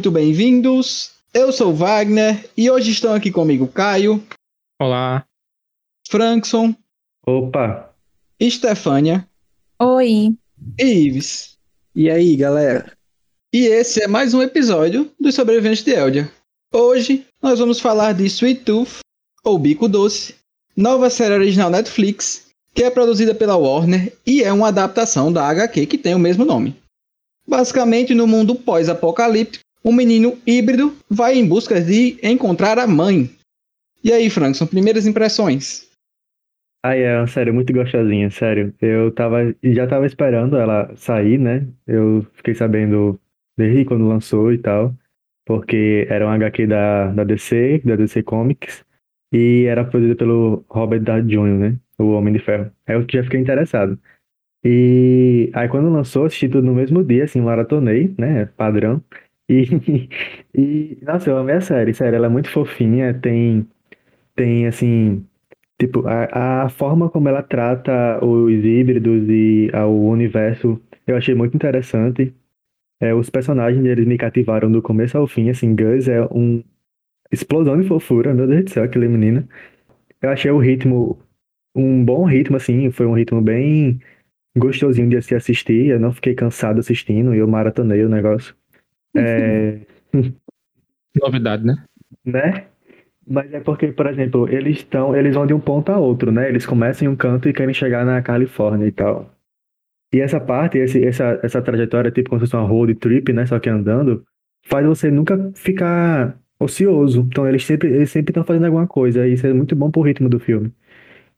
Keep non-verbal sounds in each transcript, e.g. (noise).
Muito bem-vindos. Eu sou Wagner e hoje estão aqui comigo Caio. Olá. Frankson. Opa. Estefânia. Oi. E Ives. E aí, galera? E esse é mais um episódio dos Sobreviventes de Eldia. Hoje nós vamos falar de Sweet Tooth, ou Bico Doce, nova série original Netflix, que é produzida pela Warner e é uma adaptação da HQ que tem o mesmo nome. Basicamente, no mundo pós-apocalíptico, um menino híbrido vai em busca de encontrar a mãe. E aí, Frank, são primeiras impressões? Ah, é uma série muito gostosinha, sério. Eu tava, já tava esperando ela sair, né? Eu fiquei sabendo desde quando lançou e tal, porque era um HQ da, da DC, da DC Comics, e era produzida pelo Robert Downey Jr., né? O Homem de Ferro. Aí eu já fiquei interessado. E aí quando lançou, assisti tudo no mesmo dia, assim, maratonei, né? Padrão. E, (laughs) e nossa, eu amei a série, sério, ela é muito fofinha, tem, tem assim, tipo, a, a forma como ela trata os híbridos e o universo, eu achei muito interessante. É, os personagens, eles me cativaram do começo ao fim, assim, Gus é um explosão de fofura, meu Deus do céu, aquele menino. Eu achei o ritmo, um bom ritmo, assim, foi um ritmo bem gostosinho de se assistir. Eu não fiquei cansado assistindo e eu maratonei o negócio. É... (laughs) Novidade, né? Né? Mas é porque, por exemplo, eles estão, eles vão de um ponto a outro, né? Eles começam em um canto e querem chegar na Califórnia e tal. E essa parte, esse, essa, essa trajetória, tipo como se fosse uma road trip, né? Só que andando, faz você nunca ficar ocioso. Então eles sempre eles sempre estão fazendo alguma coisa. E isso é muito bom pro ritmo do filme.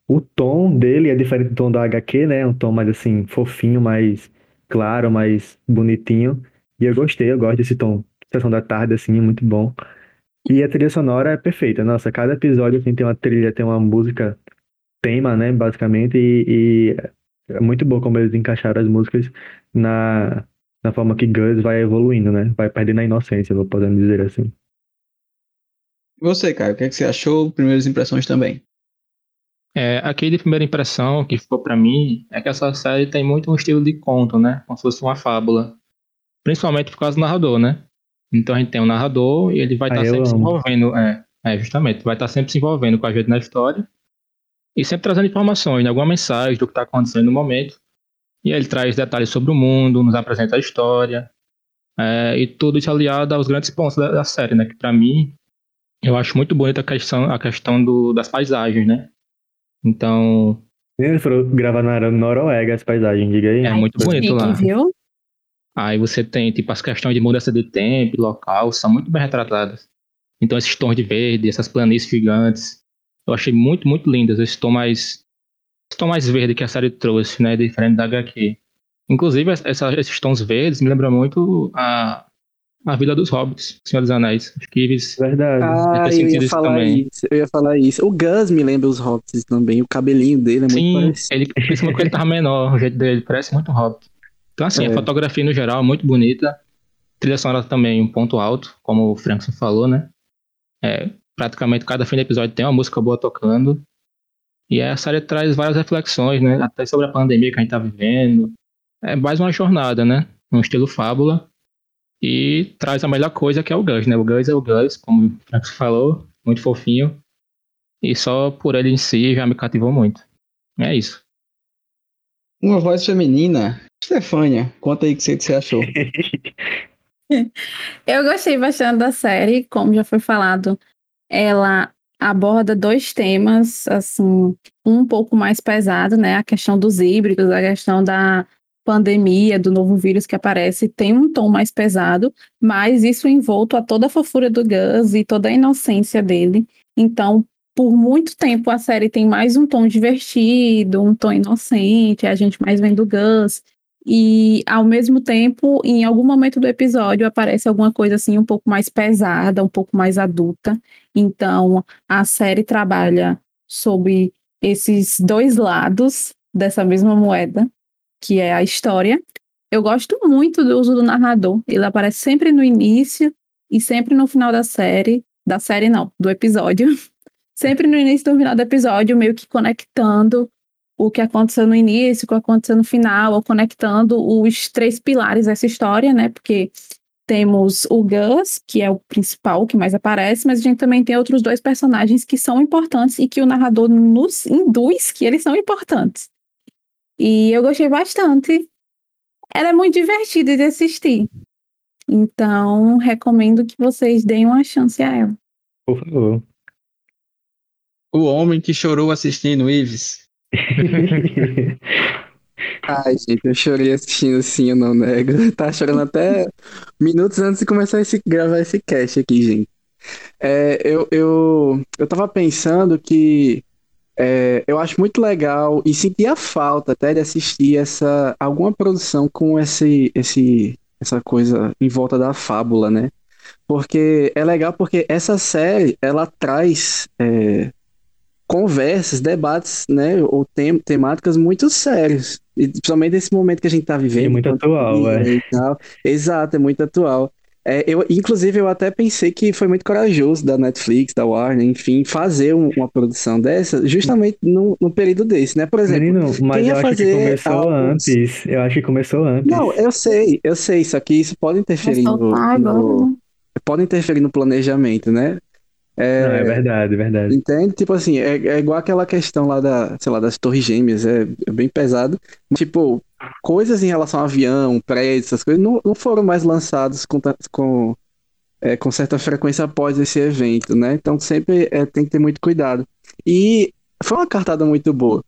O tom dele é diferente do tom da HQ, né? Um tom mais assim, fofinho, mais claro, mais bonitinho. E eu gostei, eu gosto desse tom. Sessão da tarde, assim, é muito bom. E a trilha sonora é perfeita. Nossa, cada episódio assim, tem uma trilha, tem uma música tema, né? Basicamente, e, e é muito bom como eles encaixaram as músicas na, na forma que Gus vai evoluindo, né? Vai perdendo a inocência, vou podendo dizer assim. E você, Caio, o que, é que você achou? Primeiras impressões também. É, aqui de primeira impressão que ficou para mim é que essa série tem muito um estilo de conto, né? Como se fosse uma fábula. Principalmente por causa do narrador, né? Então a gente tem um narrador e ele vai estar tá sempre amo. se envolvendo. É, é, justamente, vai estar tá sempre se envolvendo com a gente na história e sempre trazendo informações, né? alguma mensagem do que está acontecendo no momento. E ele traz detalhes sobre o mundo, nos apresenta a história. É, e tudo isso aliado aos grandes pontos da, da série, né? Que para mim eu acho muito bonita a questão, a questão do, das paisagens, né? Então. Eles foram gravar na Noruega as paisagens, diga aí. É muito bonito lá. Viu? Aí você tem, tipo, as questões de mudança de tempo, local, são muito bem retratadas. Então esses tons de verde, essas planícies gigantes, eu achei muito, muito lindas. Esse tom mais, esse tom mais verde que a série trouxe, né, diferente da HQ. Inclusive, essa, esses tons verdes me lembram muito a, a Vila dos Hobbits, Senhor dos Anéis. Acho que eles. Verdade. Ah, eu ia falar também. isso. Eu ia falar isso. O Gus me lembra os Hobbits também. O cabelinho dele é Sim, muito parecido. Ele, principalmente quando ele tava menor, o jeito dele parece muito Hobbit. Então, assim, é. a fotografia no geral é muito bonita. Trilha sonora também um ponto alto, como o Frankson falou, né? É, praticamente cada fim de episódio tem uma música boa tocando. E a série traz várias reflexões, né? Até sobre a pandemia que a gente tá vivendo. É mais uma jornada, né? Um estilo fábula e traz a melhor coisa que é o Gus, né? O Gus é o Gus, como o Frank falou, muito fofinho. E só por ele em si já me cativou muito. É isso. Uma voz feminina. Stefânia, conta aí o que você achou. (laughs) Eu gostei bastante da série, como já foi falado. Ela aborda dois temas, assim, um pouco mais pesado, né? A questão dos híbridos, a questão da pandemia, do novo vírus que aparece, tem um tom mais pesado, mas isso envolto a toda a fofura do Gus e toda a inocência dele. Então, por muito tempo a série tem mais um tom divertido, um tom inocente, a gente mais vendo Gus. E ao mesmo tempo, em algum momento do episódio aparece alguma coisa assim um pouco mais pesada, um pouco mais adulta. Então, a série trabalha sobre esses dois lados dessa mesma moeda que é a história. Eu gosto muito do uso do narrador. Ele aparece sempre no início e sempre no final da série. Da série, não, do episódio. (laughs) sempre no início e no final do episódio, meio que conectando o que aconteceu no início, o que aconteceu no final, ou conectando os três pilares dessa história, né? Porque temos o Gus, que é o principal, que mais aparece, mas a gente também tem outros dois personagens que são importantes e que o narrador nos induz que eles são importantes. E eu gostei bastante. Ela é muito divertida de assistir. Então, recomendo que vocês deem uma chance a ela. Por favor. O homem que chorou assistindo Ives. Ai, gente, eu chorei assistindo assim, eu não nego. (laughs) Tá chorando até minutos antes de começar a gravar esse cast aqui, gente. É, eu, eu, eu tava pensando que é, eu acho muito legal e sentia falta até de assistir essa alguma produção com esse, esse, essa coisa em volta da fábula, né? Porque é legal porque essa série ela traz é, conversas, debates, né, ou tem, temáticas muito sérias. E principalmente nesse momento que a gente está vivendo. É muito atual, é. Exato, é muito atual. É, eu, inclusive, eu até pensei que foi muito corajoso da Netflix, da Warner, enfim, fazer um, uma produção dessa, justamente no, no, período desse, né? Por exemplo, Menino, mas eu acho que começou alguns... antes. Eu acho que começou antes. Não, eu sei, eu sei, só que isso pode interferir no, no, pode interferir no planejamento, né? É, Não, é verdade, é verdade. Entende? Tipo assim, é, é igual aquela questão lá da, sei lá, das torres gêmeas, é, é bem pesado. Tipo, coisas em relação ao avião, prédios, essas coisas, não, não foram mais lançados com, com, é, com certa frequência após esse evento, né? Então sempre é, tem que ter muito cuidado. E foi uma cartada muito boa.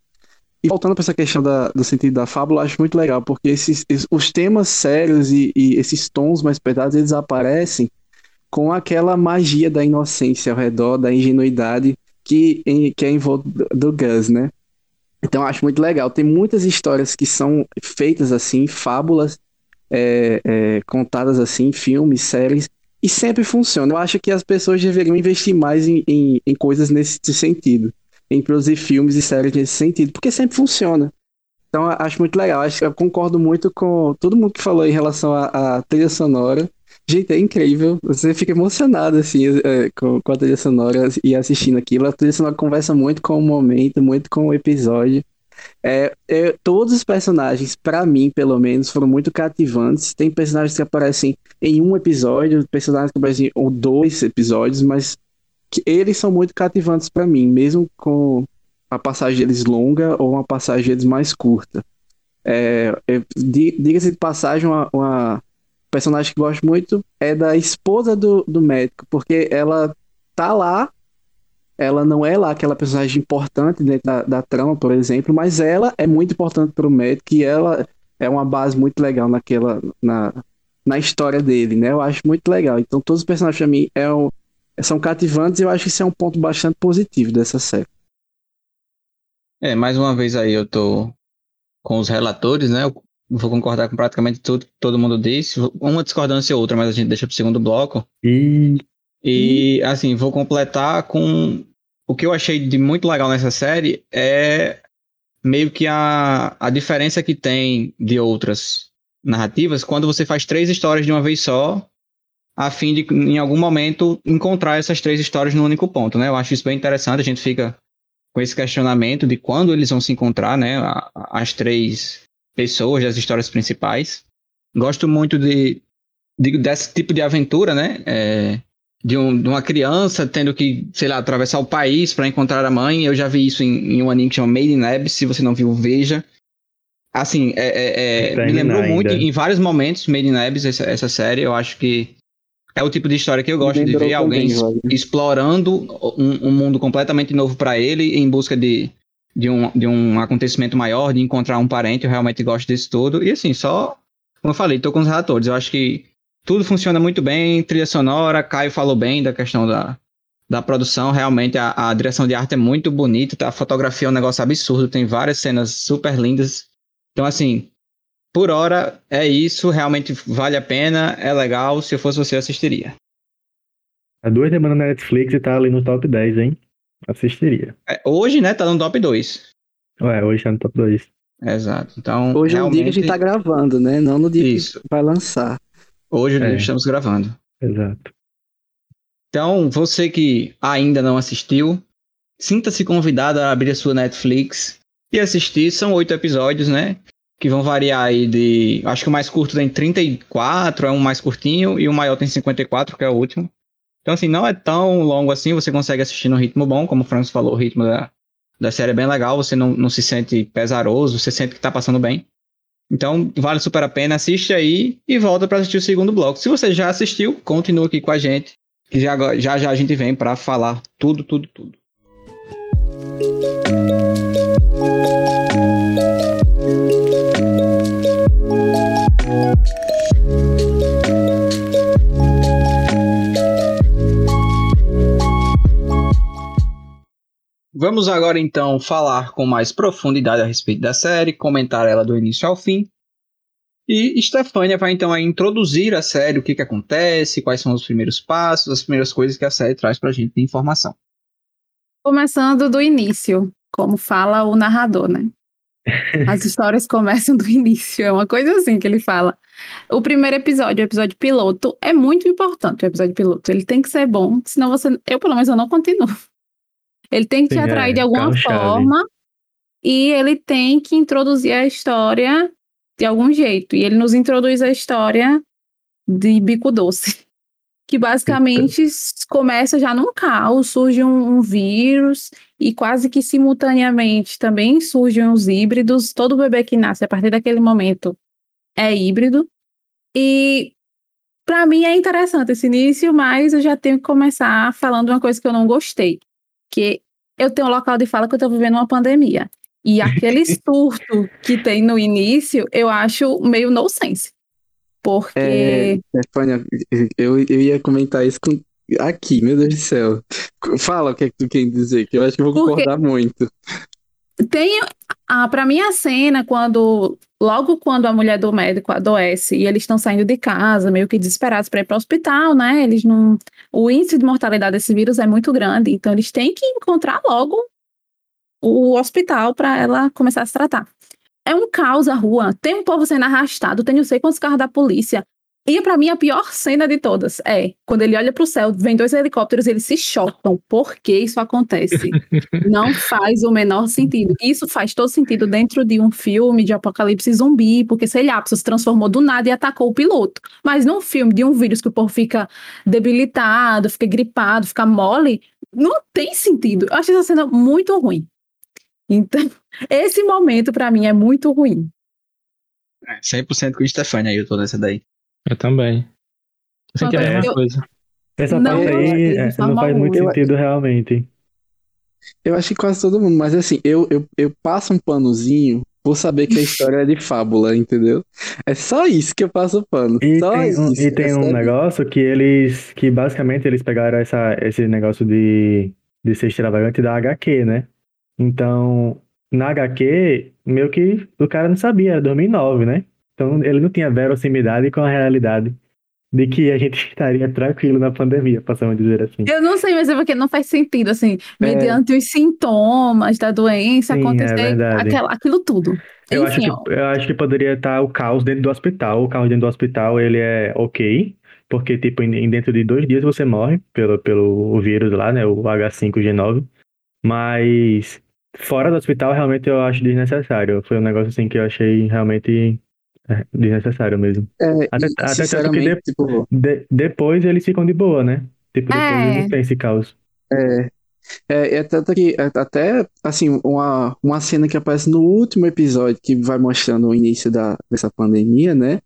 E voltando para essa questão da, do sentido da fábula, acho muito legal, porque esses, os temas sérios e, e esses tons mais pesados, eles aparecem com aquela magia da inocência ao redor, da ingenuidade que, em, que é em volta do, Gus, né? Então acho muito legal. Tem muitas histórias que são feitas assim, fábulas é, é, contadas assim, filmes, séries, e sempre funciona. Eu acho que as pessoas deveriam investir mais em, em, em coisas nesse sentido, em produzir filmes e séries nesse sentido, porque sempre funciona. Então acho muito legal. Acho, eu concordo muito com todo mundo que falou em relação à trilha sonora. Gente, é incrível. Você fica emocionado, assim, é, com, a trilha sonora e assistindo aquilo. A trilha sonora conversa muito com o momento, muito com o episódio. É, é, todos os personagens, para mim, pelo menos, foram muito cativantes. Tem personagens que aparecem em um episódio, personagens que aparecem em dois episódios, mas eles são muito cativantes para mim, mesmo com a passagem deles longa ou uma passagem deles mais curta. É, é Diga-se de passagem, uma, uma personagem que gosto muito é da esposa do, do médico, porque ela tá lá, ela não é lá aquela personagem importante dentro da, da trama, por exemplo, mas ela é muito importante para o médico e ela é uma base muito legal naquela na, na história dele, né? Eu acho muito legal. Então todos os personagens para mim é um, são cativantes e eu acho que isso é um ponto bastante positivo dessa série. É, mais uma vez aí eu tô com os relatores, né? Vou concordar com praticamente tudo que todo mundo disse. Uma discordância ou outra, mas a gente deixa para o segundo bloco. E... e, assim, vou completar com. O que eu achei de muito legal nessa série é meio que a, a diferença que tem de outras narrativas quando você faz três histórias de uma vez só, a fim de, em algum momento, encontrar essas três histórias no único ponto, né? Eu acho isso bem interessante, a gente fica com esse questionamento de quando eles vão se encontrar, né? As três pessoas, das histórias principais. Gosto muito de, de desse tipo de aventura, né? É, de, um, de, uma criança tendo que, sei lá, atravessar o país para encontrar a mãe. Eu já vi isso em, em, um anime que chama Made in Abyss, se você não viu, veja. Assim, é, é, é me lembrou ainda. muito em vários momentos Made in Abyss, essa, essa, série. Eu acho que é o tipo de história que eu gosto de ver alguém explorando um, um, mundo completamente novo para ele em busca de, de um, de um acontecimento maior, de encontrar um parente, eu realmente gosto disso tudo. E assim, só, como eu falei, tô com os relatores. Eu acho que tudo funciona muito bem, trilha sonora, Caio falou bem da questão da, da produção, realmente a, a direção de arte é muito bonita, tá? a fotografia é um negócio absurdo, tem várias cenas super lindas. Então, assim, por hora é isso, realmente vale a pena, é legal, se eu fosse você, eu assistiria. Há duas semanas na Netflix e tá ali no top 10, hein? Assistiria. É, hoje, né, tá no top 2. Ué, hoje tá no top 2. Exato. Então, hoje realmente... é o dia que a gente tá gravando, né? Não no dia Isso. que vai lançar. Hoje é. estamos gravando. Exato. Então, você que ainda não assistiu, sinta-se convidado a abrir a sua Netflix e assistir. São oito episódios, né? que vão variar aí de. Acho que o mais curto tem 34, é um mais curtinho, e o maior tem 54, que é o último. Então, assim, não é tão longo assim, você consegue assistir no ritmo bom, como o Francis falou, o ritmo da, da série é bem legal, você não, não se sente pesaroso, você sente que tá passando bem. Então, vale super a pena, assiste aí e volta para assistir o segundo bloco. Se você já assistiu, continua aqui com a gente, que já já, já a gente vem para falar tudo, tudo, tudo. Vamos agora então falar com mais profundidade a respeito da série, comentar ela do início ao fim. E Stefania vai então introduzir a série, o que, que acontece, quais são os primeiros passos, as primeiras coisas que a série traz pra gente de informação. Começando do início, como fala o narrador, né? As (laughs) histórias começam do início, é uma coisa assim que ele fala. O primeiro episódio, o episódio piloto, é muito importante, o episódio piloto. Ele tem que ser bom, senão você. Eu, pelo menos, eu não continuo. Ele tem que Sim, te atrair é, de alguma forma e ele tem que introduzir a história de algum jeito. E ele nos introduz a história de Bico Doce, (laughs) que basicamente começa já num caos, surge um, um, vírus e quase que simultaneamente também surgem os híbridos. Todo bebê que nasce a partir daquele momento é híbrido. E para mim é interessante esse início, mas eu já tenho que começar falando uma coisa que eu não gostei, que eu tenho um local de fala que eu estou vivendo uma pandemia. E aquele (laughs) surto que tem no início, eu acho meio nonsense. Porque. É, Stefania, eu, eu ia comentar isso com, aqui, meu Deus do céu. Fala o que é que tu quer dizer, que eu acho que eu vou concordar Porque muito. Tem, ah, para mim, a cena quando, logo quando a mulher do médico adoece e eles estão saindo de casa, meio que desesperados para ir para o hospital, né? Eles não, o índice de mortalidade desse vírus é muito grande, então eles têm que encontrar logo o hospital para ela começar a se tratar. É um caos a rua, tem um povo sendo arrastado, tem não sei quantos carros da polícia. E para mim a pior cena de todas é quando ele olha para o céu, vem dois helicópteros, eles se chocam. Por que isso acontece? (laughs) Não faz o menor sentido. Isso faz todo sentido dentro de um filme de apocalipse zumbi, porque sei lá, a pessoa se transformou do nada e atacou o piloto. Mas num filme de um vírus que o povo fica debilitado, fica gripado, fica mole, não tem sentido. Eu acho essa cena muito ruim. Então, (laughs) esse momento para mim é muito ruim. 100% com o Stefania aí, eu tô nessa daí. Eu também. Eu senti a mesma eu... coisa. Essa não, parte aí é, não faz muito eu, sentido realmente. Eu acho que quase todo mundo, mas assim, eu, eu, eu passo um panozinho por saber que a história é de fábula, entendeu? É só isso que eu passo o pano. E só tem, isso. Um, e tem é um negócio que eles, que basicamente eles pegaram essa, esse negócio de, de ser extravagante da HQ, né? Então, na HQ, meio que o cara não sabia, era 2009, né? Então ele não tinha verossimilidade com a realidade de que a gente (laughs) estaria tranquilo na pandemia, possamos dizer assim. Eu não sei, mas é porque não faz sentido, assim, é... mediante os sintomas da doença, Sim, acontecer é aquela, aquilo tudo. Eu, Enfim, acho que, eu acho que poderia estar o caos dentro do hospital. O caos dentro do hospital, ele é ok, porque, tipo, em, dentro de dois dias você morre pelo, pelo vírus lá, né, o H5G9. Mas fora do hospital, realmente eu acho desnecessário. Foi um negócio, assim, que eu achei realmente é, desnecessário mesmo. É, até, até tanto que de, tipo... de, depois eles ficam de boa, né? Tipo, depois é. não tem esse caos. É. É, é tanto que é, até assim, uma, uma cena que aparece no último episódio que vai mostrando o início da, dessa pandemia, né?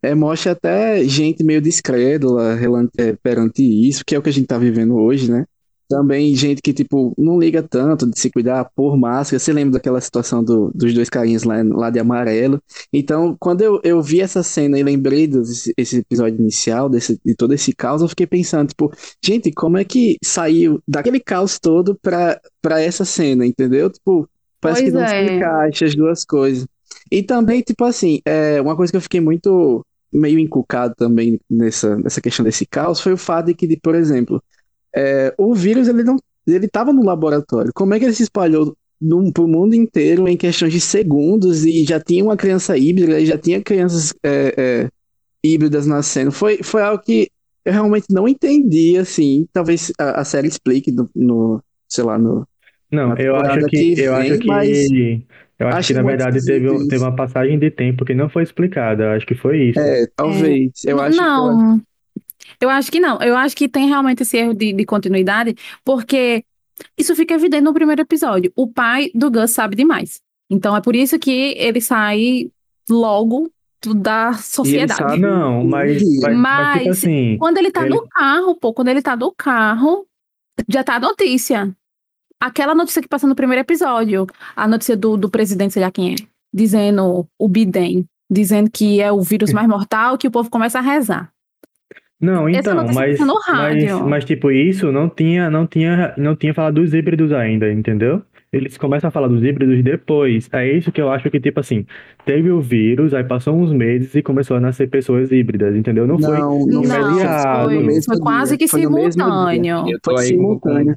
É, mostra até gente meio descrédula é, perante isso, que é o que a gente tá vivendo hoje, né? Também gente que, tipo, não liga tanto de se cuidar por máscara. Você lembra daquela situação do, dos dois carinhas lá, lá de amarelo? Então, quando eu, eu vi essa cena e lembrei desse esse episódio inicial, desse, de todo esse caos, eu fiquei pensando, tipo, gente, como é que saiu daquele caos todo pra, pra essa cena, entendeu? Tipo, parece pois que não é. se encaixa as duas coisas. E também, tipo assim, é, uma coisa que eu fiquei muito meio encucado também nessa, nessa questão desse caos foi o fato de que, por exemplo, é, o vírus ele não ele estava no laboratório. Como é que ele se espalhou para o mundo inteiro em questões de segundos e já tinha uma criança híbrida e já tinha crianças é, é, híbridas nascendo? Foi, foi algo que eu realmente não entendi, assim. Talvez a, a série explique no, no, sei lá, no. Não, eu acho que, que eu acho que mas... Eu acho, Acho que, na verdade, teve, teve uma passagem de tempo que não foi explicada. Eu acho que foi isso. É, talvez. Eu acho que não, eu acho que não. Eu acho que tem realmente esse erro de, de continuidade, porque isso fica evidente no primeiro episódio. O pai do Gus sabe demais. Então é por isso que ele sai logo da sociedade. sabe- Não, mas, Mas- mas, tipo Mas- assim, Quando ele tá Ele- no carro, pô, quando ele tá no carro, já tá a notícia. Aquela notícia que passa no primeiro episódio, a notícia do, do presidente, sei lá quem é, dizendo o Biden, dizendo que é o vírus (laughs) mais mortal, que o povo começa a rezar. Não, então, mas, tá no mas, rádio. mas tipo, isso não tinha, não tinha, não tinha falado dos híbridos ainda, entendeu? Eles começam a falar dos híbridos depois. É isso que eu acho que, tipo assim, teve o vírus, aí passou uns meses e começou a nascer pessoas híbridas, entendeu? Não, foi. Não, Não, foi, foi dia, quase que foi simultâneo. Eu tô Foi aí simultâneo.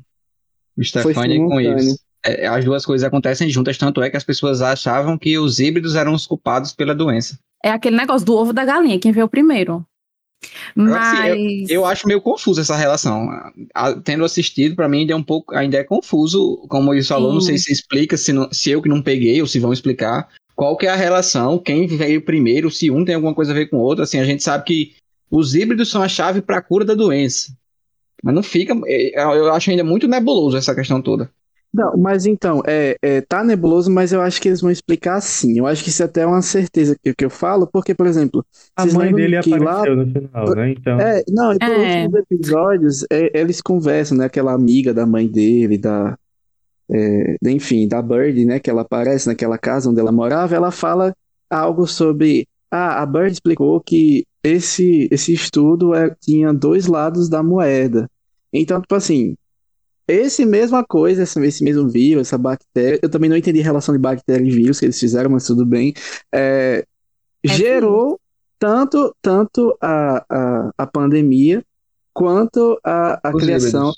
com o com isso. É, as duas coisas acontecem juntas, tanto é que as pessoas achavam que os híbridos eram os culpados pela doença. É aquele negócio do ovo da galinha, quem veio primeiro. Agora, assim, Mas. Eu acho meio confuso essa relação. A- Tendo assistido, pra mim ainda é um pouco, ainda é confuso, como ele falou, não Sim. sei se explica, se, não- se eu que não peguei ou se vão explicar qual que é a relação, quem veio primeiro, se um tem alguma coisa a ver com o outro. Assim, a gente sabe que os híbridos são a chave pra cura da doença. Mas não fica, é, eu acho ainda muito nebuloso essa questão toda. Não, mas então, é, é, tá nebuloso, mas eu acho que eles vão explicar assim. Eu acho que isso até é uma certeza que, que eu falo, porque, por exemplo, A vocês mãe dele que lá apareceu no final, né? Então, É, não, e por É. últimos episódios, é, eles conversam, né? Aquela amiga da mãe dele, da. é, enfim, da Bird, né? Que ela aparece naquela casa onde ela morava, ela fala algo sobre. Ah, a Bird explicou que esse, esse estudo é, tinha dois lados da moeda. Então, tipo assim, esse mesma coisa, esse, esse mesmo vírus, essa bactéria, eu também não entendi a relação de bactéria e vírus que eles fizeram, mas tudo bem. é, É gerou tanto, tanto a, a, a pandemia quanto a, a criação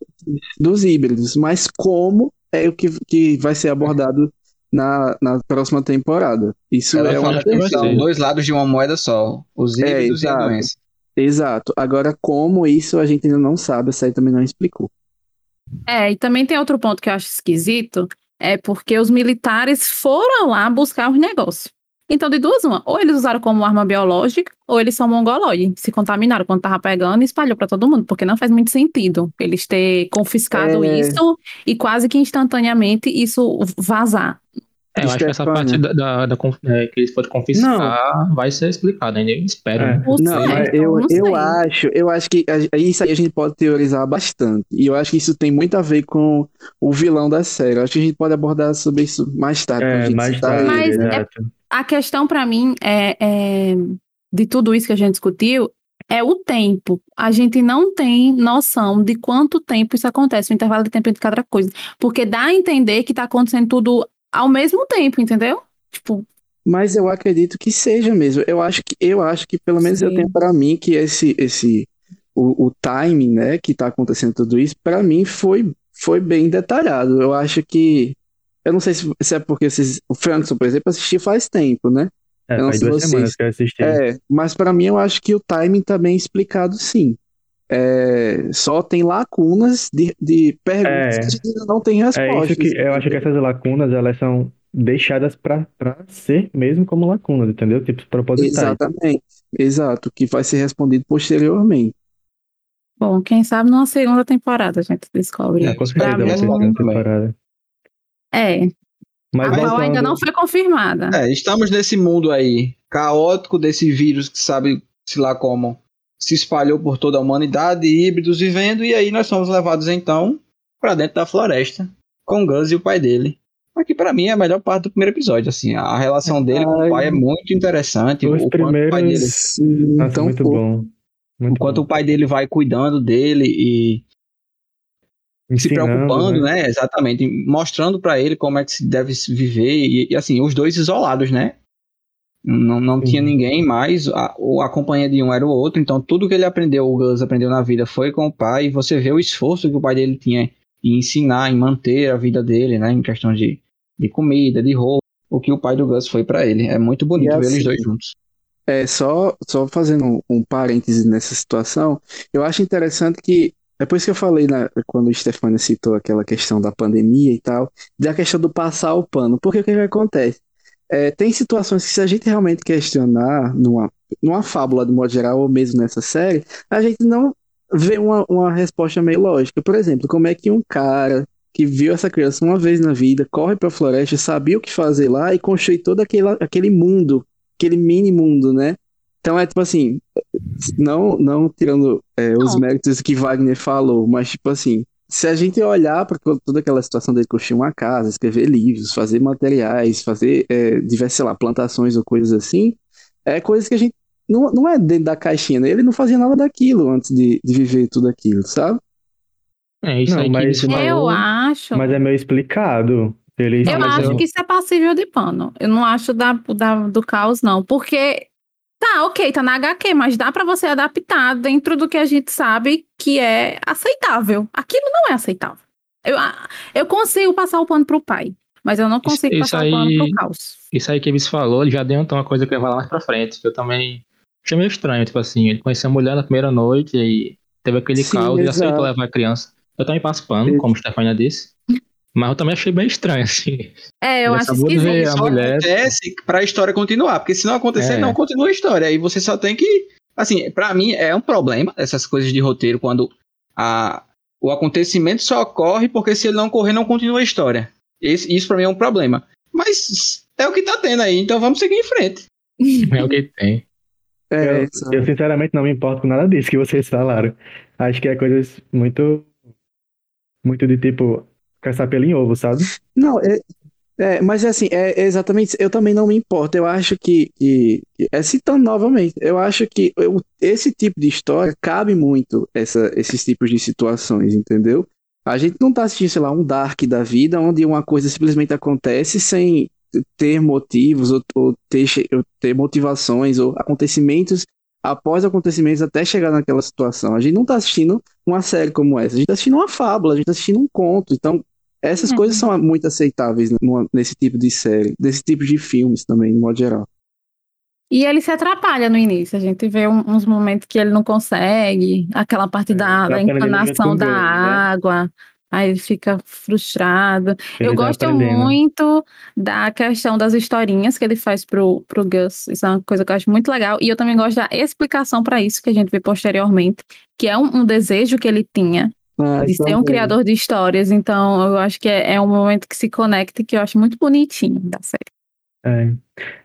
dos híbridos. Mas como é o que, que vai ser abordado na, na próxima temporada? Isso Ela é uma questão. são dois lados de uma moeda só, os É, híbridos e a exato. doença. Exato. Agora, como isso a gente ainda não sabe, essa aí também não explicou. É, e também tem outro ponto que eu acho esquisito, é porque os militares foram lá buscar os negócios. Então, de duas, uma, ou eles usaram como arma biológica, ou eles são mongoloides, se contaminaram quando tava pegando e espalhou para todo mundo, porque não faz muito sentido eles ter confiscado É. isso e quase que instantaneamente isso vazar. É, eu acho que essa parte da, da, da é, que eles podem confiscar vai ser explicada ainda. Eu espero. É. né? Não Não, mas eu, não eu acho, eu acho que a- isso aí a gente pode teorizar bastante. E eu acho que isso tem muito a ver com o vilão da série. Eu acho que a gente pode abordar sobre isso mais tarde. quando a é, gente mais tarde. Mas é- exato. A questão para mim é, é, de tudo isso que a gente discutiu é o tempo. A gente não tem noção de quanto tempo isso acontece, o intervalo de tempo entre cada coisa. Porque dá a entender que tá acontecendo tudo ao mesmo tempo, entendeu? Tipo, Mas eu acredito que seja mesmo. Eu acho que, eu acho que pelo menos eu Sim. tenho para mim que esse, esse o, o timing, né, que tá acontecendo tudo isso, para mim foi, foi bem detalhado. Eu acho que eu não sei se, se é porque vocês, o Frankson, por exemplo, assisti faz tempo, né? É, eu não faz sei duas vocês. semanas que eu assisti. É, mas para mim eu acho que o timing tá bem explicado, sim. É, só tem lacunas de, de perguntas É. que a gente ainda não tem É respostas. isso que eu acho que essas lacunas, elas são deixadas pra ser mesmo como lacunas, entendeu? Tipo, propositais. Exatamente, exato, que vai ser respondido posteriormente. bom, quem sabe numa segunda temporada a gente descobre. É, com certeza vai ser mim- segunda também. temporada. É, Mas a qual ainda voltando- não foi confirmada. É, estamos nesse mundo aí caótico desse vírus que sabe se lá como se espalhou por toda a humanidade, híbridos vivendo, e aí nós somos levados então pra dentro da floresta com o Gus e o pai dele. Aqui pra mim é a melhor parte do primeiro episódio, assim, a relação dele com o pai é muito interessante, Os o pai dele, primeiros- Nossa, então, muito bom. Muito enquanto bom. o pai dele vai cuidando dele e se Ensinando, preocupando, né? né? Exatamente, mostrando pra ele como é que se deve se viver e, e, assim, os dois isolados, né? Não, não Sim. tinha ninguém mais, a, o- a companhia de um era o outro, então tudo que ele aprendeu, o Gus aprendeu na vida foi com o pai, e você vê o esforço que o pai dele tinha em ensinar, em manter a vida dele, né? Em questão de, de comida, de roupa, o que o pai do Gus foi pra ele. É muito bonito E ver assim, eles dois juntos. É, só, só fazendo um, parêntese nessa situação, eu acho interessante que, é isso que eu falei né, quando o Stefano citou aquela questão da pandemia e tal, da questão do passar o pano, porque o que, que acontece? É, tem situações que se a gente realmente questionar numa, numa fábula de modo geral, ou mesmo nessa série, a gente não vê uma, uma resposta meio lógica. Por exemplo, como é que um cara que viu essa criança uma vez na vida, corre para a floresta, sabia o que fazer lá e constrói todo aquele, aquele mundo, aquele mini mundo, né? Então é tipo assim, não, não tirando é, os Não. méritos que Wagner falou, mas tipo assim, se a gente olhar para toda aquela situação dele construir uma casa, escrever livros, fazer materiais, fazer é, diversas, sei lá, plantações ou coisas assim, é coisas que a gente não, não é dentro da caixinha, né? Ele não fazia nada daquilo antes de, de viver tudo aquilo, sabe? É isso Não, aí que mas- Mas- Eu acho. Mas é meio explicado. Ele Eu acho eu- que isso é passível de pano. Eu não acho da, da- do caos, não. Porque, tá, ok, tá na HQ, mas dá pra você adaptar dentro do que a gente sabe que é aceitável. Aquilo não é aceitável. Eu, ah, eu consigo passar o pano pro pai, mas eu não consigo isso passar o pano aí- pro caos. Isso aí que eles falou, ele já adiantou uma coisa que eu ia falar mais pra frente, que eu também achei meio estranho, tipo assim, ele conheceu a mulher na primeira noite e teve aquele Sim, caos e exato. aceitou levar a criança. Eu também passo pano, Isso. como a Stefania disse, mas eu também achei bem estranho, assim. É, eu acho esquisito. a Só mulher- acontece pra história continuar, porque se não acontecer, É. não continua a história. Aí você só tem que. Assim, pra mim é um problema essas coisas de roteiro quando a, o acontecimento só ocorre porque se ele não ocorrer, não continua a história. Esse, isso pra mim é um problema. Mas é o que tá tendo aí, então vamos seguir em frente. (laughs) É o que tem. É, Eu, eu sinceramente não me importo com nada disso que vocês falaram. Acho que é coisas muito. Muito de tipo. Caçar pelo em ovo, sabe? Não, é, é, mas é assim, é, é exatamente. Eu também não me importo. Eu acho que, que- é citando novamente, eu acho que eu- esse tipo de história cabe muito essa, esses tipos de situações, entendeu? A gente não tá assistindo, sei lá, um Dark da vida, onde uma coisa simplesmente acontece sem ter motivos ou, ou ter, ou ter motivações ou acontecimentos após acontecimentos até chegar naquela situação. A gente não tá assistindo uma série como essa, a gente tá assistindo uma fábula, a gente tá assistindo um conto. Então, essas Uhum. coisas são muito aceitáveis numa- nesse tipo de série, nesse tipo de filmes também, de modo geral. E ele se atrapalha no início. A gente vê um- uns momentos que ele não consegue, aquela parte É, da, da encanação da né? água. Aí ele fica frustrado. Ele eu tá gosto muito da questão das historinhas que ele faz pro, pro Gus. Isso é uma coisa que eu acho muito legal. E eu também gosto da explicação para isso que a gente vê posteriormente, que é um, um desejo que ele tinha Ah, de ser um criador de histórias. Então, eu acho que é, é um momento que se conecta e que eu acho muito bonitinho da série. É.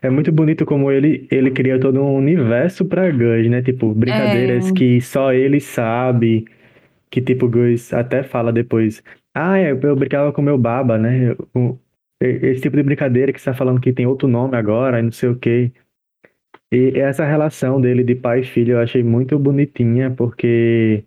É muito bonito como ele, ele cria todo um universo pra Gus, né? Tipo, brincadeiras É. que só ele sabe. Que tipo, Gus até fala depois. Ah, eu, eu brincava com meu baba, né? O- esse tipo de brincadeira que você tá falando que tem outro nome agora, e não sei o quê. E essa relação dele de pai e filho eu achei muito bonitinha, porque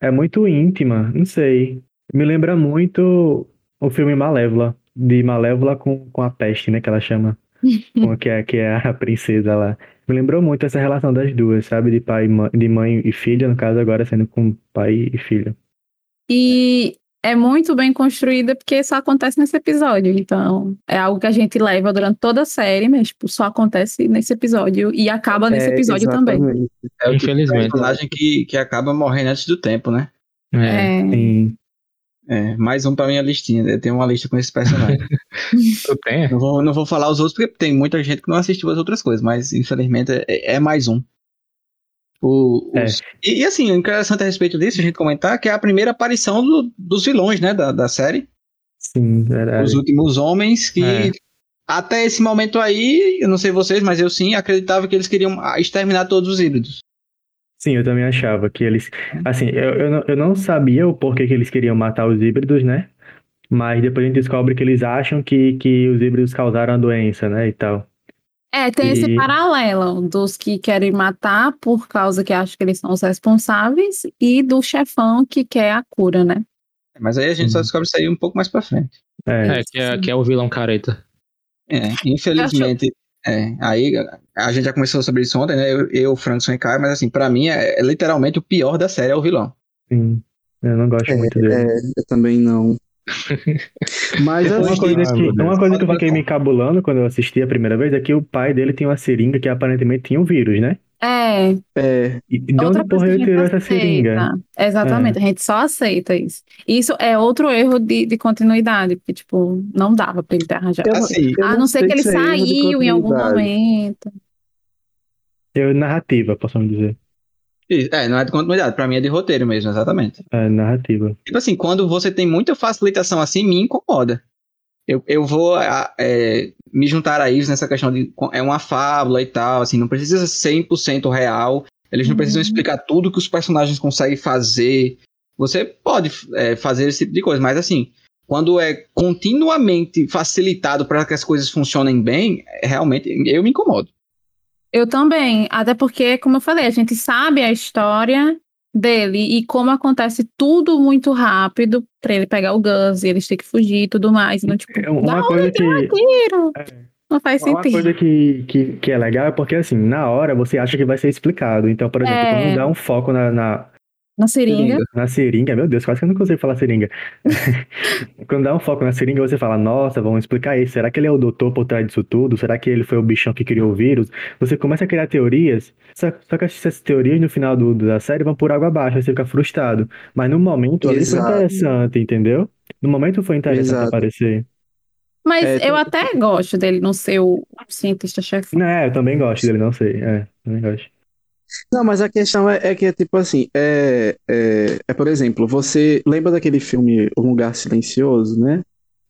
é muito íntima, não sei. Me lembra muito o filme Malévola, de Malévola com, com a peste, né, que ela chama, (laughs) com, que, é, que é a princesa lá. Me lembrou muito essa relação das duas, sabe, de pai e mãe, de mãe e filha, no caso agora sendo com pai e filho. E é muito bem construída porque só acontece nesse episódio. Então, é algo que a gente leva durante toda a série, mas tipo, só acontece nesse episódio e acaba nesse É, episódio também. exatamente. É o tipo Infelizmente. personagem que, que acaba morrendo antes do tempo, né? É. É. É, mais um pra minha listinha. Eu tenho uma lista com esses personagens. (laughs) Tu tem? não, vou, não vou falar os outros, porque tem muita gente que não assistiu as outras coisas, mas infelizmente é, é mais um. O- É. os- e, e, assim, o interessante a respeito disso, a gente comentar, que é a primeira aparição do- dos vilões, né, da, da série. Sim, verdade. Os últimos homens que. É. Até esse momento aí, eu não sei vocês, mas eu sim acreditava que eles queriam exterminar todos os híbridos. Sim, eu também achava que eles. Assim, eu, eu, não, eu não sabia o porquê que eles queriam matar os híbridos, né? Mas depois a gente descobre que eles acham que, que os híbridos causaram a doença, né? E tal. É, tem esse E- paralelo dos que querem matar por causa que acham que eles são os responsáveis e do chefão que quer a cura, né? Mas aí a gente só Uhum. descobre isso aí um pouco mais pra frente. É, É, que é, que é o vilão careta. É, infelizmente. É, aí a gente já começou sobre isso ontem, né? Eu, eu Frank e Caio, mas assim, pra mim é, é literalmente o pior da série é o vilão. sim. Eu não gosto muito dele. É, eu também não. Mas Depois Uma assim, coisa, que, Deus. uma coisa que eu fiquei me cabulando quando eu assisti a primeira vez é que o pai dele tinha uma seringa que aparentemente tinha um vírus, né? É, É, E de outra onde porra coisa ele que a tirou gente essa seringa? aceita. Exatamente, a gente só aceita isso. Isso é outro erro de, de continuidade, porque, tipo, não dava pra ele ter arranjado. Eu- Assim, eu A não ser que ele é erro de saiu em algum continuidade. momento. Eu, narrativa, posso dizer. É, não é de continuidade, pra mim é de roteiro mesmo, exatamente. É, narrativa. Tipo assim, quando você tem muita facilitação assim, me incomoda. Eu, eu vou é, me juntar a isso nessa questão de é uma fábula e tal, assim, não precisa ser 100% real. Eles não Uhum. precisam explicar tudo que os personagens conseguem fazer. Você pode é, fazer esse tipo de coisa, mas assim, quando é continuamente facilitado para que as coisas funcionem bem, é, realmente eu me incomodo. Eu também, até porque, como eu falei, a gente sabe a história dele e como acontece tudo muito rápido pra ele pegar o Gus e eles têm que fugir e tudo mais. Então, tipo, É Uma coisa que. É. Não faz Uma sentido. coisa que, que, que é legal é porque, assim, na hora você acha que vai ser explicado. Então, por exemplo, É. quando dá um foco na, na, Na seringa. na seringa, meu Deus, quase que eu não consigo falar seringa. (laughs) quando dá um foco na seringa, você fala, nossa, vamos explicar isso. Será que ele é o doutor por trás disso tudo? Será que ele foi o bichão que criou o vírus? Você começa a criar teorias, só, só que essas teorias no final do, da série vão por água abaixo, você fica frustrado. Mas no momento ali foi interessante, entendeu? No momento foi interessante Exato. aparecer. Mas É, eu até gosto dele não ser o cientista-chefe. Não, é, eu também gosto dele, não sei. É, também gosto. Não, mas a questão é, é que é tipo assim, é, é, é, por exemplo, você lembra daquele filme O Lugar Silencioso, né?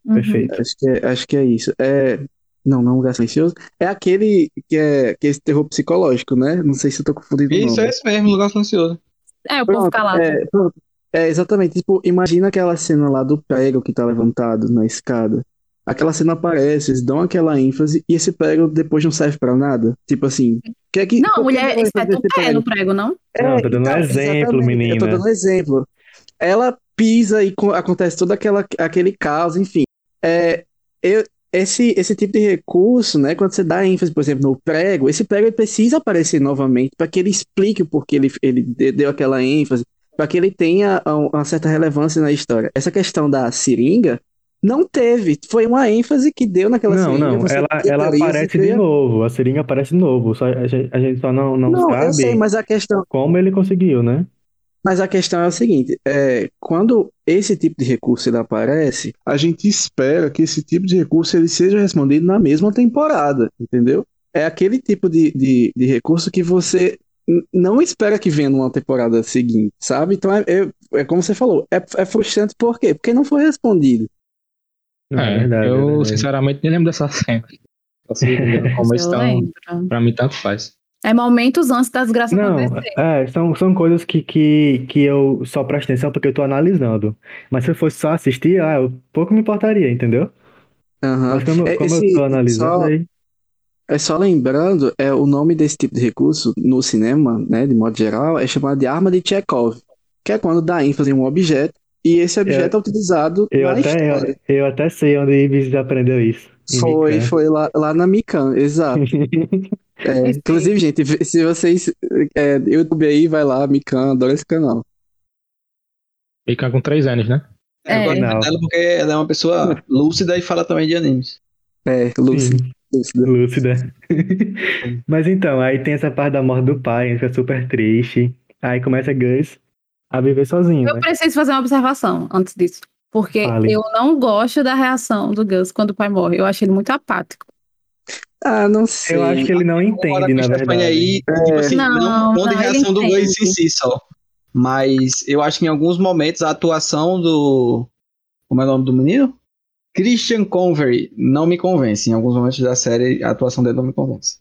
Uhum. Perfeito. Acho que é, acho que é isso. É, não, não é um Lugar Silencioso. É aquele que é, que é esse terror psicológico, né? Não sei se eu tô confundindo o Isso nome. é isso mesmo, lugar silencioso. É, o povo Pronto, calado. é. É, exatamente. Tipo, imagina aquela cena lá do prego que tá levantado na escada. Aquela cena aparece, eles dão aquela ênfase e esse prego depois não serve pra nada. Tipo assim, que é que, Não, mulher vai espeta o pé prego? no prego, não? Não, tô dando um exemplo, exatamente, Eu tô menina. dando um exemplo. Ela pisa e co- acontece todo aquela, aquele caos, enfim. É, eu, esse, esse tipo de recurso, né, quando você dá ênfase, por exemplo, no prego, esse prego ele precisa aparecer novamente para que ele explique o porquê ele, ele de- deu aquela ênfase, para que ele tenha um- uma certa relevância na história. Essa questão da seringa não teve, foi uma ênfase que deu naquela Não, seringa. não, você ela, ela aparece de novo, a seringa aparece de novo, só, a gente, a gente só não, não, Não, sabe sei, mas a questão, como ele conseguiu, né? Mas a questão é o seguinte, é, quando esse tipo de recurso ele aparece, a gente espera que esse tipo de recurso ele seja respondido na mesma temporada, entendeu? É aquele tipo de, de, de recurso que você não espera que venha numa temporada seguinte, sabe? Então é, é, é como você falou, é, é frustrante por quê? Porque não foi respondido. Não, É, verdade, é eu verdade. sinceramente nem lembro dessa cena. (laughs) Como estão, pra mim tanto faz. É momentos antes das graças Não, acontecer. é, são, são coisas que, que, que eu só presto atenção porque eu tô analisando. Mas se eu fosse só assistir, ah, eu pouco me importaria, entendeu? Aham. Mas como, É, como esse- eu tô analisando, só- aí. É só lembrando, é, o nome desse tipo de recurso no cinema, né, de modo geral, é chamado de arma de Chekhov, que é quando dá ênfase em um objeto e esse objeto é, utilizado Eu na até, história. eu, eu até sei onde Ibis aprendeu isso. Foi, Mikan. foi lá, lá na Mikan, exato. (laughs) É, inclusive, gente, se vocês. É, YouTube aí, vai lá, Mikan, adoro esse canal. Fica com três anos, né? É, eu É. gosto Não. dela porque ela é uma pessoa lúcida e fala também de animes. É, Lúcio. Sim. Lúcida. Lúcida. (laughs) Mas então, aí tem essa parte da morte do pai, fica super triste. Aí começa Gus a viver sozinho, Eu né? preciso fazer uma observação antes disso. Porque Fale. eu não gosto da reação do Gus quando o pai morre. Eu acho ele muito apático. Ah, não sei. Eu acho que ele não entende, na verdade. aí, tipo assim, Não, não, não de não, reação do Gus em si só. Mas eu acho que em alguns momentos a atuação do. Como é o nome do menino? Christian Convery não me convence. Em alguns momentos da série, a atuação dele não me convence.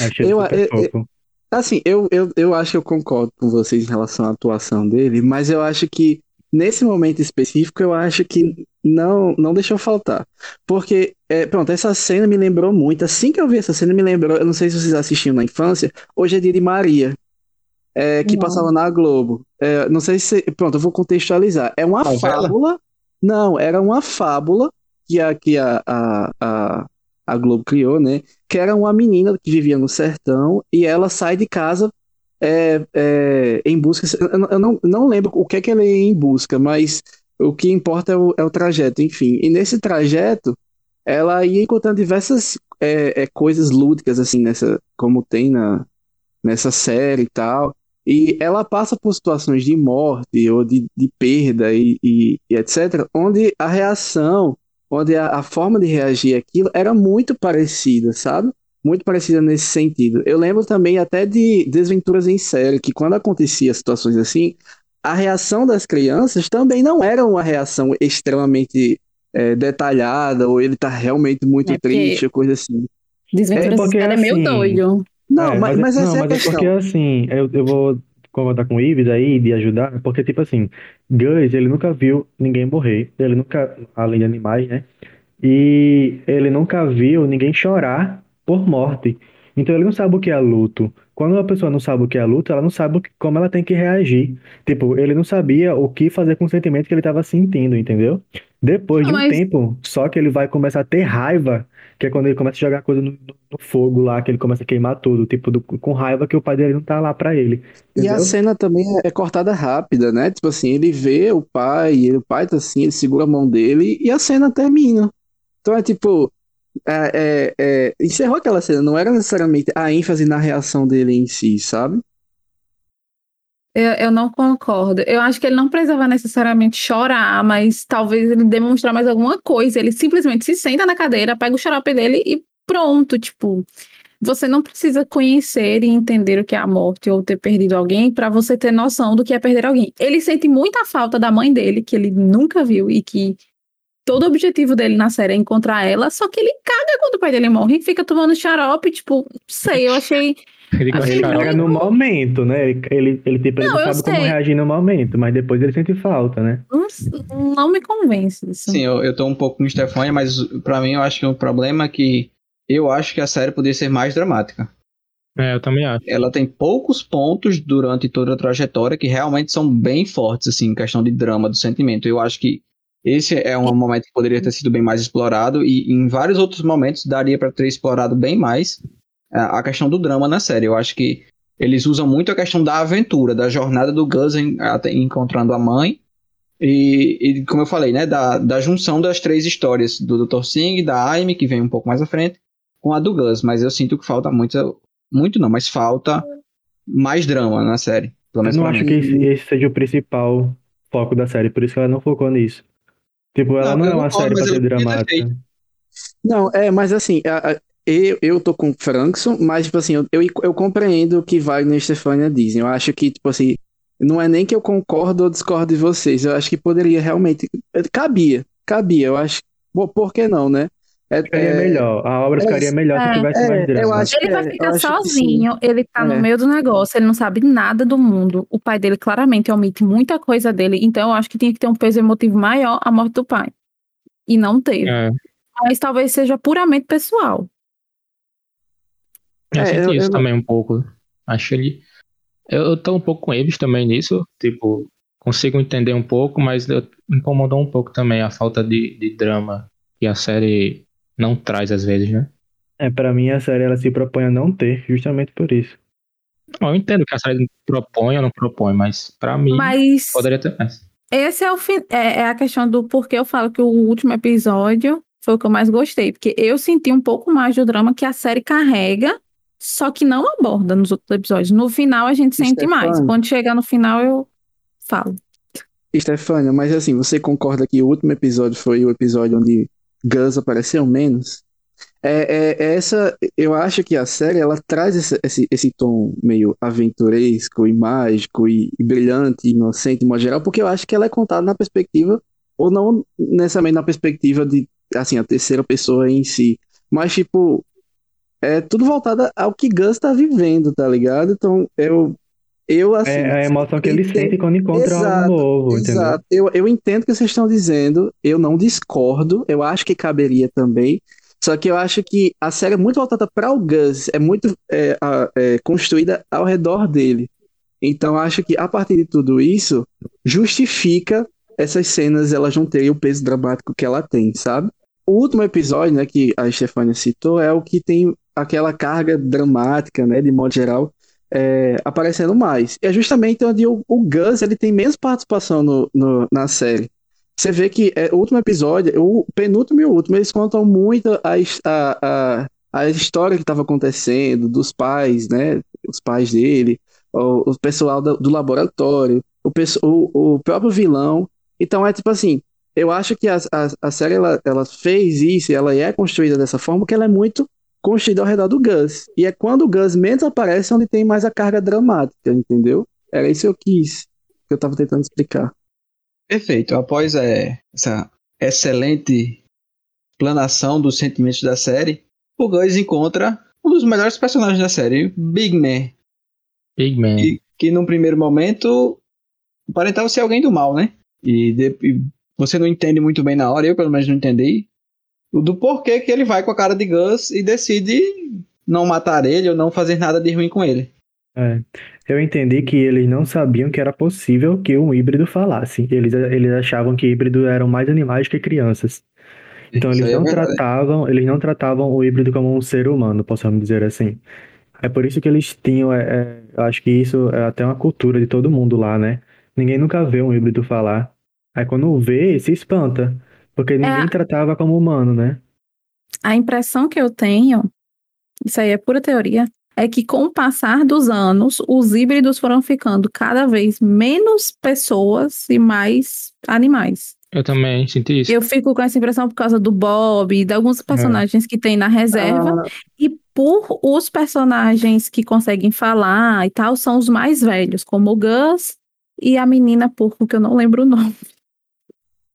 Achei ele Eu- eu- fofo. Assim, eu, eu, eu acho que eu concordo com vocês em relação à atuação dele, mas eu acho que nesse momento específico, eu acho que não, não deixou faltar. Porque, é, pronto, essa cena me lembrou muito. Assim que eu vi essa cena, me lembrou. Eu não sei se vocês assistiam na infância. Hoje é dia de Maria. é, que Não. passava na Globo. É, não sei se. Pronto, eu vou contextualizar. É uma Novela? fábula. Não, era uma fábula que a, que a, a, a, a Globo criou, né? Que era uma menina que vivia no sertão e ela sai de casa é, é, em busca. Eu, não- não lembro o que é que ela ia em busca, mas o que importa é o, é o trajeto, enfim. E nesse trajeto, ela ia encontrando diversas é, é, coisas lúdicas, assim, nessa, como tem na, nessa série e tal. E ela passa por situações de morte ou de, de perda e, e, e etc., onde a reação, onde a, a forma de reagir àquilo era muito parecida, sabe? Muito parecida nesse sentido. Eu lembro também até de Desventuras em Série, que quando acontecia situações assim, a reação das crianças também não era uma reação extremamente é, detalhada, ou ele tá realmente muito É triste, ou coisa assim. Desventuras É porque, é, é meio assim, doido. Não, É, mas, mas não, essa é a mas é questão. porque assim, eu, eu vou concordar com o Ives aí de ajudar, porque tipo assim, Gus, ele nunca viu ninguém morrer, ele nunca, além de animais, né? E ele nunca viu ninguém chorar por morte. Então ele não sabe o que é luto. Quando uma pessoa não sabe o que é luto, ela não sabe que- como ela tem que reagir. Tipo, ele não sabia o que fazer com o sentimento que ele estava sentindo, entendeu? Depois de um Mas- tempo, só que ele vai começar a ter raiva, que é quando ele começa a jogar coisa no, no- fogo lá, que ele começa a queimar tudo, tipo, do- com raiva que o pai dele não tá lá pra ele. E a Entendeu? cena também é, é cortada rápida, né? Tipo assim, ele vê o pai, e o pai tá assim, ele segura a mão dele e a cena termina. Então é tipo, é, é, é, encerrou aquela cena, não era necessariamente a ênfase na reação dele em si, sabe? Eu, eu não concordo. Eu acho que ele não precisava necessariamente chorar, mas talvez ele demonstrar mais alguma coisa. Ele simplesmente se senta na cadeira, pega o xarope dele e pronto. Tipo, você não precisa conhecer e entender o que é a morte ou ter perdido alguém para você ter noção do que é perder alguém. Ele sente muita falta da mãe dele, que ele nunca viu e que todo o objetivo dele na série é encontrar ela, só que ele caga quando o pai dele morre e fica tomando xarope. Tipo, não sei, eu achei. Ele Assim, Ele no momento, né? Ele, ele, ele, tipo, ele Não, eu sabe como sei. reagir no momento, mas depois ele sente falta, né? Não, não me convence isso. Sim, eu, eu tô um pouco com o Stefania, mas pra mim eu acho que o problema é que eu acho que a série poderia ser mais dramática. É, eu também acho. Ela tem poucos pontos durante toda a trajetória que realmente são bem fortes, assim, em questão de drama, do sentimento. Eu acho que esse é um momento que poderia ter sido bem mais explorado e em vários outros momentos daria pra ter explorado bem mais a questão do drama na série. Eu acho que eles usam muito a questão da aventura, da jornada do Gus em- até encontrando a mãe e, e, como eu falei, né, da, da junção das três histórias do Dr. Singh, da Amy, que vem um pouco mais à frente, com a do Gus. Mas eu sinto que falta muito, muito não, mas falta mais drama na série. Pelo Eu menos não pra acho mim. que esse, seja o principal foco da série, por isso que ela não focou nisso. Tipo, ela Não, não, eu é uma concordo, série pra ser dramática. Não, é, mas assim, a- a- eu, eu tô com o Frankson, mas, tipo assim, eu, eu, eu compreendo o que Wagner e Stefania dizem. Eu acho que, tipo assim, não é nem que eu concordo ou discordo de vocês. Eu acho que poderia realmente. Cabia, cabia. Eu acho. Bom, por que não, né? É, Ficaria é- melhor. A obra é- ficaria melhor se é, tivesse é, mais eu drama. acho- Ele vai É, ficar sozinho, ele tá É. no meio do negócio, ele não sabe nada do mundo. O pai dele claramente omite muita coisa dele, então eu acho que tinha que ter um peso emotivo maior a morte do pai. E não teve. É, Mas talvez seja puramente pessoal. Eu É, senti eu- isso eu não- também um pouco. Acho ele. Eu, eu tô um pouco com eles também nisso. Tipo, consigo entender um pouco, mas eu- me incomodou um pouco também a falta de, de drama que a série não traz às vezes, né? É, pra mim a série ela se propõe a não ter, justamente por isso. Não, eu entendo que a série propõe ou não propõe, mas pra mim Mas poderia ter mais. esse é, o fim, é, é a questão do porquê eu falo que o último episódio foi o que eu mais gostei. Porque eu senti um pouco mais do drama que a série carrega, só que não aborda nos outros episódios. No final a gente sente mais. Stefania. Quando chegar no final eu falo. Stefania, mas assim, você concorda que o último episódio foi o episódio onde Gus apareceu menos? É, é- é essa, eu acho que a série ela traz esse, esse, esse tom meio aventuresco e mágico e, e brilhante, inocente, modo geral, porque eu acho que ela é contada na perspectiva, ou não necessariamente na perspectiva de, assim, a terceira pessoa em si, mas tipo, é tudo voltado ao que Gus tá vivendo, tá ligado? Então, eu, eu assim, É a emoção que ele entendo- sente quando encontra Exato, algo novo, entendeu? Exato. Eu, eu entendo o que vocês estão dizendo, eu não discordo, eu acho que caberia também. Só que eu acho que a série é muito voltada para o Gus, é muito é, é, construída ao redor dele. Então eu acho que a partir de tudo isso, justifica essas cenas elas não terem o peso dramático que ela tem, sabe? O último episódio, né, que a Stefania citou, é o que tem aquela carga dramática, né, de modo geral, é, aparecendo mais. É justamente onde o, o Gus ele tem menos participação no, no- na série. Você vê que é, o último episódio, o penúltimo e o último, eles contam muito a, a, a, a história que estava acontecendo, dos pais, né? os pais dele, o, o pessoal do, do laboratório, o, o, o próprio vilão. Então é tipo assim, eu acho que a, a, a série ela, ela fez isso ela é construída dessa forma porque ela é muito construída ao redor do Gus. E é quando o Gus menos aparece onde tem mais a carga dramática, entendeu? Era isso que eu quis, que eu tava tentando explicar. Perfeito. Após é, essa excelente planação dos sentimentos da série, o Gus encontra um dos melhores personagens da série, Big Man. Big Man. Que, que num primeiro momento aparentava ser alguém do mal, né? E, de- e você não entende muito bem na hora, eu pelo menos não entendi, do porquê que ele vai com a cara de Gus e decide não matar ele ou não fazer nada de ruim com ele. É. Eu entendi que eles não sabiam que era possível que um híbrido falasse. Eles, eles achavam que híbridos eram mais animais que crianças. Então Isso eles é não verdade. tratavam, eles não tratavam o híbrido como um ser humano, possamos dizer assim. É por isso que eles tinham, é, é, acho que isso é até uma cultura de todo mundo lá, né? Ninguém nunca vê um híbrido falar. Aí quando vê, se espanta, porque ninguém tratava como humano, né? A impressão que eu tenho, isso aí é pura teoria, é que com o passar dos anos, os híbridos foram ficando cada vez menos pessoas e mais animais. Eu também senti isso. Eu fico com essa impressão por causa do Bob, e de alguns personagens que tem na reserva, Ah, e por os personagens que conseguem falar e tal, são os mais velhos, como o Gus e a menina porco, que eu não lembro o nome.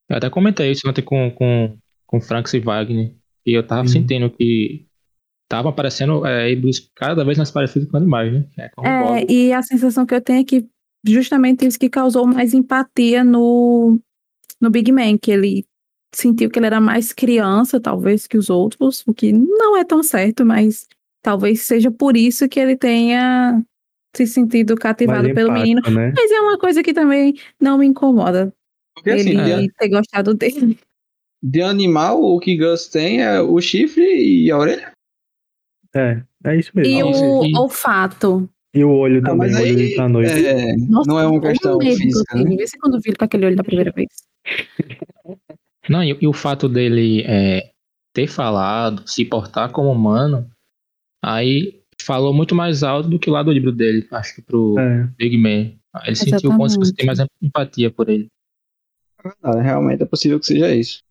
Eu até comentei isso ontem com, com, com Franks e Wagner. E eu tava Uhum. sentindo que tava aparecendo é, híbridos cada vez mais parecidos com animais, né? É, É, e a sensação que eu tenho é que justamente isso que causou mais empatia no, no Big Man, que ele sentiu que ele era mais criança, talvez, que os outros, o que não é tão certo, mas talvez seja por isso que ele tenha se sentido cativado Mais pelo menino. né? Mas é uma coisa que também não me incomoda, Porque assim, ele de, ter gostado dele. de animal, o que Gus tem é o chifre e a orelha. É, é isso mesmo. E Nossa, o e- olfato. E o olho Ah, também, o olho aí da noite. é, Nossa, não é uma um questão medo física, né? tive. Vê se quando eu vi ele com aquele olho da primeira vez. (laughs) Não, e, e o fato dele é, ter falado, se portar como humano, aí falou muito mais alto do que lá do livro dele, acho que pro É, Big Man. Ele sentiu como se você Exatamente. tem mais empatia por ele. Ah, realmente é possível que seja isso.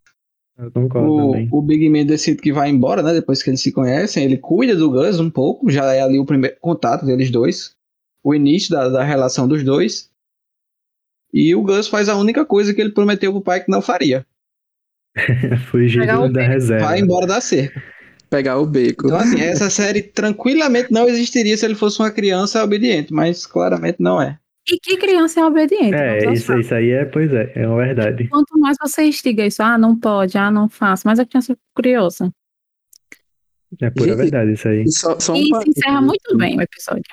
eu concordo O, também. o Big Man decide que vai embora, né? Depois que eles se conhecem, ele cuida do Gus um pouco, já é ali o primeiro contato deles dois, o início da, da relação dos dois. E o Gus faz a única coisa que ele prometeu pro pai que não faria: (laughs) Fugir da reserva. vai embora da cerca. pegar o beco. Então, assim, essa série tranquilamente não existiria se ele fosse uma criança obediente, mas claramente não é. E que criança é obediente? É, isso, isso aí é, pois é, é uma verdade. Quanto mais você instiga isso, ah, não pode, ah, não faço, mas a criança fica curiosa. É pura Gente, verdade isso aí. E só, só um e se encerra muito bem o episódio.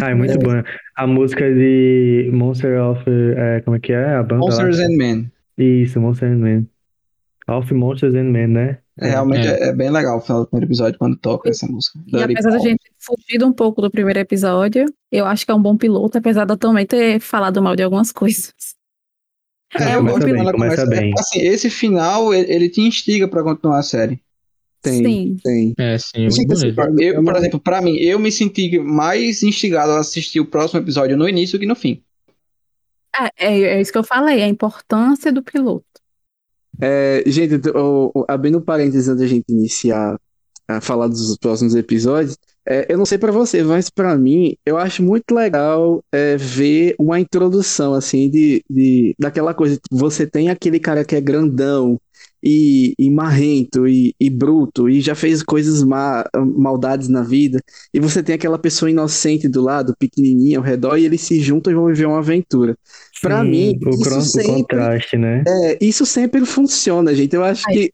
Ah, é muito É. bom. A música de Monster of. é, como é que é? A banda lá? Monsters and Men. Isso, Monsters and Men. Of Monsters and Men, né? É, realmente é. é bem legal o final do primeiro episódio quando toca essa música. E Dirty apesar da gente ter fugido um pouco do primeiro episódio, eu acho que é um bom piloto, apesar de eu também ter falado mal de algumas coisas. É, É, eu bem, quando ela começa começa. bem. Assim, esse final, ele, ele te instiga pra continuar a série. Tem, Sim. tem. É, sim, muito Sim, bonito. assim, Eu, eu por exemplo, pra mim, eu me senti mais instigado a assistir o próximo episódio no início que no fim. É, é, é isso que eu falei, a importância do piloto. É, gente, o- o- abrindo parênteses antes da gente iniciar a falar dos próximos episódios, é, eu não sei pra você, mas pra mim, eu acho muito legal é, ver uma introdução, assim, de, de, daquela coisa. Você tem aquele cara que é grandão e, e marrento e, e bruto e já fez coisas má, maldades na vida, e você tem aquela pessoa inocente do lado, pequenininha ao redor, e eles se juntam e vão viver uma aventura. Pra Sim, mim, o, isso o sempre- contraste, né? É, isso sempre funciona, gente. Eu acho Ai, que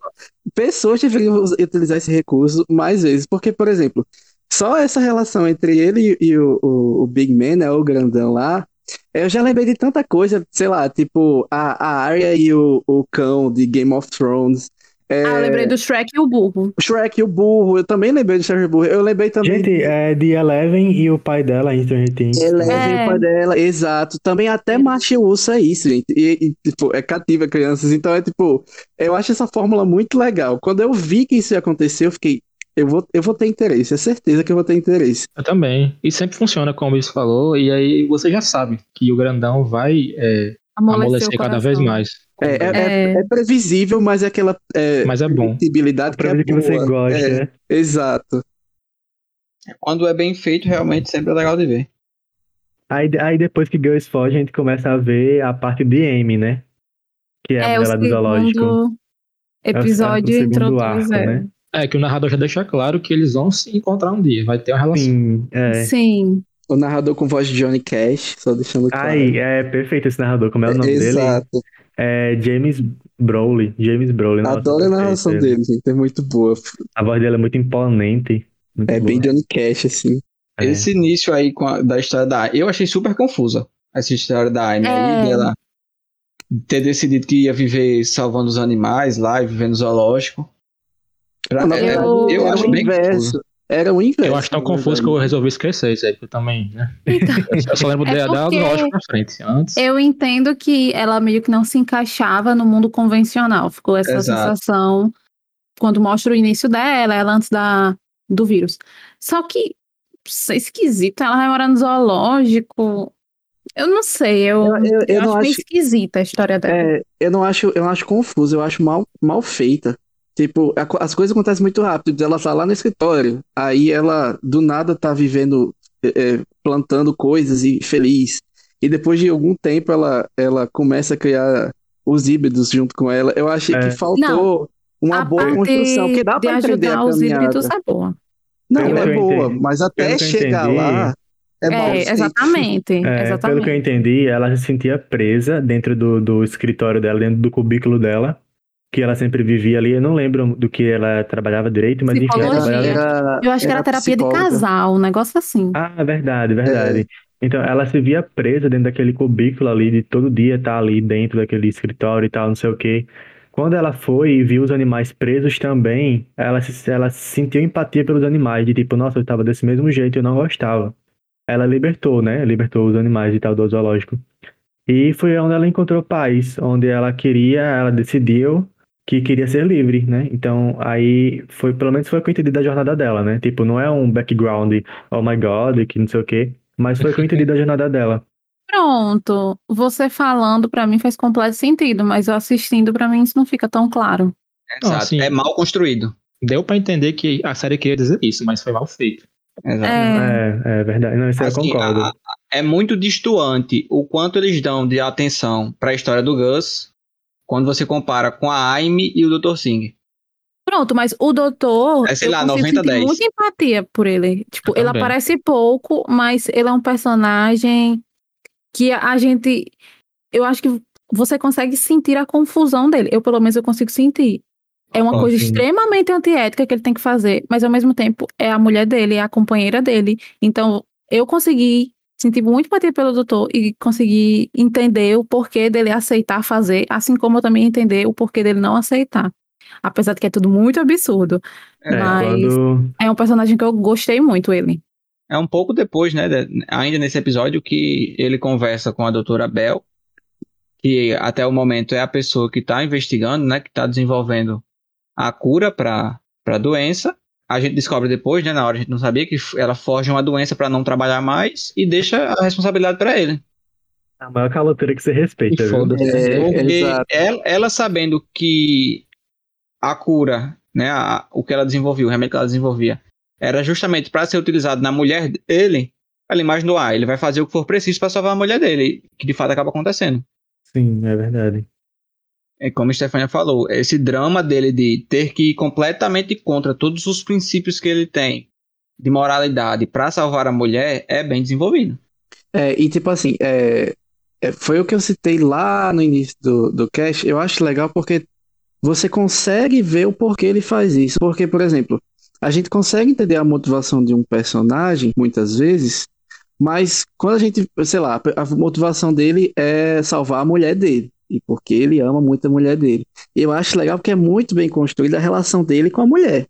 pessoas deveriam utilizar esse recurso mais vezes, porque, por exemplo, só essa relação entre ele e, e o, o, o Big Man, né, o grandão lá, eu já lembrei de tanta coisa, sei lá, tipo a, a Arya e o, o cão de Game of Thrones, é, Ah, eu lembrei do Shrek e o burro. Shrek e o burro, eu também lembrei do Shrek e o burro, eu lembrei também Gente, é de Eleven e o pai dela em Stranger Things. Eleven, É. o pai dela, exato. Também até Machi Urso é isso, gente. E, e, tipo, é cativa crianças. Então é tipo, eu acho essa fórmula muito legal. Quando eu vi que isso ia acontecer, eu fiquei, eu vou, eu vou ter interesse, é certeza que eu vou ter interesse. Eu também. E sempre funciona como isso falou, e aí você já sabe que o grandão vai é, Amolecer o amolecer cada vez mais. É, é, é- É. é previsível, mas é aquela é, Mas é bom. previsibilidade que Pra é que você gosta, É, né? Exato. Quando é bem feito, realmente sempre é legal de ver. Aí, aí depois que Girls foge, a gente começa a ver a parte de Amy, né? Que é, É, a o dela do zoológico. segundo episódio o segundo introduz arco, né? É que o narrador já deixa claro que eles vão se encontrar um dia, vai ter uma relação. Sim, é. Sim. O narrador com voz de Johnny Cash, só deixando claro. Ai, é perfeito esse narrador. Como é o nome dele? Exato. É James Broley. James. Nossa, Adoro a narração ele. dele, gente. É muito boa. A voz dele é muito imponente. Muito É bem boa. Johnny Cash, assim. É. Esse início aí com a- da história da eu achei super confusa. Essa história da Amy aí, É. dela ter decidido que ia viver salvando os animais lá e viver no zoológico. Pra- é- eu- eu acho bem confuso. Era o inverso. Eu acho tão na confuso que eu resolvi esquecer isso aí, porque eu também, né? Então, Eu só lembro (laughs) É dela porque- lógico pra frente. Antes. eu entendo que ela meio que não se encaixava no mundo convencional. Ficou essa Exato. sensação quando mostra o início dela, ela antes da, do vírus. Só que isso é esquisito, ela vai morar no zoológico. Eu não sei, eu, Eu- eu- eu acho acho- esquisita a história dela. É, eu não acho, eu acho confuso, eu acho mal, mal feita. Tipo, a as coisas acontecem muito rápido. Ela tá lá no escritório, aí ela do nada tá vivendo, é, é, plantando coisas e feliz. E depois de algum tempo ela, ela começa a criar os híbridos junto com ela. Eu achei É. que faltou uma a boa construção, porque dá pra entender a ajudar os híbridos é boa. Não, Pelo é que boa, entendi- mas até que chegar entendi, lá é, mal É, feito. exatamente, É, pelo que eu exatamente. entendi, ela se sentia presa dentro do, do escritório dela, dentro do cubículo dela, que ela sempre vivia ali. Eu não lembro do que ela trabalhava direito, mas enfim, ela trabalhava. Era, Eu acho que era terapia de psicóloga. casal, um negócio assim. Ah, verdade, verdade. Então ela se via presa dentro daquele cubículo ali, de todo dia estar ali dentro daquele escritório e tal, não sei o quê. Quando ela foi e viu os animais presos também, ela, se, ela sentiu empatia pelos animais, de tipo, nossa, eu estava desse mesmo jeito, eu não gostava. Ela libertou, né? Libertou os animais e tal do zoológico. E foi onde ela encontrou paz, onde ela queria, ela decidiu que queria ser livre, né? Então, aí foi, pelo menos foi o que eu entendi da jornada dela, né? Tipo, não é um background, oh my god, que não sei o quê, mas foi o que eu entendi da jornada dela. Pronto, você falando pra mim faz completo sentido, mas eu assistindo pra mim isso não fica tão claro. Não, Exato. assim- É mal construído. Deu pra entender que a série queria dizer isso, mas foi mal feito. Exato. É, É, é verdade. Não, isso eu Assim, concordo. a- a- é muito distoante o quanto eles dão de atenção para a história do Gus quando você compara com a Amy e o Dr. Singh. pronto, mas o doutor, É, sei lá, consigo 90, sentir 10. muita empatia por ele. Tipo, Eu ele também. aparece pouco, mas ele é um personagem que a gente, eu acho que você consegue sentir a confusão dele. Eu, pelo menos, eu consigo sentir. É uma Ah, coisa sim. extremamente antiética que ele tem que fazer, mas ao mesmo tempo é a mulher dele, é a companheira dele. Então, eu consegui sentir muito empatia pelo doutor e consegui entender o porquê dele aceitar fazer, assim como eu também entender o porquê dele não aceitar. Apesar de que é tudo muito absurdo. É, mas quando. é um personagem que eu gostei muito, ele. É um pouco depois, né, ainda nesse episódio, que ele conversa com a doutora Bell, que até o momento é a pessoa que está investigando, né, que está desenvolvendo a cura para a doença. A gente descobre depois, né, na hora a gente não sabia que ela foge uma doença para não trabalhar mais e deixa a responsabilidade para ele. A maior caloteira que você respeita, E viu? foda-se. É, Porque ela, ela sabendo que a cura, né, a- o que ela desenvolveu, o remédio que ela desenvolvia, era justamente para ser utilizado na mulher dele, ela imaginou, ah, ele vai fazer o que for preciso para salvar a mulher dele, que de fato acaba acontecendo. Sim, é verdade. É como a Stefania falou, esse drama dele de ter que ir completamente contra todos os princípios que ele tem de moralidade para salvar a mulher é bem desenvolvido. É, e tipo assim, é, é, foi o que eu citei lá no início do, do cast. Eu acho legal porque você consegue ver o porquê ele faz isso. Porque, por exemplo, a gente consegue entender a motivação de um personagem, muitas vezes, mas quando a gente, sei lá, a motivação dele é salvar a mulher dele. E porque ele ama muito a mulher dele. E eu acho legal porque é muito bem construída a relação dele com a mulher.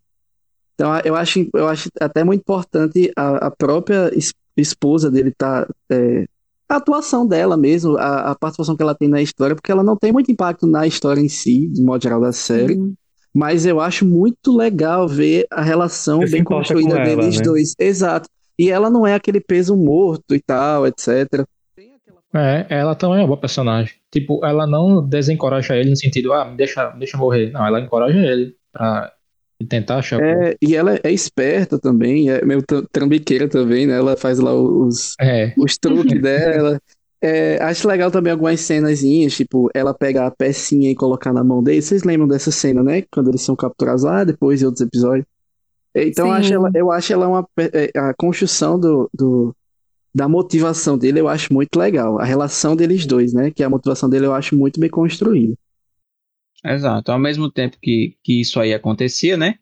Então eu acho, eu acho até muito importante a, a própria es- esposa dele tá. é, a atuação dela mesmo, a, a participação que ela tem na história, porque ela não tem muito impacto na história em si, de modo geral da série. Uhum. Mas eu acho muito legal ver a relação bem construída com ela, deles né? dois. Exato. E ela não é aquele peso morto e tal, etc. É, ela também é uma boa personagem. Tipo, ela não desencoraja ele no sentido, ah, me deixa, me deixa morrer. Não, ela encoraja ele pra tentar achar o É, e ela é esperta também, é meio tra- trambiqueira também, né? Ela faz lá os, É, os truques (laughs) dela. É, acho legal também algumas cenazinhas, tipo, ela pegar a pecinha e colocar na mão dele. Vocês lembram dessa cena, né? Quando eles são capturados lá, depois de outros episódios. Então eu acho ela, eu acho ela uma. pe- é, A construção do, do- da motivação dele eu acho muito legal. A relação deles dois, né? Que a motivação dele eu acho muito bem construída. Exato. Ao mesmo tempo que, que isso aí acontecia, né?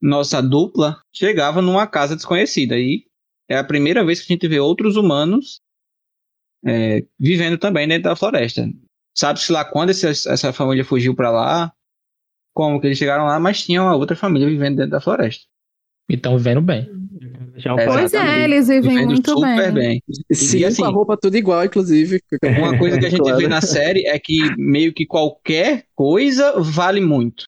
Nossa dupla chegava numa casa desconhecida. E é a primeira vez que a gente vê outros humanos é, vivendo também dentro da floresta. Sabe-se lá quando esse- essa família fugiu pra lá, como que eles chegaram lá, mas tinha uma outra família vivendo dentro da floresta. e tão vivendo bem. Já é. Pois é, eles vivem muito super bem. bem. Sim, assim, com a roupa tudo igual, inclusive. Uma coisa que a gente (laughs) Claro. vê na série é que meio que qualquer coisa vale muito.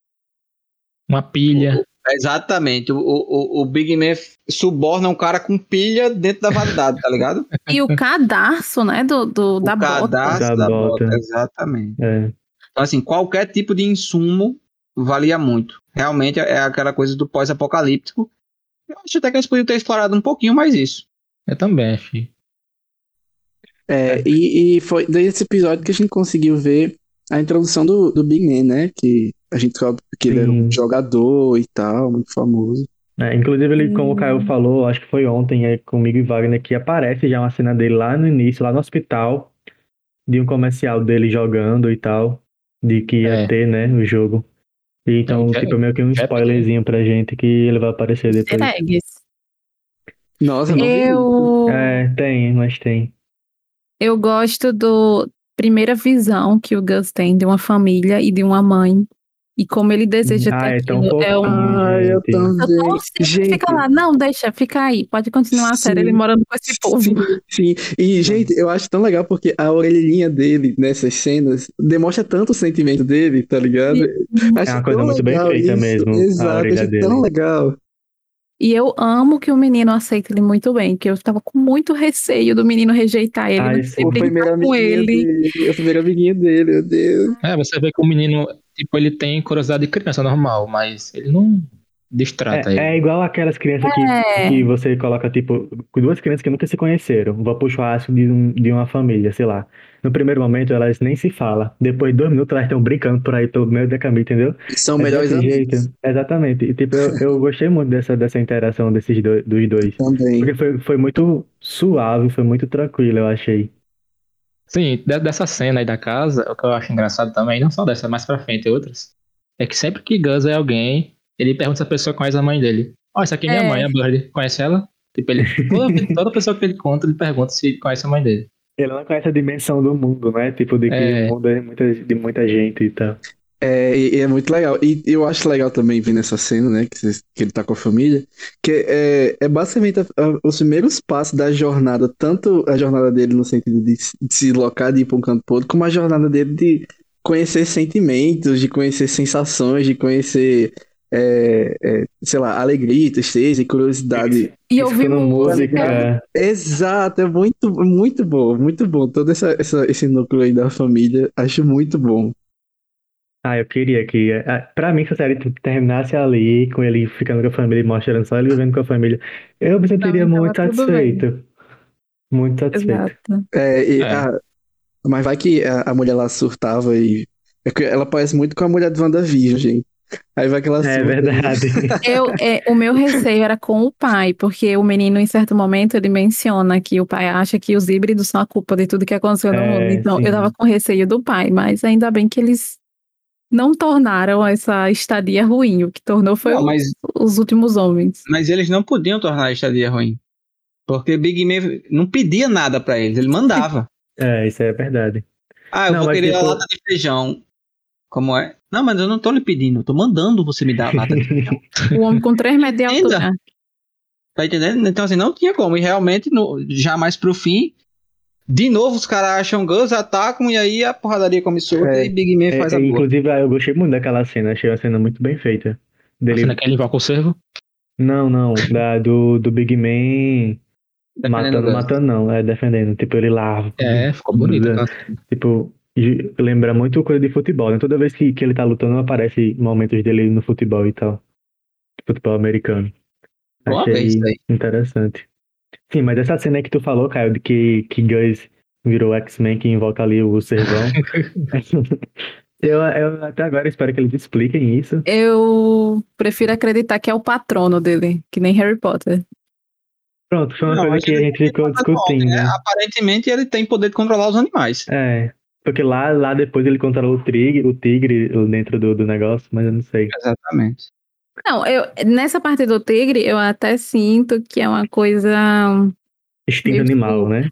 Uma pilha. Exatamente. O, o, o Big Man suborna um cara com pilha dentro da validade, tá ligado? E o cadarço, né, do, do- da o bota. cadastro Da da, bota. bota. Exatamente. É. Então, assim, qualquer tipo de insumo valia muito. Realmente é aquela coisa do pós-apocalíptico. Eu acho até que eles podiam ter explorado um pouquinho mais isso. Eu também achei. É, e, e foi desse episódio que a gente conseguiu ver a introdução do, do Big Man, né? Que a gente descobre que ele era um Sim. jogador e tal, muito famoso. É, inclusive, ele, como o Caio falou, acho que foi ontem, é, comigo e Wagner, que aparece já uma cena dele lá no início, lá no hospital, de um comercial dele jogando e tal, de que ia É. ter, né, o jogo. Então, É, tipo, meio que um é spoilerzinho pra gente que ele vai aparecer depois. Eggs. Nossa, não vi. Eu, É, tem, mas tem. eu gosto do primeira visão que o Gus tem de uma família e de uma mãe. E como ele deseja Ah, ter é tão aquilo. É um... Ah, eu também. Gente, fica lá, não, deixa, fica aí, pode continuar a série, Sim. ele morando com esse povo. Sim, e gente, eu acho tão legal porque a orelhinha dele nessas cenas demonstra tanto o sentimento dele, tá ligado? Acho É uma coisa muito bem feita isso. mesmo, a Exato, orelha acho tão dele. legal. E eu amo que o menino aceita ele muito bem, que eu tava com muito receio do menino rejeitar ele, Ai, mas sim. O sempre tá com amiguinho ele. dele, o primeiro amiguinho dele, meu Deus. É, você vê que o menino, tipo, ele tem curiosidade de criança normal, mas ele não distrata ele. É, é igual aquelas crianças que, É. que você coloca, tipo, com duas crianças que nunca se conheceram. Vou pro churrasco de, um, de uma família, sei lá. No primeiro momento, elas nem se falam. Depois de dois minutos, elas estão brincando por aí pelo meio da caminho, entendeu? São É melhores amigos jeito. Exatamente. E, tipo, eu, eu gostei muito dessa, dessa interação desses dois, dos dois. também. Porque foi, foi muito suave, foi muito tranquilo, eu achei. Sim, de- dessa cena aí da casa, o que eu acho engraçado também, não só dessa, mais pra frente, outras, é que sempre que Gus é alguém, ele pergunta se a pessoa conhece a mãe dele. Ó, essa aqui é minha É. mãe, a Bird. Conhece ela? Tipo, ele, (laughs) toda, toda pessoa que ele conta, ele pergunta se conhece a mãe dele. Ele não conhece a dimensão do mundo, né? Tipo, de que É. o mundo é muita, de muita gente e tal. É, e, e é muito legal. E eu acho legal também ver nessa cena, né? Que, que ele tá com a família. Que é, é basicamente a- a- os primeiros passos da jornada, tanto a jornada dele no sentido de, se- de se locar, de ir pra um canto pro outro, como a jornada dele de conhecer sentimentos, de conhecer sensações, de conhecer, é, é, sei lá, alegria, tristeza e curiosidade. E ouvir Escutando música. música. Exato, é muito, muito bom, muito bom. Todo essa, essa- esse núcleo aí da família, acho muito bom. Ah, eu queria que. ah, Pra mim, se a série tipo, terminasse ali, com ele ficando com a família e mostrando só ele vivendo com a família, eu me sentiria muito satisfeito. Muito satisfeito. É, e É. a- mas vai que a, a mulher lá surtava e. é ela parece muito com a mulher do WandaVision, gente. Aí vai que ela É surta. verdade. (laughs) Eu, é, o meu receio era com o pai, porque o menino, em certo momento, ele menciona que o pai acha que os híbridos são a culpa de tudo que aconteceu no É, mundo. Então, sim. eu tava com receio do pai, mas ainda bem que eles não tornaram essa estadia ruim. O que tornou foi Não, mas, os últimos homens. mas eles não podiam tornar a estadia ruim. Porque Big Man não pedia nada pra eles, ele mandava. (laughs) É, isso é verdade. Ah, eu Não, vou querer a tipo- lata de feijão. Como é? Não, mas eu não tô lhe pedindo, eu tô mandando você me dar a lata de feijão. (laughs) O homem com 3 metros de Ainda? altura. Tá entendendo? Então, assim, não tinha como. E realmente, no, já mais pro fim, De novo, os caras acham Gus, atacam e aí a porradaria come solta É, e Big Man É, faz é, a boa. inclusive, eu gostei muito daquela cena, achei a cena muito bem feita. Dele... Assim, naquele invoca o servo. Não, não, (laughs) da, do, do Big Man Defendendo matando, matando não, é defendendo. Tipo, ele lá, É, ficou bonito. É. cara. tipo, lembra muito coisa de futebol, né? Toda vez que, que ele tá lutando, aparece momentos dele no futebol e tal. Futebol americano. Boa Achei isso aí. interessante. Sim, mas essa cena que tu falou, Caio, de que, que Gus virou X-Men que invoca ali o servão. (laughs) eu, eu até agora espero que eles expliquem isso. Eu prefiro acreditar que é o patrono dele, que nem Harry Potter. Pronto, foi uma Não, coisa que a gente ficou Mas bom, discutindo. né? Aparentemente ele tem poder de controlar os animais. É, porque lá, lá depois ele controla o tigre, o tigre dentro do, do negócio, mas eu não sei. Exatamente. Não, eu, nessa parte do tigre, eu até sinto que é uma coisa Instinto Meio animal, né?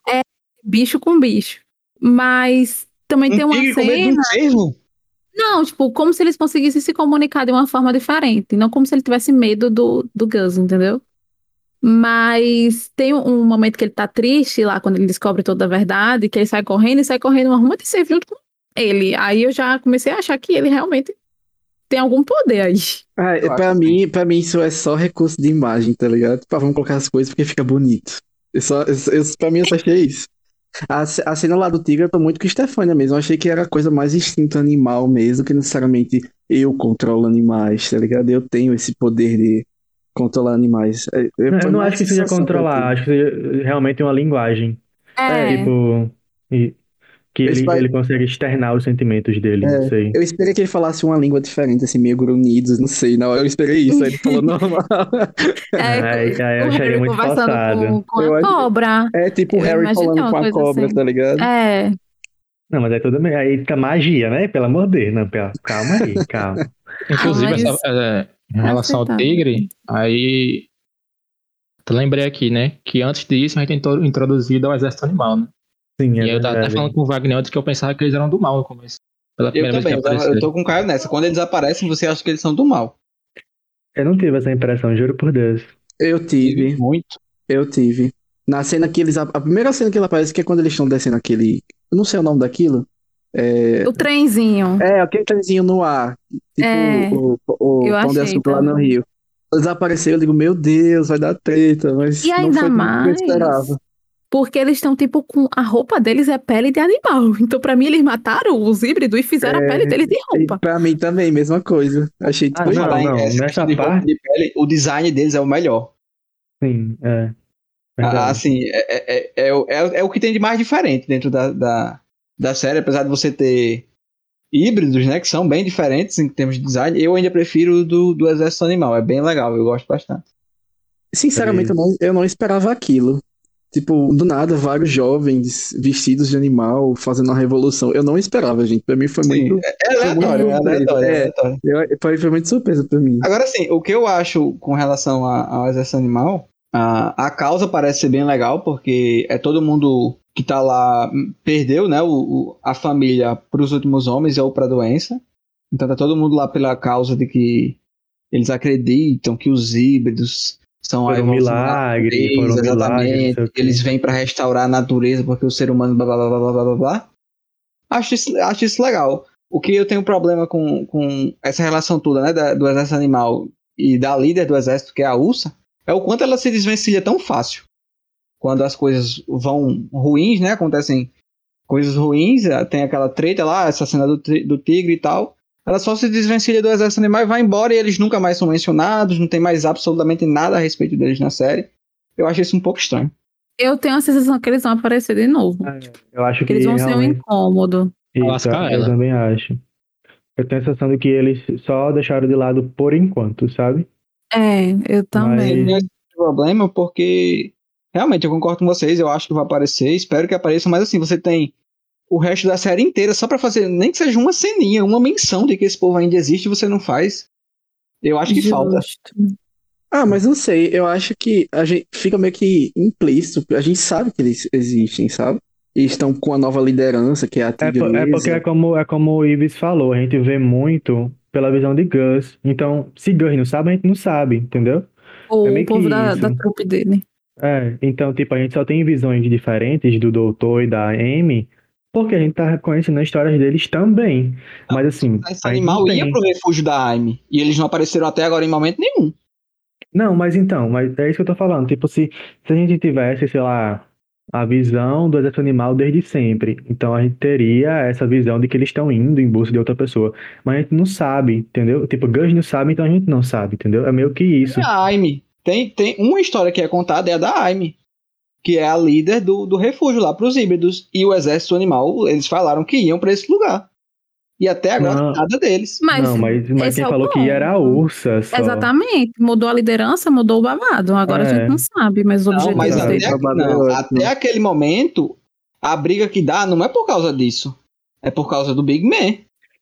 bicho com bicho. Mas também tem Um uma tigre com medo de cena. um cervo? Não, tipo, como se eles conseguissem se comunicar de uma forma diferente. Não como se ele tivesse medo do, do Gus, entendeu? Mas tem um momento que ele tá triste lá, quando ele descobre toda a verdade, que ele sai correndo e sai correndo uma ruma de ser junto com ele. Aí eu já comecei a achar que ele realmente tem algum poder aí. Ah, Eu pra, mim, pra mim isso é só recurso de imagem, tá ligado? Tipo, ah, vamos colocar as coisas porque fica bonito. Eu só, eu, eu, pra mim eu só achei isso. A, a cena lá do tigre eu tô muito com Stefania mesmo. Eu achei que era coisa mais instinto animal mesmo, que necessariamente eu controlo animais, tá ligado? Eu tenho esse poder de controlar animais. É, é, Eu não acho que seja eu controlar, acho que seja realmente uma linguagem. É, Tipo, e- que ele, vai- ele consegue externar os sentimentos dele, não É. sei. Eu esperei que ele falasse uma língua diferente, assim, meio grunhidos, não sei. Na hora eu esperei isso, aí ele falou normal. (laughs) é, Aí- aí eu Harry muito conversando forçado. com, com Eu a acho- cobra. É tipo o Harry falando com a cobra, assim. tá ligado? É, Não, mas é tudo bem. Aí tá magia, né? Pelo amor de Deus. Não, pela- calma aí, (laughs) calma. Inclusive, mas- essa- é, em relação ao aceitável. tigre, aí. Eu lembrei aqui, né? Que antes disso a gente tentou introduzir o exército animal, né? Sim, é e aí eu tava até falando com o Wagner antes que eu pensava que eles eram do mal no começo. Pela Eu primeira também, vez eu, tava- eu tô com o Caio nessa. Quando eles aparecem, você acha que eles são do mal. Eu não tive essa impressão, juro por Deus. Eu tive, Muito. eu tive. Na cena que eles. A primeira cena que ele aparece, que é quando eles estão descendo aquele. Eu não sei o nome daquilo. É. o trenzinho. É, aquele trenzinho no ar. Tipo É, o, o, o eu Pão de Açúcar lá no. Rio. Eles apareceram, eu digo, meu Deus, vai dar treta, mas E não ainda foi tudo que eu mais esperava. Porque eles estão, tipo, com. A roupa deles é pele de animal. (laughs) Então, pra mim, eles mataram os híbridos e fizeram É, a pele deles de E roupa. pra mim também, mesma coisa. Achei Ah, tipo. não, não, essa nessa de parte- de pele, o design deles é o melhor. Sim, é. Ah, assim, é, é, é, é, o- é, é o que tem de mais diferente dentro da, da, da série, apesar de você ter híbridos, né, que são bem diferentes em termos de design, eu ainda prefiro o do, do Exército Animal, é bem legal, eu gosto bastante. Sinceramente, eu não, eu não esperava aquilo. Tipo, do nada, vários jovens vestidos de animal fazendo uma revolução. Eu não esperava, gente. Pra mim foi Sim, muito. é, é aleatório, é muito aleatório, é é. aleatório. Foi, foi muito surpresa pra mim. Agora sim, o que eu acho com relação ao Exército Animal, a, a causa parece ser bem legal, porque é todo mundo que tá lá, hum, perdeu, né, o, o- a família pros últimos homens ou pra doença. Então tá todo mundo lá pela causa de que eles acreditam que os híbridos são Foram da milagre, natureza, foram. Eles vêm pra restaurar a natureza porque o ser humano blá blá blá blá blá blá blá. Acho isso, acho isso legal. O que eu tenho problema com, com essa relação toda, né, da- do exército animal e da líder do exército, que é a Ursa, é o quanto ela se desvencilha tão fácil. Quando as coisas vão ruins, né, acontecem coisas ruins, eh, tem aquela treta lá, essa cena do, do tigre e tal, ela só se desvencilha do exército animal e vai embora e eles nunca mais são mencionados, não tem mais absolutamente nada a respeito deles na série. Eu acho isso um pouco estranho. Eu tenho a sensação que eles vão aparecer de novo. Eu acho Que que eles vão ser um realmente. incômodo. Isso, eu ela. também acho. Eu tenho a sensação de que eles só deixaram de lado por enquanto, sabe? É, eu também. Mas- Esse problema porque realmente eu concordo com vocês, eu acho que vai aparecer, espero que apareça, mas assim, você tem o resto da série inteira só pra fazer, nem que seja uma ceninha, uma menção de que esse povo ainda existe, você não faz. Eu acho que falta. Ah, mas não sei, eu acho que a gente fica meio que implícito, a gente sabe que eles existem, sabe? E estão com a nova liderança, que é a É, po- é tigresa. porque é como, é como o Ives falou, a gente vê muito pela visão de Gus. Então, se Gus não sabe, a gente não sabe, entendeu? Ou É o meio que povo da, da trupe dele. É, então, tipo, a gente só tem visões diferentes do doutor e da Amy, porque a gente tá conhecendo as histórias deles também. Mas assim, Esse animal não ia tem. pro refúgio da Aime. E eles não apareceram até agora em momento nenhum. Não, mas então, mas é isso que eu tô falando. Tipo, se, se a gente tivesse, sei lá, a visão do exército animal desde sempre, então a gente teria essa visão de que eles estão indo em busca de outra pessoa. Mas a gente não sabe, entendeu? Tipo, Gus não sabe, então a gente não sabe, entendeu? É meio que isso. É a Aime. Tem, tem uma história que é contada, é a da Aime. Que é a líder do, do refúgio lá pros híbridos. E o exército animal, eles falaram que iam pra esse lugar. E até agora Não. nada deles. Mas, Não, mas, mas quem é o falou que ia era a. Ursa só. Exatamente. Mudou a liderança, mudou o babado. Agora a É. gente não sabe, mas os Não, objetivos mas até, Trabalho não, até aquele momento, a briga que dá não é por causa disso. É por causa do Big Man.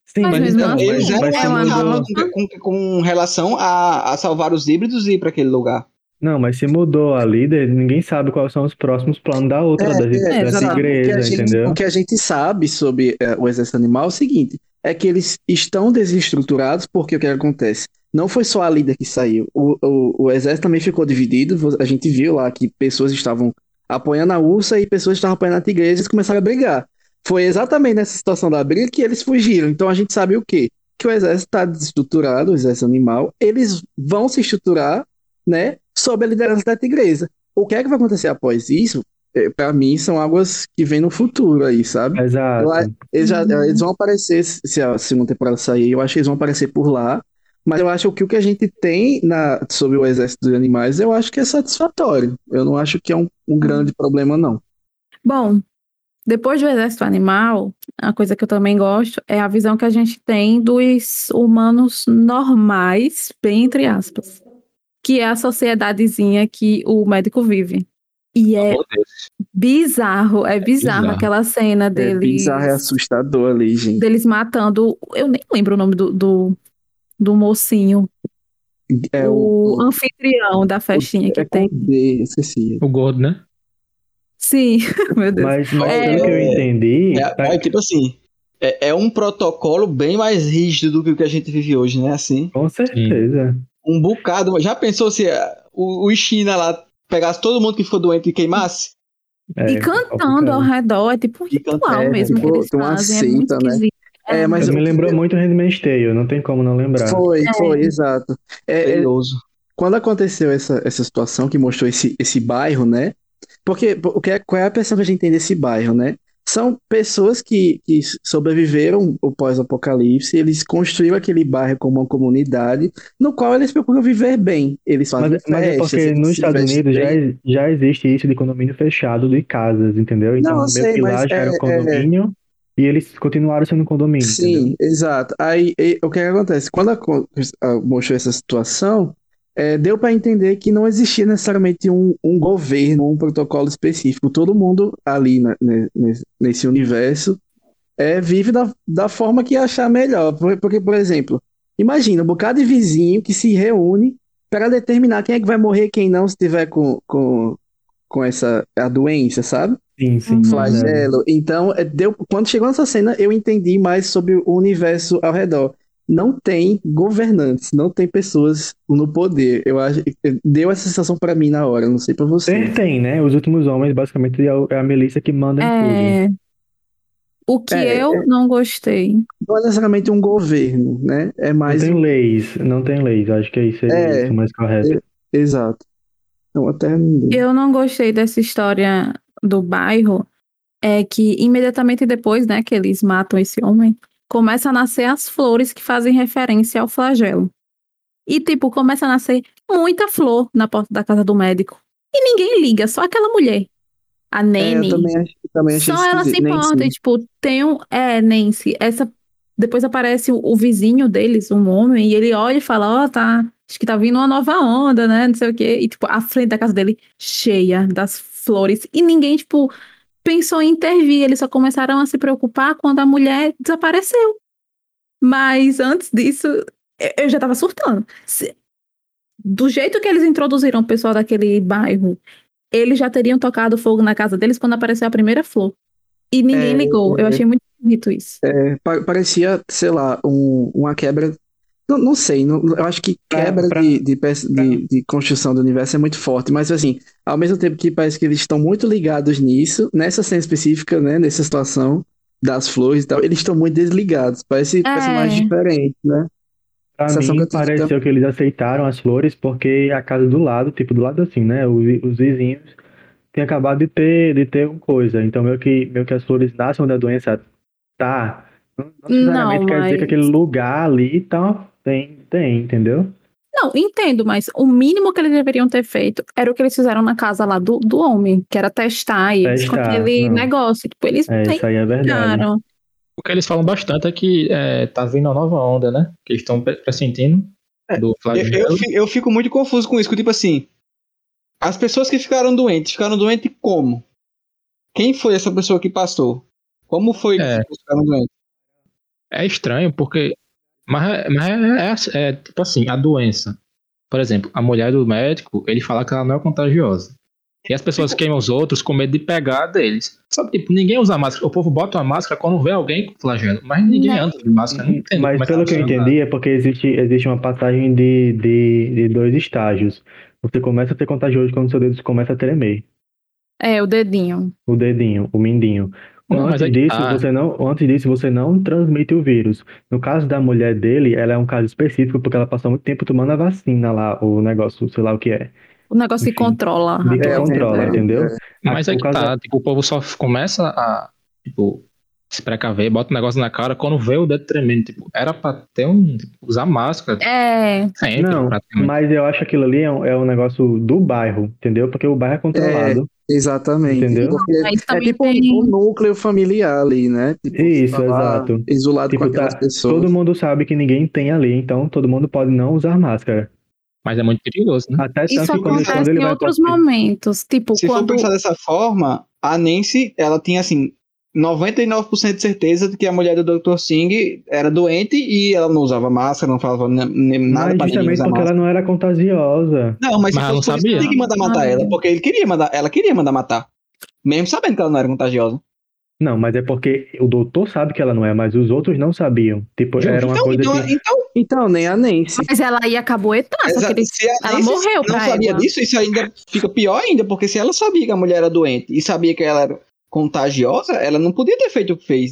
Sim, Mas mas, então, assim, Eles mas, mas é uma com, com- relação a, a salvar os híbridos e ir pra aquele lugar. Não, mas se mudou a líder, ninguém sabe quais são os próximos planos da outra, é, dessa exato. O que, igreja, a gente, entendeu? o que a gente sabe sobre é, o exército animal é o seguinte: é que eles estão desestruturados porque o que acontece? Não foi só a líder que saiu, o, o, o exército também ficou dividido. A gente viu lá que pessoas estavam apoiando a Ursa e pessoas estavam apoiando a Tigresa e eles começaram a brigar. Foi exatamente nessa situação da briga que eles fugiram. Então a gente sabe o quê? Que o exército está desestruturado, o exército animal, eles vão se estruturar, né, sob a liderança da Tigresa. O que é que vai acontecer após isso? É, Pra mim, são águas que vêm no futuro aí, sabe? Exato. Lá- Eles, já- eles vão aparecer, se a segunda temporada sair, eu acho que eles vão aparecer por lá. Mas eu acho que o que a gente tem na, sobre o exército de animais, eu acho que é satisfatório. Eu não acho que é um, um grande problema, não. Bom, depois do exército animal, a coisa que eu também gosto é a visão que a gente tem dos humanos normais, bem entre aspas, que é a sociedadezinha que o médico vive. E é Oh, Deus. bizarro, é bizarro Bizarro. aquela cena É deles, bizarro, é assustador ali, gente. deles matando. Eu nem lembro o nome do, do, do mocinho, É o, o, anfitrião da festinha que é tem. D, esqueci. O gordo, né? Sim, (laughs) meu Deus. Mas, mas É. pelo que eu entendi, É, tá- é tipo assim, é, é um protocolo bem mais rígido do que o que a gente vive hoje, né? Assim, com certeza. Um bocado. Já pensou se eh, o, o China lá pegasse todo mundo que ficou doente e queimasse? É, E cantando ao redor, é tipo um ritual é, mesmo que tipo, eles tem uma fazem, é muito né? esquisito. É, mas Me que- lembrou muito o Handmaid's Tale, não tem como não lembrar. Foi, É. foi, exato. É, é, Perigoso. quando aconteceu essa, essa situação que mostrou esse, esse bairro, né? Porque o que é, qual é a percepção que a gente tem desse bairro, né? São pessoas que, que sobreviveram o pós-apocalipse, eles construíram aquele bairro como uma comunidade, no qual eles procuram viver bem. Eles fazem Mas, mas é porque nos Estados Unidos já, bem. já existe isso de condomínio fechado de casas, entendeu? Então, Não, meio sei, que lá já era é- um condomínio e eles continuaram sendo condomínio, entendeu? Sim, exato. Aí e- o que que acontece? Quando aco- a- mostrou essa situação, é, deu para entender que não existia necessariamente um, um governo, um protocolo específico. Todo mundo ali na- ne- nesse, universo é, vive da, da forma que achar melhor. Por- Porque, por exemplo, imagina um bocado de vizinho que se reúne para determinar quem é que vai morrer, quem não, se tiver com, com, com essa a doença, sabe? Sim, sim. Uhum. flagelo. Então, é, deu, quando chegou nessa cena, eu entendi mais sobre o universo ao redor. Não tem governantes, não tem pessoas no poder. Eu acho, deu essa sensação pra mim na hora, não sei pra você. Ter tem, né? Os últimos homens, basicamente, é é a Melissa que manda em tudo. É, o que É, eu não gostei. Não é necessariamente um governo, né? É Não mais. tem leis, não tem leis. Acho que isso seria É. isso mais correto. Exato. Não, até. Eu não gostei dessa história do bairro, é que imediatamente depois, né, que eles matam esse homem, começa a nascer as flores que fazem referência ao flagelo. E, tipo, começa a nascer muita flor na porta da casa do médico. E ninguém liga, só aquela mulher. A É, Nene. eu também, ach- também achei Só ela se importa, sei. e, tipo, tem um. É, Nancy, essa. Depois aparece o, o vizinho deles, um homem, e ele olha e fala: Ó, tá. Acho que tá vindo uma nova onda, né? Não sei o quê. E, tipo, a frente da casa dele cheia das flores. E ninguém, tipo, pensou em intervir. Eles só começaram a se preocupar quando a mulher desapareceu. Mas antes disso, eu- já tava surtando. Se- do jeito que eles introduziram o pessoal daquele bairro, eles já teriam tocado fogo na casa deles quando apareceu a primeira flor. E ninguém É, ligou. Eu é. achei muito bonito isso. É, pa- parecia, sei lá, um- uma quebra Não, não sei, não- eu acho que Pra- quebra pra- de, de, peça- de- de construção do universo é muito forte, mas assim, ao mesmo tempo que parece que eles estão muito ligados nisso, nessa cena específica, né, nessa situação das flores e tal, eles estão muito desligados, parece personagens diferentes, né? Pra Sensação que mim, eu tive pareceu que eles aceitaram as flores porque a casa do lado, tipo, do lado assim, né? Os, os vizinhos tinham acabado de ter, de ter uma coisa. Então, meio que, meio que as flores nascem onde a doença tá. Não, não necessariamente Não, quer dizer que mas- aquele lugar ali tá, tem, tem, entendeu? Não, entendo, mas o mínimo que eles deveriam ter feito era o que eles fizeram na casa lá do, do homem, que era testar eles com Testar, aquele não. negócio. Tipo, eles É, isso aí é verdade. O que eles falam bastante é que é, tá vindo uma nova onda, né? Que eles estão pre- pressentindo É, do Eu, eu, fi- eu fico muito confuso com isso, que, tipo assim, as pessoas que ficaram doentes, ficaram doentes como? Quem foi essa pessoa que passou? Como foi que É. pessoas ficaram doentes? É estranho porque. Mas, é- mas é, é- é tipo assim, a doença. Por exemplo, a mulher do médico, ele fala que ela não é contagiosa. E as pessoas queimam os outros com medo de pegar deles. Sabe, tipo, ninguém usa máscara. O povo bota uma máscara quando vê alguém com flagelo. Mas ninguém Não. anda de máscara. Não entendo Mas é pelo que eu entendi, é porque existe, existe uma passagem de, de, de dois estágios. Você começa a ser contagioso quando seu dedo começa a tremer. É, o dedinho. O dedinho, o mindinho. Antes, aí que disso, tá. você não, antes disso, você não transmite o vírus. No caso da mulher dele, ela é um caso específico porque ela passou muito tempo tomando a vacina lá, o negócio, sei lá o que é. O negócio que Enfim. controla. De que É, controla, é, entendeu? é. Mas Ah, é o que tá, tipo, o povo só começa a, tipo, se precaver, bota um negócio na cara quando vê o dedo tremendo. Tipo, era pra ter um. tipo, usar máscara É, sempre, Não. Mas eu acho que aquilo ali é um, é um negócio do bairro, entendeu? Porque o bairro é controlado. Exatamente. Entendeu? É também tipo um, tem. um núcleo familiar ali, né? Tipo, Isso, tá exato. Isolado com Tipo, aquelas tá, pessoas. todo mundo sabe que ninguém tem ali, então todo mundo pode não usar máscara. Mas é muito perigoso, né? Até Isso tanto que quando, acontece em outros momentos. Tipo, Se for quando. pensar dessa forma, a Nancy, ela tinha assim, 99% de certeza de que a mulher do Dr. Singh era doente e ela não usava máscara, não falava ne- ne- nada Mas pra ninguém justamente usar porque máscara. ela não era contagiosa. Não, mas Mas fosse não por isso, sabia. tinha que mandar matar Ah. ela, porque ele queria mandar, ela queria mandar matar. Mesmo sabendo que ela não era contagiosa. Não, mas é porque o doutor sabe que ela não é, mas os outros não sabiam. Tipo, era uma então, coisa então, que. então, Então, nem a Nancy. Mas ela ia caboetar, só que ele... ela Nancy morreu não pra sabia ela. disso, isso ainda fica pior ainda, porque se ela sabia que a mulher era doente e sabia que ela era contagiosa, ela não podia ter feito o que fez.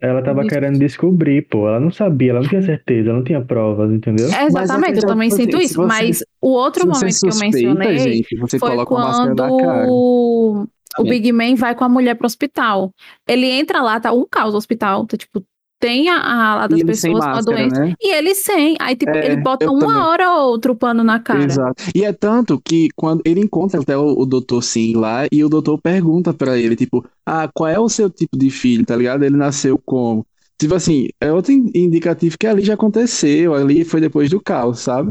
Ela tava Isso. querendo descobrir, pô. Ela não sabia, ela não tinha certeza, ela não tinha provas, entendeu? É, exatamente, eu questão, também tipo sinto assim, isso. se você- Mas o outro momento que eu suspeita, mencionei gente, você foi coloca quando o Big Man vai com a mulher pro hospital. Ele entra lá, tá um caos no hospital. Tá, tipo, tem a, a lá das E pessoas com a máscara, doença. né? E ele sem. Aí, tipo, É, ele bota uma também. hora ou outra o pano na cara. Exato. E é tanto que quando ele encontra até o, o doutor Sim lá e o doutor pergunta pra ele, tipo, ah, qual é o seu tipo de filho, tá ligado? Ele nasceu como? Tipo assim, é outro in- indicativo que ali já aconteceu, ali foi depois do caos, sabe?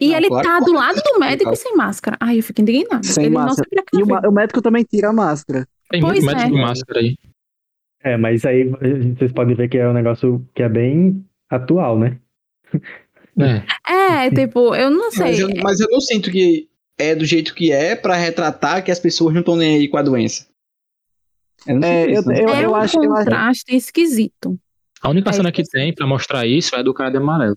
E Não, ele claro tá do lado do médico e sem máscara. Ai, eu fico indignada. Sem ele não máscara. E o, o médico também tira a máscara. Tem Pois muito médico é. de máscara aí. É, mas aí vocês podem ver que é um negócio que é bem atual, né? É. É, tipo, eu não sei. Mas eu, mas eu não sinto que é do jeito que é pra retratar que as pessoas não estão nem aí com a doença. Eu não É, sinto eu, isso, não. eu, é eu um acho, eu acho. contraste esquisito. A única É cena que que tem pra mostrar isso é do cara de amarelo.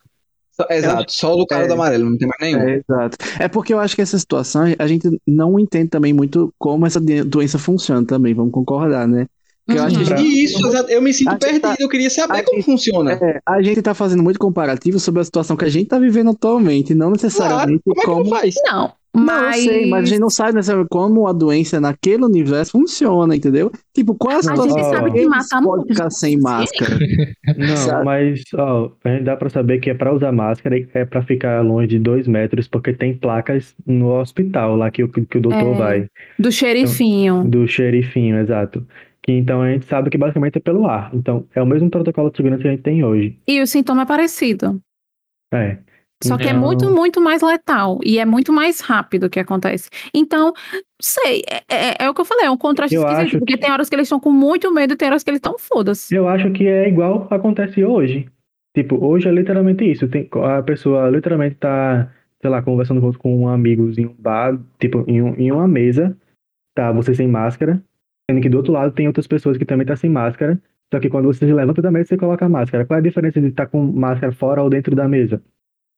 Exato, só o do cara É. do amarelo, não tem mais nenhum. É, exato. É porque eu acho que essa situação a gente não entende também muito como essa de- doença funciona também, vamos concordar, né? Eu acho que a Uhum. gente, E isso, eu me sinto A perdido, tá- eu queria saber a como gente- funciona. é, a gente tá fazendo muito comparativo sobre a situação que a gente tá vivendo atualmente, não necessariamente Como é que como. não faz? Não, Não, mas. eu sei, mas a gente não sabe necessariamente como a doença naquele universo funciona, entendeu? Tipo, qual a A situação gente sabe que mata muito. ficar sem máscara? (laughs) Não, Sabe? mas ó, a gente dá pra saber que é pra usar máscara e é pra ficar longe de dois metros, porque tem placas no hospital lá que, o- que o doutor É. vai, Do xerifinho. do xerifinho, exato. Que então a gente sabe que basicamente é pelo ar. Então é o mesmo protocolo de segurança que a gente tem hoje. E o sintoma é parecido. É. Só que é Então- muito, muito mais letal. E é muito mais rápido que acontece. Então, sei, é, é- é o que eu falei, é um contraste Eu esquisito. acho Porque tem horas que eles estão com muito medo e tem horas que eles estão foda-se. Eu acho que é igual acontece hoje. Tipo, hoje é literalmente isso. Tem, a pessoa literalmente tá, sei lá, conversando com, com amigos em um bar, tipo, em, um- em uma mesa, tá você sem máscara, sendo que do outro lado tem outras pessoas que também tá sem máscara, Só que quando você se levanta da mesa, você coloca a máscara. Qual é a diferença de estar com máscara fora ou dentro da mesa?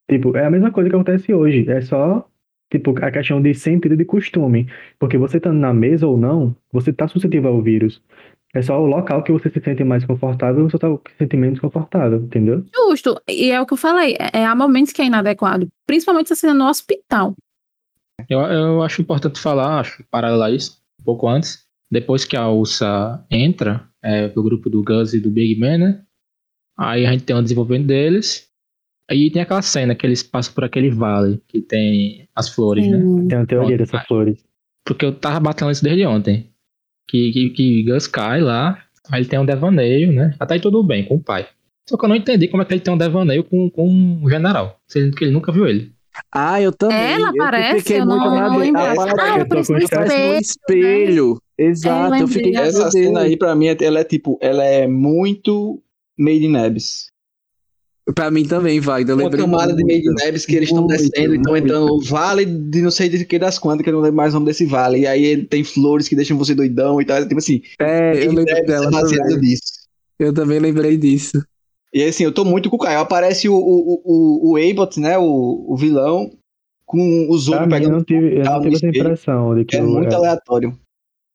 Tipo, é a mesma coisa que acontece hoje. É só, tipo, a questão de sentido de costume. Porque você estando na mesa ou não, você tá suscetível ao vírus. É só o local que você se sente mais confortável, você tá se sente menos confortável, entendeu? Justo. E é o que eu falei. É, há momentos que é inadequado. Principalmente se você no hospital. Eu, eu acho importante falar, acho paralelo a isso, um pouco antes. Depois que a Ursa entra é, pro grupo do Gus e do Big Man, né? Aí a gente tem o desenvolvimento deles. Aí tem aquela cena que eles passam por aquele vale que tem as flores, né? Sim. Tem uma teoria Pronto. dessas flores. Porque eu tava batendo isso desde ontem. Que, que, que Gus cai lá, aí ele tem um devaneio, né? Até aí tudo bem com o pai. Só que eu não entendi como é que ele tem um devaneio com, com o general. Sendo que ele nunca viu ele. Ah, eu também. Ela eu aparece, eu não- não dele. lembrava. Ela Ah, ela aparece no espelho, espelho. Exato, eu fiquei lembrei. meu Essa cena aí, pra mim, ela é tipo, ela é muito Made in Abyss. Pra mim também, Wagner. Eu Uma lembrei camada de Made in Abyss que eles estão descendo e estão entrando no vale de não sei de que das quantas, que eu não lembro mais o nome desse vale. E aí ele tem flores que deixam você doidão e tal. Tipo assim, É, eu dela é baseado também. nisso. Eu também lembrei disso. E assim, eu tô muito com o Caio. Aparece o, o, o, o Abot, né? O, o vilão, com os Pra outros mim, eu pegando. não tive, eu não tive essa impressão de que, É o- muito é, aleatório.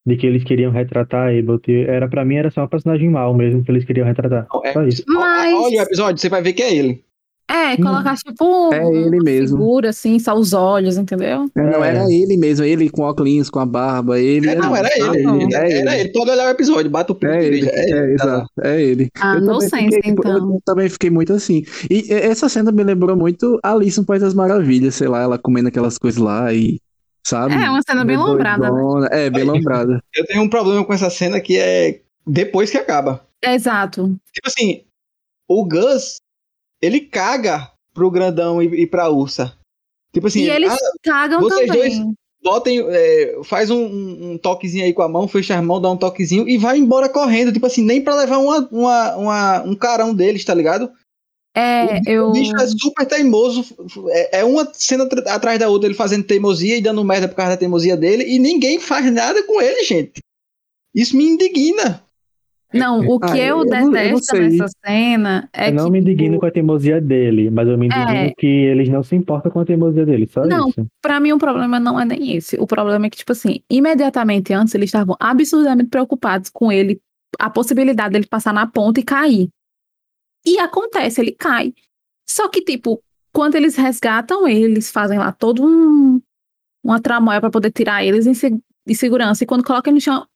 De que eles queriam retratar a Abel. Era, pra mim, era só um personagem mal mesmo que eles queriam retratar. Não, é- Só isso. Mas- Olha o episódio, você vai ver que é ele. É, colocar tipo É ele uma mesmo. figura assim, só os olhos, entendeu? Não É. era ele mesmo, ele com óculos, com a barba, ele. É, não, era ele. não. Era, É era ele. ele. Pode olhar o episódio, bate o pinto É ele, já. é, ele, tá exato, é ele. Ah, eu, no também sense, fiquei, tipo, então. eu também fiquei muito assim. E e- essa cena me lembrou muito Alice no País das Maravilhas, sei lá, ela comendo aquelas coisas lá e. Sabe? É, uma cena bem Meio lembrada, né? É, bem lembrada. (laughs) Eu tenho um problema com essa cena que é depois que acaba. Exato. Tipo assim, o Gus, ele caga pro grandão e, e pra ursa. Tipo assim, e eles ah, cagam vocês também. botem, é, faz um, um- toquezinho aí com a mão, fecha as mãos, dá um toquezinho e vai embora correndo. Tipo assim, nem pra levar uma, uma, uma- um carão deles, tá ligado? É, o, eu. bicho é super teimoso. É, é uma cena atrás da outra, ele fazendo teimosia e dando merda por causa da teimosia dele, e ninguém faz nada com ele, gente. Isso me indigna. Não, o que Ah, eu, eu não- eu não detesto nessa cena é eu não que. me indigno tipo, com a teimosia dele, mas eu me indigno É. que eles não se importam com a teimosia dele, só Não. isso. Pra mim, o problema não é nem esse. O problema é que, tipo assim, imediatamente antes eles estavam absurdamente preocupados com ele, a possibilidade dele passar na ponta e cair. E acontece, ele cai. Só que, tipo, quando eles resgatam ele, eles fazem lá todo um, uma tramóia pra poder tirar eles de segurança. E quando colocam ele no chão,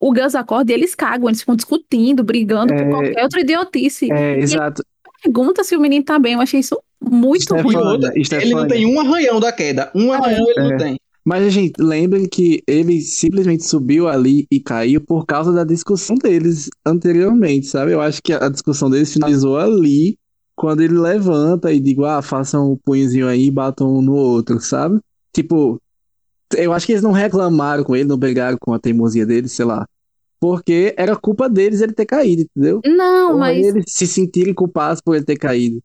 o Gus acorda e eles cagam, eles ficam discutindo, brigando por É. qualquer outra idiotice. É, exato. Pergunta se o menino tá bem, eu achei isso muito Stefania, ruim. E outra, ele não tem um arranhão da queda. Um arranhão ele É. não tem. Mas, gente, lembrem que ele simplesmente subiu ali e caiu por causa da discussão deles anteriormente, sabe? Eu acho que a discussão deles finalizou ali, quando ele levanta e digo, ah, façam um punhozinho aí e batam um no outro, sabe? Tipo, eu acho que eles não reclamaram com ele, não brigaram com a teimosia dele, sei lá. Porque era culpa deles ele ter caído, entendeu? Não, Ou mas eles se sentirem culpados por ele ter caído.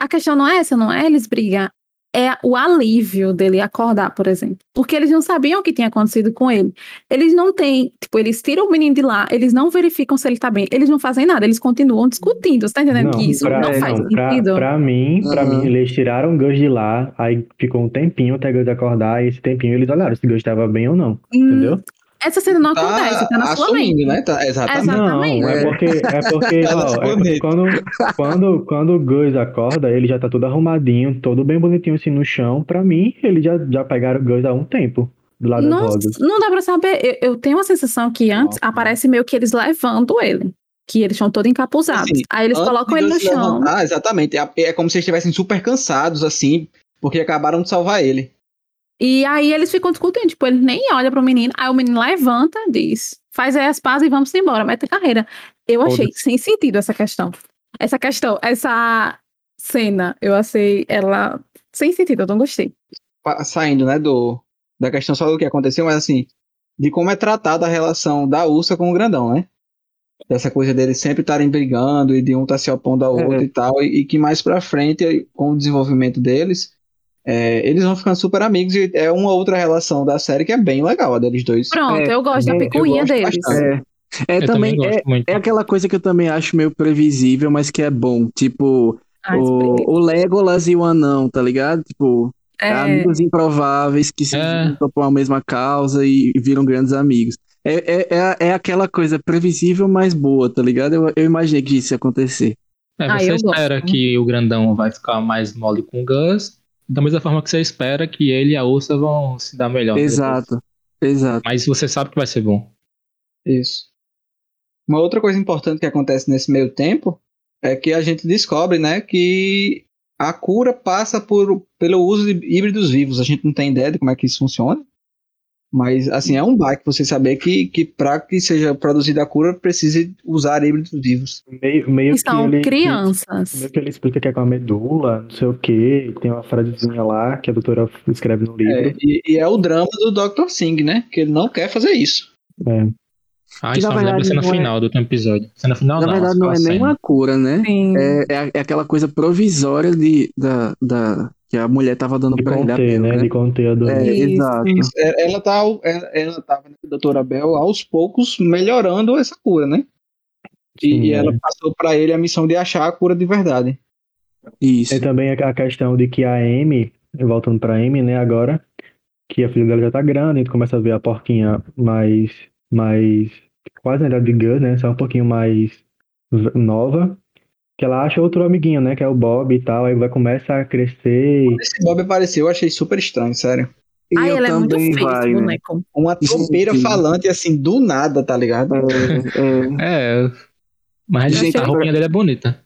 a questão não é essa, não é eles brigar. É o alívio dele acordar, por exemplo. Porque eles não sabiam o que tinha acontecido com ele. Eles não têm, tipo, eles tiram o menino de lá, eles não verificam se ele tá bem, eles não fazem nada, eles continuam discutindo. Você tá entendendo que isso pra, não é, faz não, pra, sentido? pra mim, pra Aham. mim, eles tiraram o Gus de lá, aí ficou um tempinho até Gus acordar, e esse tempinho eles olharam se o Gus estava bem ou não, Hum, entendeu? Essa cena não acontece, tá na sua mente. né? Tá, exatamente. Exatamente. Não, é porque, é (laughs) porque, Tá ó, é quando, quando, quando o Gus acorda, ele já tá todo arrumadinho, todo bem bonitinho assim no chão, pra mim, eles já, já pegaram o Gus há um tempo, do lado Não, não dá pra saber. Eu, eu tenho a sensação que antes Nossa. aparece meio que eles levando ele. Que eles estão todos encapuzados. Assim, Aí eles colocam ele no chão. levantar, exatamente. É, é como se eles estivessem super cansados, assim, porque acabaram de salvar ele. E aí eles ficam discutindo, tipo, ele nem olha pro menino, aí o menino levanta, diz, faz aí as pazes e vamos embora, mete a carreira. Eu achei sem sentido essa questão. Essa questão, essa cena, eu achei ela sem sentido, eu não gostei. Saindo, né, do, da questão só do que aconteceu, mas assim, de como é tratada a relação da Ursa com o Grandão, né? Dessa coisa deles sempre estarem brigando e de um estar se opondo ao É. outro e tal, e, e que mais pra frente, com o desenvolvimento deles, é, eles vão ficando super amigos e é uma outra relação da série que é bem legal, a deles dois. Pronto, É, eu gosto da é, eu picuinha gosto deles. bastante. É, É Eu também, também é, gosto muito. é aquela coisa que eu também acho meio previsível, mas que é bom. Tipo, Ah, o, o Legolas e o Anão, tá ligado? Tipo, é, amigos improváveis que se É. juntam por uma mesma causa e viram grandes amigos. É, é, é, é aquela coisa previsível, mas boa, tá ligado? Eu, eu imaginei que isso ia acontecer. É, Ah, você eu espera gosto. que o grandão vai ficar mais mole com o Gus, da mesma forma que você espera que ele e a Ursa vão se dar melhor. depois. Exato, exato. Mas você sabe que vai ser bom. Isso. Uma outra coisa importante que acontece nesse meio tempo é que a gente descobre, né, que a cura passa por, pelo uso de híbridos vivos. A gente não tem ideia de como é que isso funciona. Mas, assim, é um baque você saber que, que para que seja produzida a cura, precise usar híbridos vivos. Meio, meio que são que ele, crianças. Meio que ele explica que é com a medula, não sei o que, tem uma frasezinha lá que a doutora escreve no É, livro. e, e é o drama do Dr. Singh, né? Que ele não quer fazer isso. É. Ah, Que, isso na me lembra a verdade, cena é- final do último episódio. Cena final Na não, verdade, não é nem uma cura, né? É, é, é aquela coisa provisória de, da, da, que a mulher tava dando De pra ele. conter, Bel, né? De conter a dor. É, Isso. exato. Isso, é, Ela tá, ela, ela tava, né, doutora Bel, aos poucos melhorando essa cura, né? E, Sim, e é. ela passou pra ele a missão de achar a cura de verdade. Isso. Tem também a a questão de que a Amy, voltando pra Amy, né, agora, que a filha dela já tá grande, a gente começa a ver a porquinha mais, mais, quase na idade de Gus, né, só um pouquinho mais nova, que ela acha outro amiguinho, né, que é o Bob e tal, aí vai começar a crescer, e- Esse Bob apareceu, eu achei super estranho, sério. E Ai, eu ele é muito esse Wagner. boneco. Uma tropeira falante, assim, do nada, tá ligado? É, é, É, mas Gente, a roupinha dele é bonita.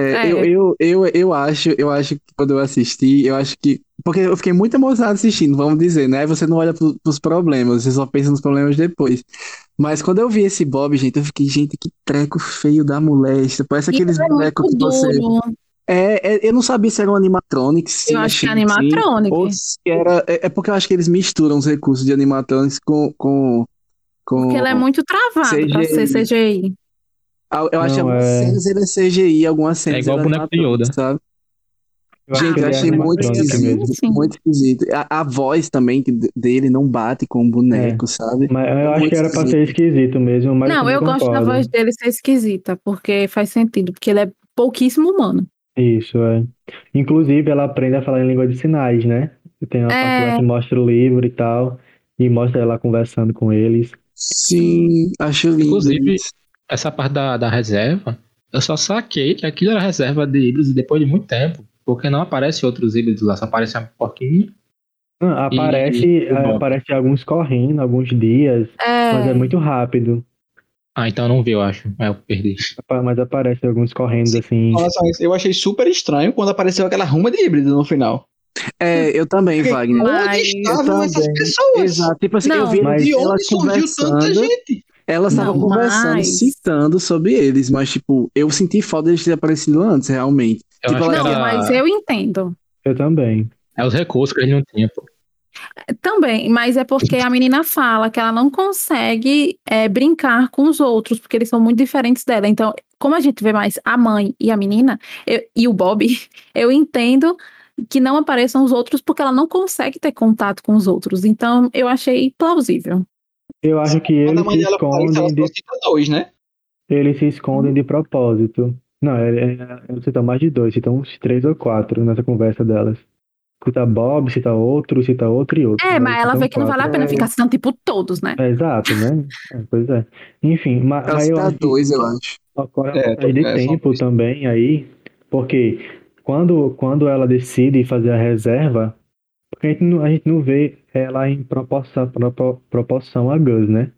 É, É. Eu, eu, eu, eu acho, eu acho que quando eu assisti, eu acho que. Porque eu fiquei muito emocionado assistindo, vamos dizer, né? Você não olha pro, pros problemas, você só pensa nos problemas depois. Mas quando eu vi esse Bob, gente, eu fiquei, gente, que treco feio da molesta. Parece aqueles ele é bonecos que você. É, é, eu não sabia se era um animatronics. Eu acho que é mexia assim, animatronic. Ou se era. É, é porque eu acho que eles misturam os recursos de animatronics com. com, com Porque ele é muito travado pra ser CGI. Ah, Eu acho que Não, é- cenas ele é CGI, algumas cenas igual ele o boneco de Yoda. sabe? Eu acho Gente, eu é achei muito esquisito. Sim. Muito esquisito. A, a voz também dele não bate com o boneco, sabe? Mas eu acho Muito que era pra ser esquisito mesmo, mas Não, eu gosto da voz dele ser esquisita, porque faz sentido, porque ele é pouquíssimo humano. Isso, é. Inclusive, ela aprende a falar em língua de sinais, né? Tem uma parte lá É. que mostra o livro e tal, e mostra ela conversando com eles. Sim, acho lindo. Inclusive- isso. Essa parte da, da reserva, eu só saquei que aquilo era reserva de híbridos depois de muito tempo. Porque não aparece outros híbridos lá, só aparece a porquinha. Ah, aparece, e Bob? aparece alguns correndo, alguns dias, É, mas é muito rápido. Ah, então eu não vi, eu acho. É, eu perdi. Mas aparece alguns correndo assim. Com relação a isso, Eu achei super estranho quando apareceu aquela ruma de híbrido no final. É, eu também, Wagner. Mas- Onde estavam essas pessoas? Exato. Tipo assim, Não, eu vi mas- De onde surgiu tanta gente? Elas estavam conversando, mas- citando sobre eles, mas, tipo, eu senti falta deles terem aparecido antes, realmente. Eu Tipo, Não, era, mas eu entendo. Eu também. é os recursos que ele não tinha. pô. Também, mas é porque a menina fala que ela não consegue é, brincar com os outros, porque eles são muito diferentes dela. Então, como a gente vê mais a mãe e a menina, eu- e o Bob, (laughs) eu entendo que não apareçam os outros porque ela não consegue ter contato com os outros. Então, eu achei plausível. Eu acho que eles se escondem de, cita dois, né? eles se escondem de propósito. Não, é, é, é, citam mais de dois, citam uns três ou quatro nessa conversa delas. Cita Bob, cita outro, cita outro e outro. É, mas ela vê que não vale a quatro. pena É. ficar citando, tipo, todos, né? É, exato, né? É, pois é. Enfim, ma- Ela mas eu cita acho dois, eu acho. ocorre É, passagem de é, tempo também aí, porque quando, quando ela decide fazer a reserva, porque a gente não, a gente não vê ela em proporção, propo- proporção a Gus, né?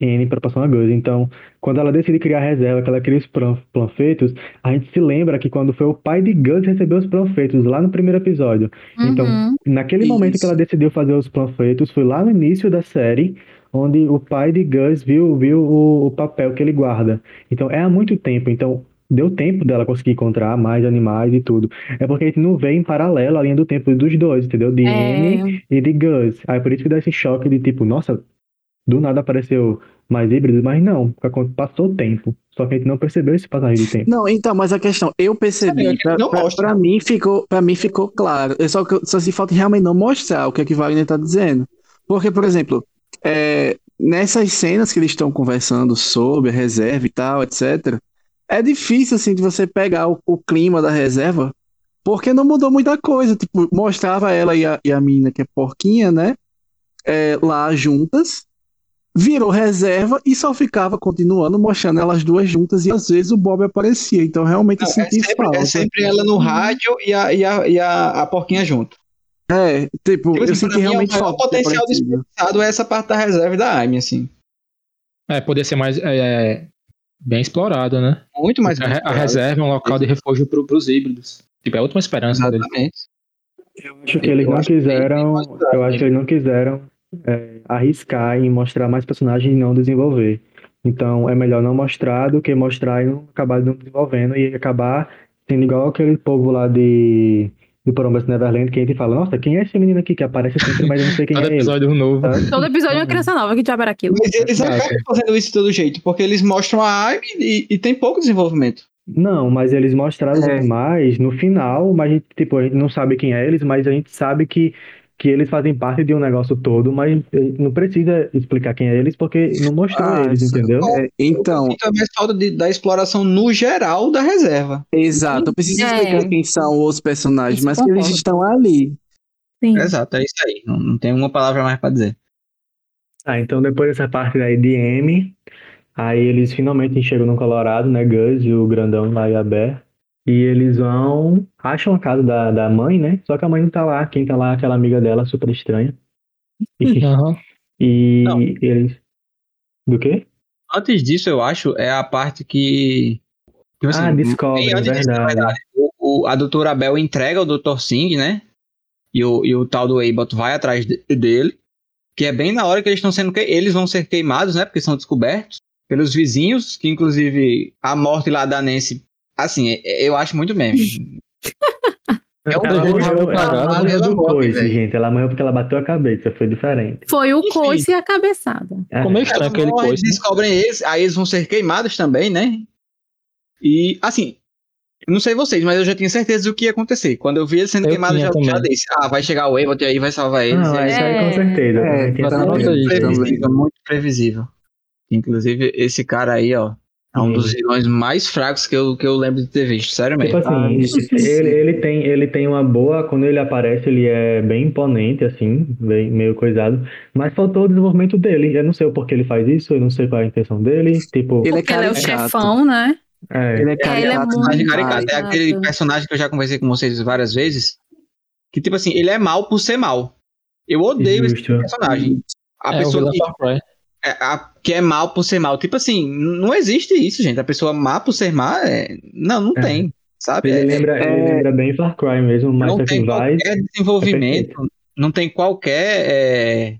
Em proporção a Gus. Então, quando ela decide criar a reserva, que ela cria os plan- planfetos, a gente se lembra que quando foi o pai de Gus recebeu os planfetos, lá no primeiro episódio. Então, Uhum. Naquele momento Isso. que ela decidiu fazer os panfletos, foi lá no início da série, onde o pai de Gus viu, viu o, o papel que ele guarda. Então é há muito tempo, então deu tempo dela conseguir encontrar mais animais e tudo. É porque a gente não vê em paralelo a linha do tempo dos dois, entendeu? De É, e de Gus. Aí por isso que dá esse choque de tipo, nossa, do nada apareceu mais híbridos, mas não, porque passou o tempo. Só que a gente não percebeu esse passagem de tempo. Não, então, mas a questão, eu percebi, É, pra, não pra- pra mim ficou, pra mim ficou claro. É só que eu- só se falta realmente não mostrar o que é que Wagner tá dizendo. Porque, por exemplo, é, nessas cenas que eles estão conversando sobre a reserva e tal, etc., é difícil, assim, de você pegar o, o clima da reserva, porque não mudou muita coisa. Tipo, mostrava ela e a, e a menina, que é porquinha, né? É, lá juntas, virou reserva e só ficava continuando mostrando elas duas juntas e às vezes o Bob aparecia. Então realmente Não, eu senti é, sempre, falta. é sempre ela no rádio e a, e a, e a, a porquinha junto. É, tipo, Tipo eu assim, senti é o realmente maior falta. de ter potencial desperdiçado é essa parte da reserva e da Amy, assim. É, poder ser mais é, bem explorado, né? Muito mais a, a reserva é um local de refúgio pro, pros híbridos. Tipo, é a última esperança deles. Exatamente. Eu acho que eles Eu não quiseram. Eu acho que eles não quiseram é, arriscar em mostrar mais personagens e não desenvolver. Então é melhor não mostrar do que mostrar e não acabar não desenvolvendo e acabar sendo igual aquele povo lá de do Promised Neverland que a gente fala, nossa, quem é esse menino aqui que aparece sempre, mas eu não sei quem é ele. episódio um novo. Tá? Todo episódio é uma criança nova, que diabo era aquilo? Mas eles acabam fazendo isso de todo jeito, porque eles mostram a Amy e, e tem pouco desenvolvimento. Não, mas eles mostraram É. mais no final, mas a gente, tipo, a gente não sabe quem é eles, mas a gente sabe que, que eles fazem parte de um negócio todo, mas não precisa explicar quem é eles porque não mostrou Ah, eles, entendeu? É, então, Então é mais falta da exploração no geral da reserva. exato. Eu preciso É. explicar quem são os personagens, Isso mas que eles estão ali. Sim. Exato, é isso aí. Não, não tem uma palavra mais pra dizer. Ah, então depois dessa parte aí de M, aí eles finalmente chegam no Colorado, né, Gus e o grandão lá e a Bear, e eles vão, acham a casa da, da mãe, né, só que a mãe não tá lá, quem tá lá é aquela amiga dela, super estranha. E, Aham. (laughs) e Não. eles... Do quê? Antes disso, eu acho, é a parte que. tipo Ah, assim, descobrem, bem antes disso, na verdade. o, o- a doutora Bell entrega o Dr. Singh, né? E o, e o tal do Abbott vai atrás de- dele. Que é bem na hora que eles estão sendo. que- Eles vão ser queimados, né? Porque são descobertos pelos vizinhos, que inclusive a morte lá da Nancy. Assim, é- eu acho muito meme. (laughs) É um Ela morreu, ela morreu do coice, velho. gente. Ela morreu porque ela bateu a cabeça, foi diferente. Foi o Enfim. coice e a cabeçada. É. Ficou meio estranho aquele morrem, coisa. né? descobrem eles, aí eles vão ser queimados também, né? E, assim, não sei vocês, mas eu já tinha certeza do que ia acontecer. Quando eu vi eles sendo Eu queimados, já, já disse, ah, vai chegar o Abbott e aí vai salvar eles. Não, aí- isso aí É. com certeza. É, certeza. anota aí, previsível, muito previsível. Inclusive, esse cara aí, ó, é um Sim. dos vilões mais fracos que eu, que eu lembro de ter visto, sério Tipo mesmo. assim, Ah, ele, ele tem, ele tem uma boa. Quando ele aparece, ele é bem imponente, assim, bem, meio coisado. Mas faltou o desenvolvimento dele. Eu não sei o porquê ele faz isso, eu não sei qual é a intenção dele. Tipo, Ele é Porque ele é o caricato. chefão, né? é, Ele é É, ele é caricato caricato. É aquele personagem que eu já conversei com vocês várias vezes. Que, tipo assim, ele é mal por ser mal. Eu odeio esse Justo. personagem. A É, pessoa que, é, a- que é mal por ser mal. Tipo assim, não existe isso, gente. A pessoa má por ser má, é... não, não É. tem. Sabe? ele É- lembra, ele é- lembra bem Far Cry mesmo, mas não só tem que vai. qualquer desenvolvimento. não tem qualquer. é,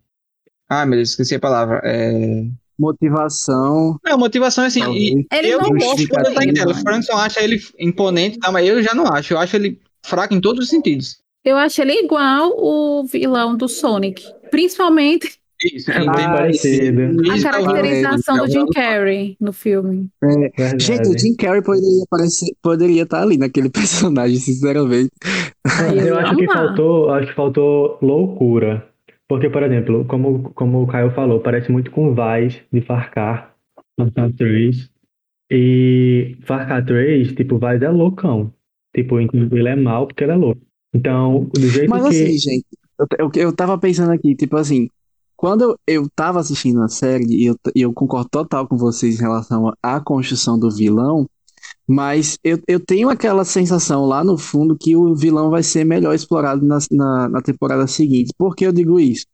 Ah, meu Deus, esqueci a palavra. É... Motivação. Não, motivação é assim. E, Ele eu não gosto quando ele tá em tela. O. Frankson acha ele imponente, tá, mas eu já não acho. Eu acho ele fraco em todos os sentidos. Eu achei ele igual o vilão do Sonic. Principalmente Isso, É bem a caracterização é, do Jim Carrey no filme. Verdade. Gente, o Jim Carrey poderia, aparecer, poderia estar ali naquele (laughs) personagem, sinceramente. Eu acho que faltou, acho que faltou loucura. Porque, por exemplo, como, como o Caio falou, parece muito com Vice de Far Cry, Far Cry 3. E Far Cry 3, tipo, Vice é loucão. Tipo, ele é mal porque ele é louco. Então, do jeito Mas que. assim, gente, eu, eu, eu tava pensando aqui, tipo assim, quando eu, tava assistindo a série, e eu, eu concordo total com vocês em relação à construção do vilão, mas eu, eu tenho aquela sensação lá no fundo que o vilão vai ser melhor explorado na, na, na temporada seguinte. Por que eu digo isso?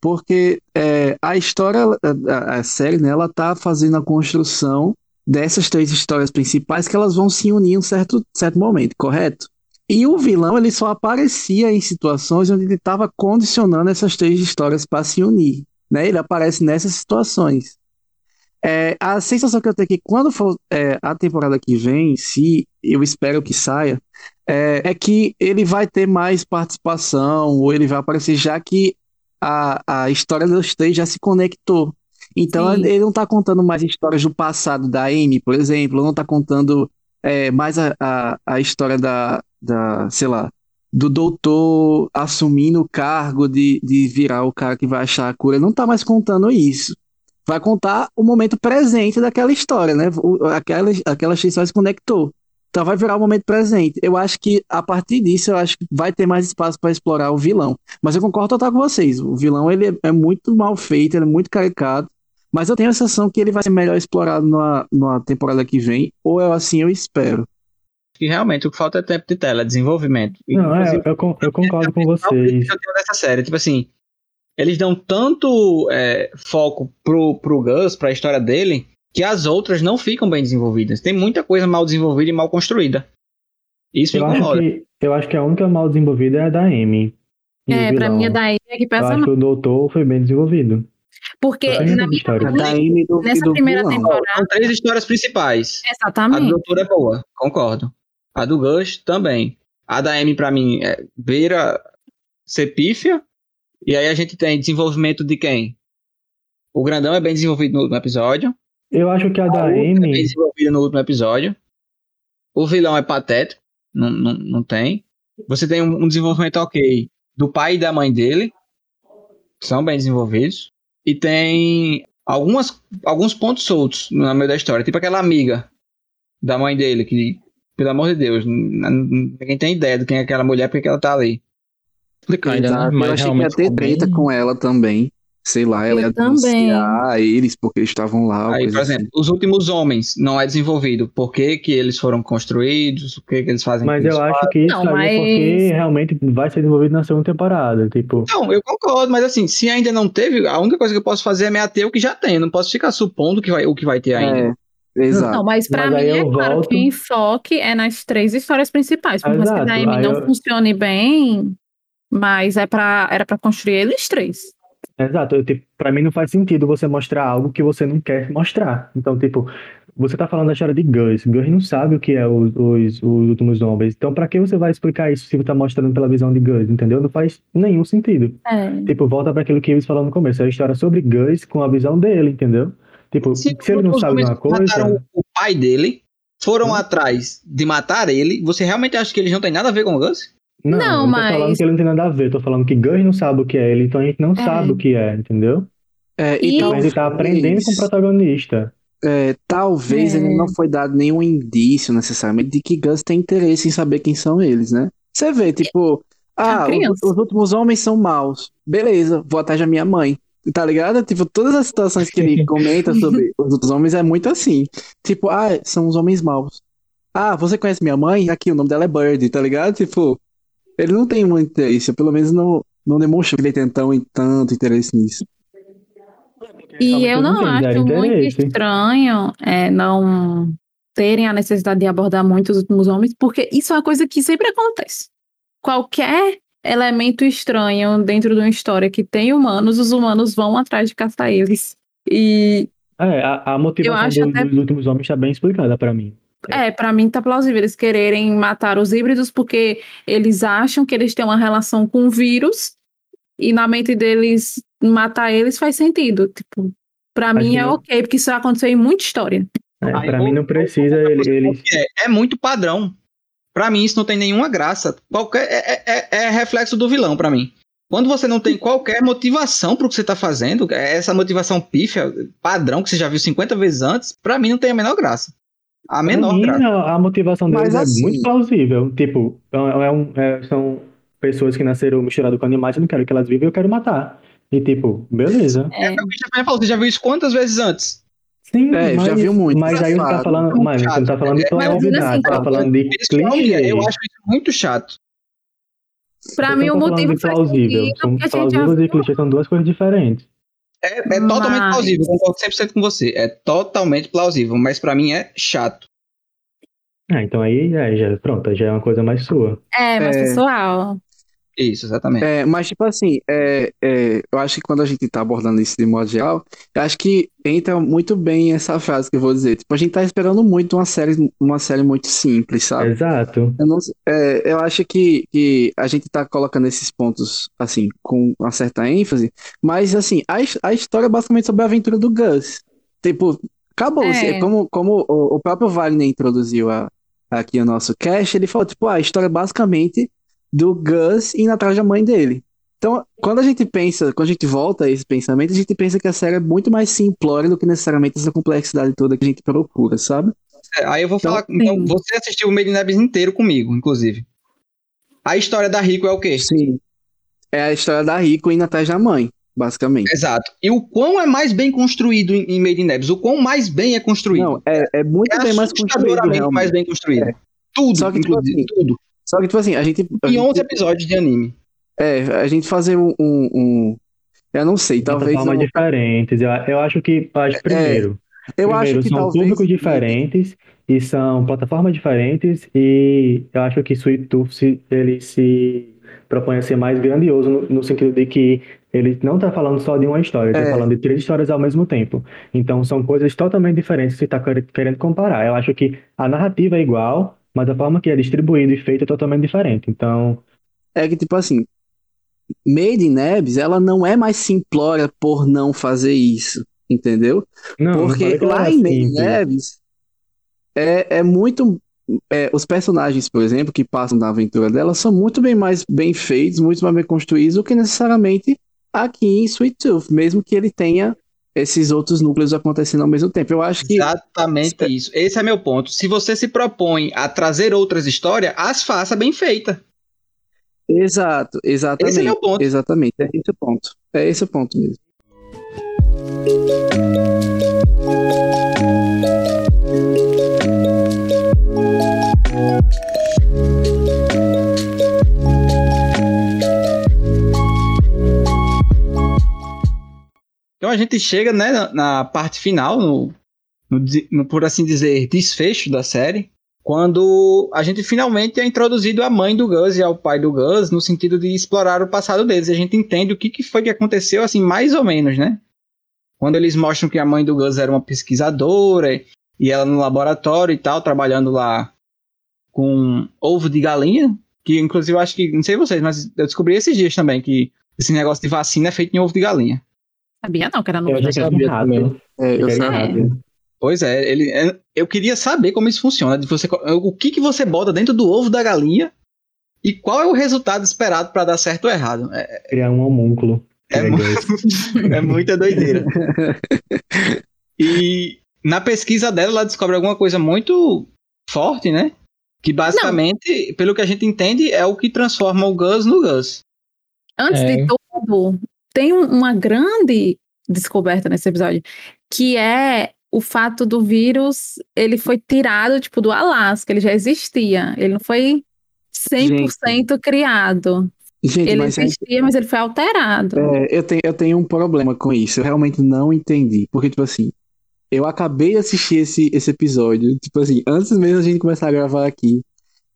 Porque é, a história, a, a série, né, ela tá fazendo a construção dessas três histórias principais que elas vão se unir em um certo, certo momento, correto? E o vilão ele só aparecia em situações onde ele estava condicionando essas três histórias para se unir. Né? Ele aparece nessas situações. É, a sensação que eu tenho é que quando for é, a temporada que vem, se eu espero que saia, é, é que ele vai ter mais participação, ou ele vai aparecer já que a, a história dos três já se conectou. Então Sim. ele não está contando mais histórias do passado da Amy, por exemplo, não está contando é, mais a, a, a história da, da, sei lá, do doutor assumindo o cargo de, de virar o cara que vai achar a cura. Não tá mais contando isso. vai contar o momento presente daquela história, né? Aquela, aquela X só se conectou. Então vai virar o momento presente. Eu acho que a partir disso, eu acho que vai ter mais espaço para explorar o vilão. Mas eu concordo total com vocês. O vilão ele é, é muito mal feito, ele é muito caricato. Mas eu tenho a sensação que ele vai ser melhor explorado numa, numa temporada que vem, ou eu assim eu espero. Que realmente o que falta é tempo de tela, desenvolvimento. Não, é, eu, eu concordo com a vocês. que eu tenho dessa série, tipo assim, eles dão tanto é, foco pro, pro Gus, pra história dele, que as outras não ficam bem desenvolvidas. Tem muita coisa mal desenvolvida e mal construída. Isso me Eu acho, que, eu acho que a única mal desenvolvida é a da Amy. E É, pra mim é daí é que Eu pesa acho mais. que o doutor foi bem desenvolvido. Porque Essa é a na minha história. A da Amy e do, e nessa do primeira vilão. temporada. São três histórias principais. A do Exatamente. Doutor é boa, concordo. A do Gus também. A da Amy, pra mim, é beira ser pífia. E aí a gente tem desenvolvimento de quem? O Grandão é bem desenvolvido no último episódio. Eu acho que a da A Ultra é bem desenvolvida no último episódio. O vilão é patético. Não, não, não tem. Você tem um, um desenvolvimento ok do pai e da mãe dele. São bem desenvolvidos. E tem algumas, alguns pontos soltos no meio da história. Tipo aquela amiga da mãe dele, que, pelo amor de Deus, ninguém tem ideia de quem é aquela mulher, porque ela tá ali. Ainda, né? Mas eu achei que ia realmente ter treta com ela também. Sei lá, ela Eu ia também. denunciar eles porque eles estavam lá. Aí, coisa por exemplo, os últimos homens não é desenvolvido. Por que, que eles foram construídos? O que, que eles fazem Mas com eu acho que isso Não, aí é mas- porque realmente vai ser desenvolvido na segunda temporada. Tipo, Não, eu concordo, mas assim, se ainda não teve, a única coisa que eu posso fazer é me ater o que já tem. Eu não posso ficar supondo que vai, o que vai ter assim. ainda. É, exato. Não, mas pra Mas mim é eu claro volto- que o enfoque é nas três histórias principais. Por mais que a aí não eu- funcione bem, mas é pra, era pra construir eles três. Exato, eu, tipo, pra mim não faz sentido você mostrar algo que você não quer mostrar. Então, tipo, você tá falando da história de Gus. Gus não sabe o que é os, os, os últimos homens. Então, pra que você vai explicar isso se você tá mostrando pela visão de Gus, entendeu? Não faz nenhum sentido. É. Tipo, volta pra aquilo que eles falou no começo. É a história sobre Gus com a visão dele, entendeu? Tipo, se, os ele não sabe uma coisa. mataram o pai dele, foram Hum. atrás de matar ele, você realmente acha que eles não têm nada a ver com o Gus? Não, Não, eu tô mas- falando que ele não tem nada a ver. Tô falando que Gus não sabe o que é ele, então a gente não sabe o que é, entendeu? É, E- e Mas ele tá aprendendo com o protagonista. é, talvez É. ele não foi dado nenhum indício necessariamente de que Gus tem interesse em saber quem são eles, né? Você vê, tipo, ah, os, os últimos homens são maus. Beleza, vou atrás da minha mãe. Tá ligado? Tipo, todas as situações que ele (laughs) comenta sobre os outros homens é muito assim. Tipo, ah, são os homens maus. Ah, você conhece minha mãe? Aqui, o nome dela é Bird, tá ligado? Tipo, ele não tem muito interesse, pelo menos não, não demonstra que ele tem tão, tanto interesse nisso. E eu não acho muito estranho é, não terem a necessidade de abordar muito os últimos homens, porque isso é uma coisa que sempre acontece. Qualquer elemento estranho dentro de uma história que tem humanos, os humanos vão atrás de caçar eles. E É, a, a motivação do- até- dos últimos homens tá bem explicada pra mim. é, pra mim tá plausível eles quererem matar os híbridos porque eles acham que eles têm uma relação com o vírus e na mente deles matar eles faz sentido. Tipo, pra Mas mim é não- ok, porque isso aconteceu em muita história. É, pra mim não precisa ele, É, é muito padrão. Pra mim, isso não tem nenhuma graça. Qualquer, é, é- é reflexo do vilão, pra mim. Quando você não tem qualquer motivação pro que você tá fazendo, é essa motivação pífia, padrão, que você já viu 50 vezes antes, pra mim não tem a menor graça. A Pra menor mim, graça. a, motivação Mas deles é assim- muito plausível. Tipo, é, é um- é- são pessoas que nasceram misturadas com animais, eu não quero que elas vivam, eu quero matar. E tipo, beleza. É o que falou, você já viu isso quantas vezes antes? Sim, É, mas, já viu muito, mas aí você tá falando, mas você não tá falando de É, assim, você tá falando de clichê. eu acho isso muito chato. Pra mim, o motivo faz plausível. sentido, São plausíveis e clichê são duas coisas diferentes. É, é totalmente Mas- plausível, eu concordo 100% com você. É totalmente plausível, mas pra mim é chato. Ah, então aí é, já, pronto, já é uma coisa mais sua. É, mais É. pessoal. Isso, exatamente. É, mas, tipo assim, é, é, eu acho que quando a gente tá abordando isso de modo geral, eu acho que entra muito bem essa frase que eu vou dizer. Tipo, a gente tá esperando muito uma série, uma série muito simples, sabe? Exato. Eu, não, é, eu acho que, que a gente tá colocando esses pontos, assim, com uma certa ênfase, mas, assim, a, a história é basicamente sobre a aventura do Gus. Tipo, acabou. É. Como, como o, o próprio Wagner introduziu a- aqui o nosso cast, ele falou, tipo, ah, a história é basicamente do Gus indo atrás da mãe dele. Então, quando a gente pensa, quando a gente volta a esse pensamento, a gente pensa que a série é muito mais simplória do que necessariamente essa complexidade toda que a gente procura, sabe? É, aí eu vou Então, falar. Então, você assistiu o Made in Abyss inteiro comigo, inclusive. A história da Rico é o quê? Sim. É a história da Rico indo atrás da mãe, basicamente. Exato. E o quão é mais bem construído em Made in Abyss? O quão mais bem é construído? Não, é, é muito é bem mais construído, realmente. mais bem construído. É. Tudo, Só que, tipo inclusive, assim, tudo. Só que, tipo assim, a gente. A E gente 11 episódios de anime. é, a gente fazer um. um- um- eu não sei, De talvez. formas não- diferentes. Eu, eu acho que, eu acho, primeiro, eu primeiro acho que são talvez. públicos diferentes e são plataformas diferentes e eu acho que Sweet Tooth se, ele se propõe a ser mais grandioso no, no sentido de que ele não está falando só de uma história, ele está É. falando de três histórias ao mesmo tempo. Então são coisas totalmente diferentes que você está querendo comparar. Eu acho que a narrativa é igual, mas a forma que é distribuído e feito é totalmente diferente. Então, É que, tipo assim, Made in Abyss, ela não é mais simplória por não fazer isso, entendeu? não, não Porque ela lá era em Made in. Abyss, é, é muito. é, os personagens, por exemplo, que passam da aventura dela são muito bem mais bem feitos, muito mais bem construídos do que necessariamente aqui em Sweet Tooth, mesmo que ele tenha esses outros núcleos acontecendo ao mesmo tempo. Eu acho que. Exatamente isso. Esse é meu ponto. Se você se propõe a trazer outras histórias, as faça bem feita. Exato, exatamente. Esse é meu ponto. Exatamente, é esse o ponto. É esse o ponto mesmo. Então a gente chega né, na, na parte final, no, no no, por assim dizer, desfecho da série, quando a gente finalmente é introduzido à mãe do Gus e ao pai do Gus, no sentido de explorar o passado deles. A gente entende o que, que foi que aconteceu, assim, mais ou menos, né? Quando eles mostram que a mãe do Gus era uma pesquisadora e ela no laboratório e tal, trabalhando lá com ovo de galinha, que inclusive eu acho que, não sei vocês, mas eu descobri esses dias também que esse negócio de vacina é feito em ovo de galinha. Sabia não que era no Eu já sabia também. É, eu rato. Pois é, ele, é- eu queria saber como isso funciona. De você, o que, que você bota dentro do ovo da galinha e qual é o resultado esperado para dar certo ou errado. É, Criar um homúnculo. É Que mu- (laughs) é muita doideira. E na pesquisa dela, ela descobre alguma coisa muito forte, né? Que basicamente, pelo que a gente entende, é o que transforma o Gus no Gus. Antes É. de tudo, tem um- uma grande descoberta nesse episódio, que é o fato do vírus, ele foi tirado, tipo, do Alasca, ele já existia, ele não foi 100% criado. Gente, Ele mas é- existia, mas ele foi alterado. É, eu, tenho, eu tenho um problema com isso. Eu realmente não entendi. Porque, tipo assim, eu acabei de assistir esse, esse episódio, tipo assim, antes mesmo da gente começar a gravar aqui.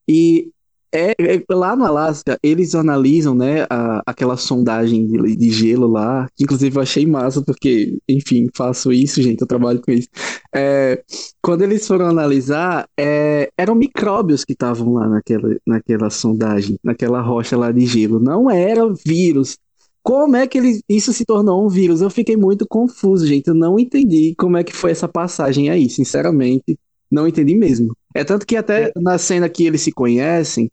E é, é- lá no Alasca, eles analisam, né, a- aquela sondagem de, de gelo lá, que inclusive eu achei massa, porque, enfim, faço isso, gente, eu trabalho com isso. É, quando eles foram analisar, é, eram micróbios que estavam lá naquela, naquela sondagem, naquela rocha lá de gelo. Não era vírus. Como é que ele, isso se tornou um vírus? Eu fiquei muito confuso, gente. Eu não entendi como é que foi essa passagem aí, sinceramente. Não entendi mesmo. É tanto que até na cena que eles se conhecem,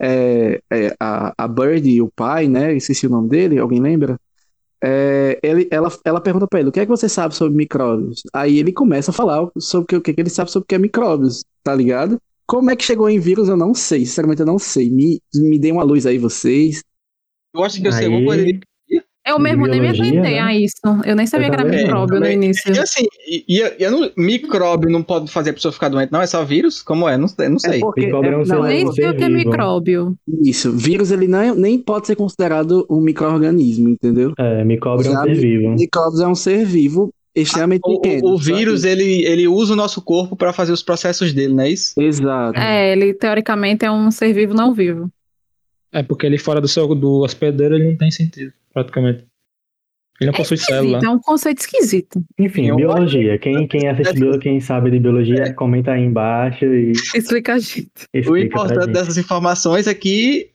é, é, a, a Bird e o pai, né? Esqueci o nome dele, alguém lembra? É, ele, ela, ela pergunta pra ele, o que é que você sabe sobre micróbios? Aí ele começa a falar sobre o que, o que que ele sabe sobre o que é micróbios, tá ligado? Como é que chegou em vírus, eu não sei. Sinceramente, eu não sei. Me, me dê uma luz aí, vocês. Eu acho que eu sei Aí- alguma coisa Eu mesmo nem me atentei né? a isso. Eu nem sabia Eu que era também, micróbio no início. E assim, e, e, e não- micróbio não pode fazer a pessoa ficar doente, não? É só vírus? Como é? Não, sei- não sei. porque- Micróbio é um não, ser- Nem sei o que é vivo. micróbio. Isso, vírus ele não, nem pode ser considerado um micro-organismo, entendeu? É, micróbio é um ser vivo. Micróbios é um ser vivo extremamente O, pequeno. o- o vírus, ele, ele usa o nosso corpo para fazer os processos dele, não é isso? Exato. É, ele teoricamente é um ser vivo não vivo. É porque ele fora do seu do hospedeiro ele não tem sentido, praticamente. Ele não possui célula. É um conceito esquisito. Enfim, Eu biologia. Quem, quem assiste biologia, quem sabe de biologia, comenta aí embaixo e Explica a gente. O explica pra importante gente. dessas informações é que,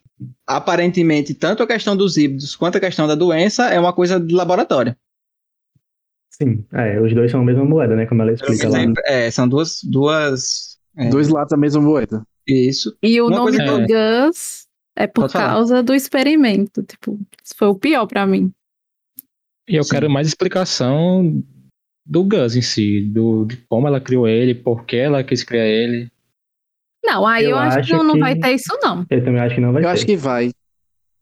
aparentemente, tanto a questão dos híbridos quanto a questão da doença é uma coisa de laboratório. Sim, é, os dois são a mesma moeda, né? Como ela explica lá. É, são duas. duas é, Dois lados da mesma moeda. Isso. E o Uma nome coisa do Gus É por Pode falar. causa do experimento. Tipo, isso foi o pior pra mim. E eu Sim. quero mais explicação do Gus em si, do, de como ela criou ele, por que ela quis criar ele. Não, aí eu, Eu acho que não, que- vai ter isso, não. Eu também acho que não vai Eu ter. acho que vai.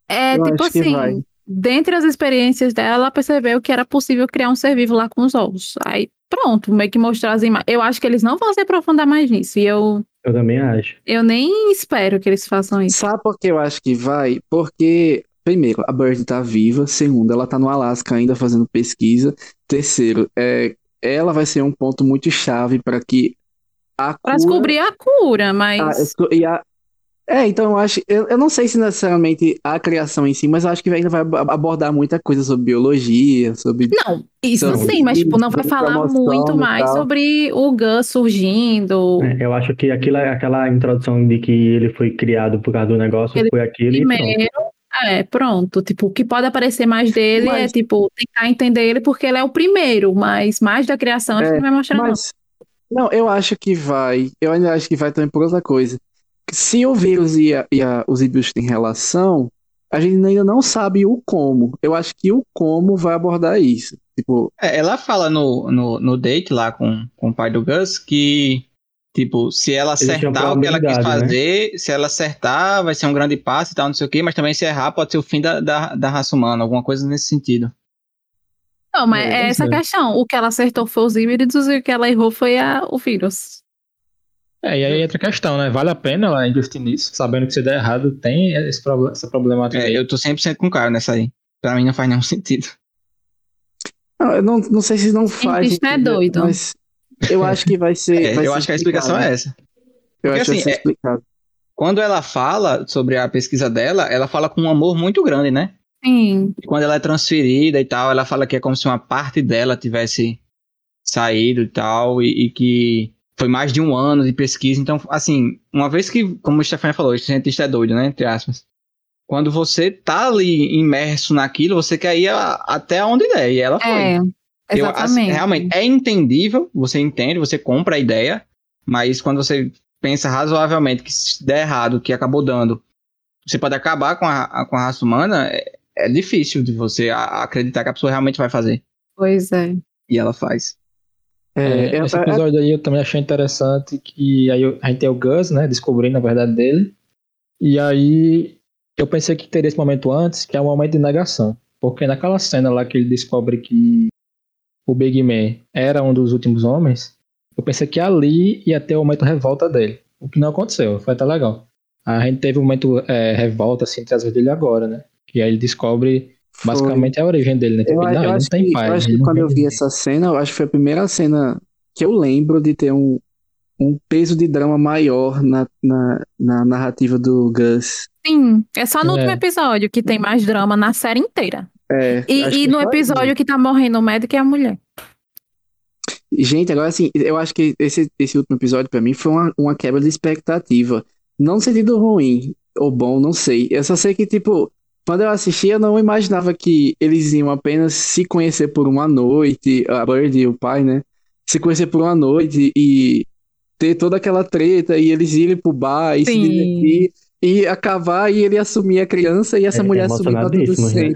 É Eu tipo assim, dentre as experiências dela, ela percebeu que era possível criar um ser vivo lá com os ovos. Aí, pronto, meio que mostrar as imagens. Eu acho que eles não vão se aprofundar mais nisso. E eu, Eu também acho. eu nem espero que eles façam isso. Sabe por que eu acho que vai? Porque, primeiro, a Bird tá viva. Segundo, ela tá no Alasca ainda fazendo pesquisa. Terceiro, é, ela vai ser um ponto muito chave para que a Pra cura... descobrir a cura, mas. Ah, e a- É, então eu acho. Eu, eu não sei se necessariamente a criação em si, mas eu acho que ainda vai ab- abordar muita coisa sobre biologia, sobre. Não, isso Então, sim, mas tipo, não vai sobre falar muito mais sobre o Gus surgindo. É, Eu acho que aquilo, aquela introdução de que ele foi criado por causa do negócio Ele foi aquilo e pronto. Primeiro, é, pronto. Tipo, o que pode aparecer mais dele é, Mas- tipo, tentar entender ele porque ele é o primeiro, mas mais da criação acho É, que não vai mostrar, não. Mas. Não, eu acho que vai. Eu ainda acho que vai também por outra coisa. Se o vírus e, a- e a- os híbridos têm relação, a gente ainda não sabe o como. Eu acho que o como vai abordar isso. Tipo, É, ela fala no, no, no date lá com, com o pai do Gus que, tipo, se ela acertar o que ela quis né? fazer, se ela acertar, vai ser um grande passo e tal, não sei o quê, mas também se errar pode ser o fim da, da, da raça humana, alguma coisa nesse sentido. Não, mas É, é essa é. questão. O que ela acertou foi os híbridos e o que ela errou foi a, o vírus. É, e aí entra a questão, né? Vale a pena ela investir nisso, sabendo que se der errado tem esse proble- essa problemática É, aí. eu tô 100% com o cara nessa aí. Pra mim não faz nenhum sentido. não, eu não, não sei se não faz. Cientista é doido. Mas eu (laughs) acho que vai ser. É, vai eu ser acho que a explicação explicado. é essa. Eu Porque, acho que vai assim, ser é- explicado. Quando ela fala sobre a pesquisa dela, ela fala com um amor muito grande, né? Sim. E quando ela é transferida e tal, ela fala que é como se uma parte dela tivesse saído e tal, e, e que foi mais de um ano de pesquisa. Então, assim, uma vez que, como o Stefania falou, o cientista é doido, né? Entre aspas. Quando você tá ali imerso naquilo, você quer ir a- até onde der, e ela foi. É, Eu, assim, realmente, é entendível, você entende, você compra a ideia, mas quando você pensa razoavelmente que se der errado, que acabou dando, você pode acabar com a, com a raça humana, é, é difícil de você acreditar que a pessoa realmente vai fazer. Pois é. E ela faz. É, É, esse é- episódio aí eu também achei interessante que aí a gente tem o Gus, né, descobrindo a verdade dele. E aí eu pensei que teria esse momento antes, que é um momento de negação. Porque naquela cena lá que ele descobre que o Big Man era um dos últimos homens, eu pensei que ali ia ter o momento revolta dele. O que não aconteceu, foi até legal. A gente teve um momento é, revolta assim, entre as dele agora, né? E aí ele descobre foi- basicamente a origem dele, né? Eu, Tipo, eu não, ele não acho tem que, pai. eu acho que quando eu vi ninguém. essa cena, eu acho que foi a primeira cena que eu lembro de ter um, um peso de drama maior na, na, na narrativa do Gus. Sim, é só no É. último episódio que tem mais drama na série inteira. É, E, e no só episódio que tá morrendo o médico é a mulher. Gente, agora assim, eu acho que esse, esse último episódio pra mim foi uma, uma quebra de expectativa. Não no sentido ruim ou bom, não sei. Eu só sei que, tipo, quando eu assisti, eu não imaginava que eles iam apenas se conhecer por uma noite, a Bird e o pai, né? Se conhecer por uma noite e ter toda aquela treta e eles irem pro bar e se Sim. divertir e acabar e ele assumir a criança e essa É, mulher assumir pra tudo emocionadíssimo, né?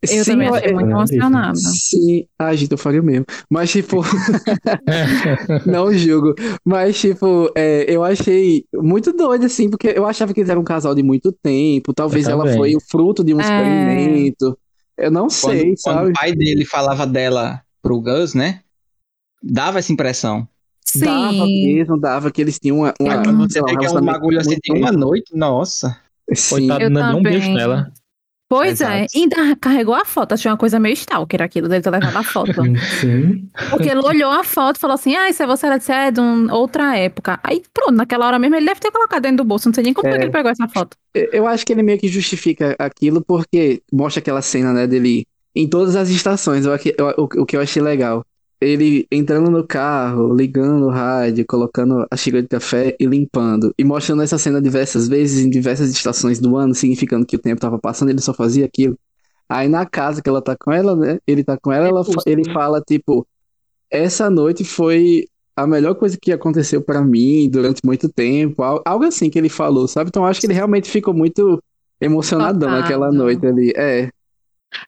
Eu Sim, também achei muito emocionadíssimo. emocionada. Sim, ah, gente, eu faria o mesmo. Mas, tipo, (laughs) não julgo. Mas, tipo, é, eu achei muito doido, assim, porque eu achava que eles eram um casal de muito tempo. Talvez ela foi o fruto de um É. experimento. Eu não Quando, sei, quando sabe? o pai dele falava dela pro Gus, né? Dava essa impressão. Dava Sim. mesmo, dava que eles tinham uma, uma, quando você sei lá, é um relacionamento bagulho assim de uma noite, nossa. Sim. Coitado, Eu não um também. beijo nela. Pois é, Exato. ainda carregou a foto. Achei uma coisa meio stalker aquilo, dele ter levado a foto. (laughs) Sim. Porque ele olhou a foto e falou assim: Ah, isso é você, ela disse, é de um- outra época. Aí pronto, naquela hora mesmo ele deve ter colocado dentro do bolso. Não sei nem como É. foi que ele pegou essa foto. Eu- acho que ele meio que justifica aquilo porque mostra aquela cena, né, dele em todas as estações. O que eu achei legal. Ele entrando no carro, ligando o rádio, colocando a xícara de café e limpando. E mostrando essa cena diversas vezes em diversas estações do ano, significando que o tempo tava passando, ele só fazia aquilo. Aí na casa que ela tá com ela, né? Ele tá com ela, ela ele fala, tipo, essa noite foi a melhor coisa que aconteceu pra mim durante muito tempo. al- Algo assim que ele falou, sabe? Então acho que ele realmente ficou muito emocionadão Tocado. naquela noite ali. É.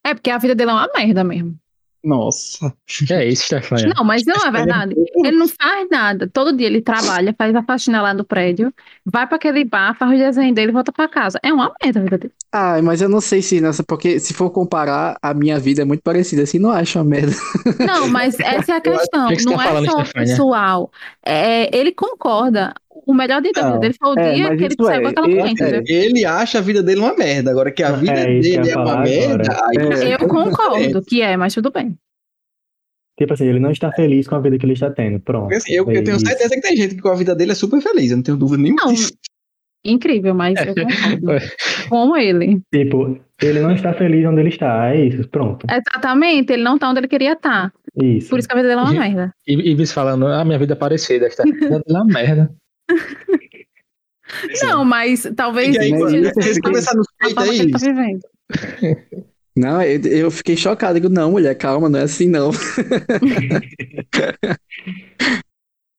É porque a vida dele é uma merda mesmo. Nossa. Que é isso, Stefania? Não, mas não é verdade. Ele não faz nada. Todo dia ele trabalha, faz a faxina lá no prédio, vai pra aquele bar, faz o desenho dele e volta pra casa. É uma merda a vida dele. Ai, mas eu não sei se nessa, porque se for comparar, a minha vida é muito parecida, assim, não acho uma merda. (laughs) Não, mas essa é a questão. Que não tá é falando, só Stefania? pessoal. É, ele concorda. O melhor dia da vida Não, dele foi o é, dia que ele saiu é, com aquela ele- mulher, é? Ele acha a vida dele uma merda. Agora que a vida É dele é uma falar merda, agora. aí É. Eu concordo que é, mas tudo bem. Tipo assim, ele não está feliz com a vida que ele está tendo. Pronto. Assim, eu, eu É tenho certeza que tem gente que com a vida dele é super feliz. Eu não tenho dúvida nenhuma Não, disso. Incrível, mas eu concordo. Com ele. Tipo, ele não está feliz onde ele está. É isso, pronto. Exatamente, ele não tá onde ele queria estar. Isso. Por isso que a vida dele é uma Uhum. merda. E, e Viz falando, ah, minha vida é parecida. Stefania é uma merda. (laughs) Não, mas talvez E aí, Mas isso a é tá isso. vivendo. (laughs) Não, eu, eu fiquei chocado. Digo, não, mulher, calma, não é assim, não. (laughs)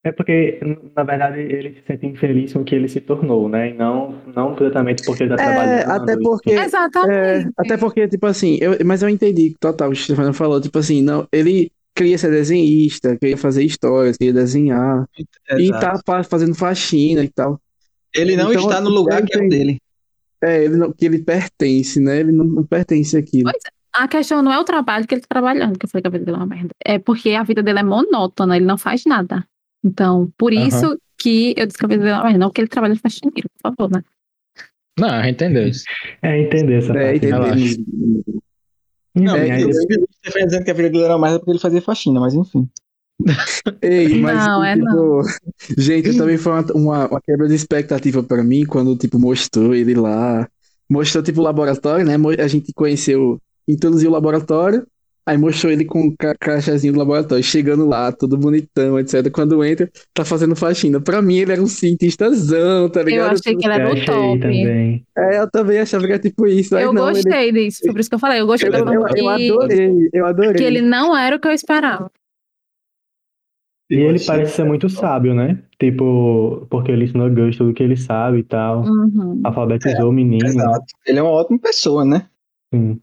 É porque, na verdade, ele se sente infeliz com o que ele se tornou, né? E não, não exatamente porque ele está É, trabalhando. até e- porque. É, Exatamente. até porque, tipo assim, eu, mas eu entendi total o que o Stefano falou. Tipo assim, não, ele queria ser desenhista, queria fazer histórias, queria desenhar. E Exato. tá fa- fazendo faxina e tal. Ele não Então, está no lugar que é o dele. É, ele não, que ele pertence, né? Ele não, não pertence àquilo. A questão não é o trabalho que ele tá trabalhando, que eu falei que a vida dele é uma merda. É porque a vida dele é monótona, ele não faz nada. Então, por Aham. isso que eu é uma merda. Não que ele trabalha de faxineiro, por favor, né? Não, gente entendeu isso. É, entender essa É, parte. entendeu? relaxa. Não, é, eu ele- o Stefan dizendo que a vida dele era mais porque ele fazia faxina, mas enfim. (laughs) Ei, mas Não, é tipo, gente, também foi uma, uma, uma quebra de expectativa pra mim quando, tipo, mostrou ele lá. Mostrou, tipo, o laboratório, né? A gente conheceu, introduziu o laboratório, aí mostrou ele com o ca- crachazinho do laboratório, chegando lá, todo bonitão, etc. Quando entra, tá fazendo faxina. Pra mim, ele era um cientistazão, tá Eu ligado? achei que ele eu era o top. também. É, eu também achava que era tipo isso. Aí Eu não, ele- gostei disso, foi por isso que eu falei. Eu gostei eu, da eu, eu adorei, eu adorei. que ele não era o que eu esperava. E ele parece ser muito sábio, né? Tipo, porque ele ensinou Gus tudo que ele sabe e tal. Uhum. Alfabetizou o menino. Exato. Ele é uma ótima pessoa, né? Sim.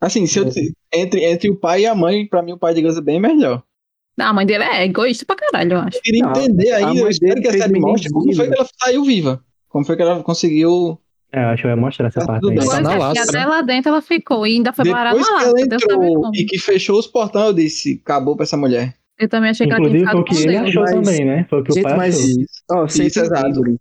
Assim, se eu, entre, entre o pai e a mãe, pra mim o pai de Gus é bem melhor. Não, a mãe dele é egoísta pra caralho, eu acho. Eu queria entender a ainda, mãe eu espero dele que a série mostre como foi que ela saiu viva. Como foi que ela conseguiu. É, eu acho que vai mostrar essa Tá parte aí. Tá na é, e lasca, até né? lá dentro ela ficou. E ainda foi parar na Depois que lasca, ela entrou e que fechou os portões, eu disse: acabou pra essa mulher. Eu também achei que ela tinha Inclusive foi ficado o que com ele achou Mas- também, né? Foi o que o pai mas achou. ó, sempre lembre,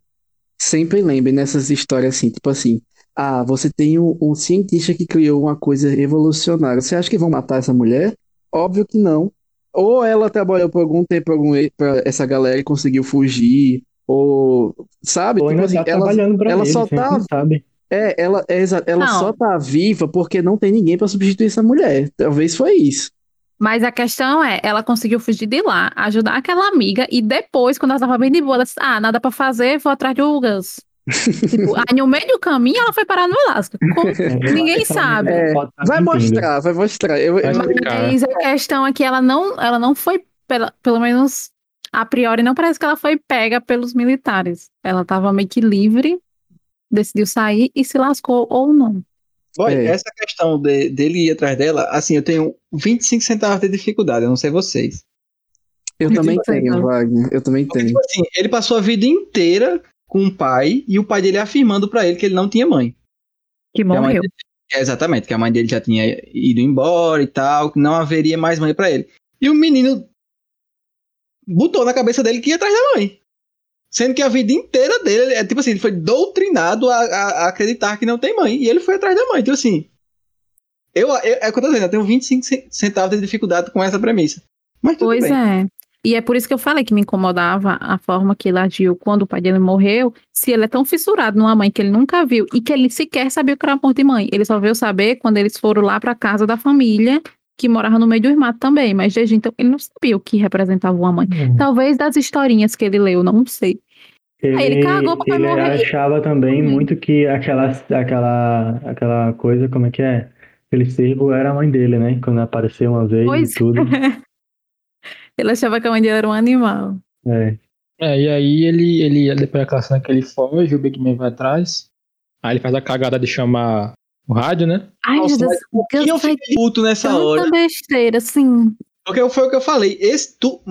sempre lembre nessas histórias assim, tipo assim, ah, você tem um, um cientista que criou uma coisa revolucionária. Você acha que vão matar essa mulher? Óbvio que não. Ou ela trabalhou por algum tempo algum, pra essa galera e conseguiu fugir, ou sabe? Ou Tipo assim, tá ela, trabalhando pra ela ele, só tá- sabe. é, ela, é, ela Não. só tá viva porque não tem ninguém pra substituir essa mulher. Talvez foi isso. Mas a questão é, ela conseguiu fugir de lá, ajudar aquela amiga, e depois, quando ela tava bem de boa, ela disse, ah, nada pra fazer, vou atrás de Gus. Tipo, aí no meio do caminho ela foi parar no Alasca. Como- É, Ninguém sabe. É, tá Vai mostrar, vai mostrar. Eu, Vai. Mas a questão é que ela não, ela não foi, pela, pelo menos a priori, não parece que ela foi pega pelos militares. Ela tava meio que livre, decidiu sair e se lascou ou não. Boy, É. essa questão de- dele ir atrás dela, assim, eu tenho 25 centavos de dificuldade, eu não sei vocês. eu Muito também tenho. Wagner. Eu também Porque, tenho. tipo assim, ele passou a vida inteira com o pai e o pai dele afirmando pra ele que ele não tinha mãe. Que morreu. dele- exatamente, que a mãe dele já tinha ido embora e tal, que não haveria mais mãe pra ele. E o menino botou na cabeça dele que ia atrás da mãe. Sendo que a vida inteira dele, é tipo assim, ele foi doutrinado a, a- a acreditar que não tem mãe. E ele foi atrás da mãe. Então, assim, eu, eu, é o que eu tô dizendo, eu tenho 25 ce- centavos de dificuldade com essa premissa. Mas tudo Pois bem. é. E é por isso que eu falei que me incomodava a forma que ele agiu quando o pai dele morreu. Se ele é tão fissurado numa mãe que ele nunca viu e que ele sequer sabia o que era amor de mãe. Ele só veio saber quando eles foram lá pra casa da família, que morava no meio do mato também. Mas desde então ele não sabia o que representava uma mãe. Hum. Talvez das historinhas que ele leu, não sei. Ele, ele cagou pra ele morrer. achava também Uhum. muito que aquela, aquela, aquela coisa, como é que é? Aquele cervo era a mãe dele, né? Quando apareceu uma vez Pois e tudo. (laughs) ele achava que a mãe dele era um animal. É. É, e aí ele, ele depois daquela cena que ele foge, o Big Man vai atrás. Aí ele faz a cagada de chamar o rádio, né? Ai, Nossa, meu Deus, mas eu fiquei puto nessa hora? tanta besteira, assim. Porque foi o que eu falei. Esse tu,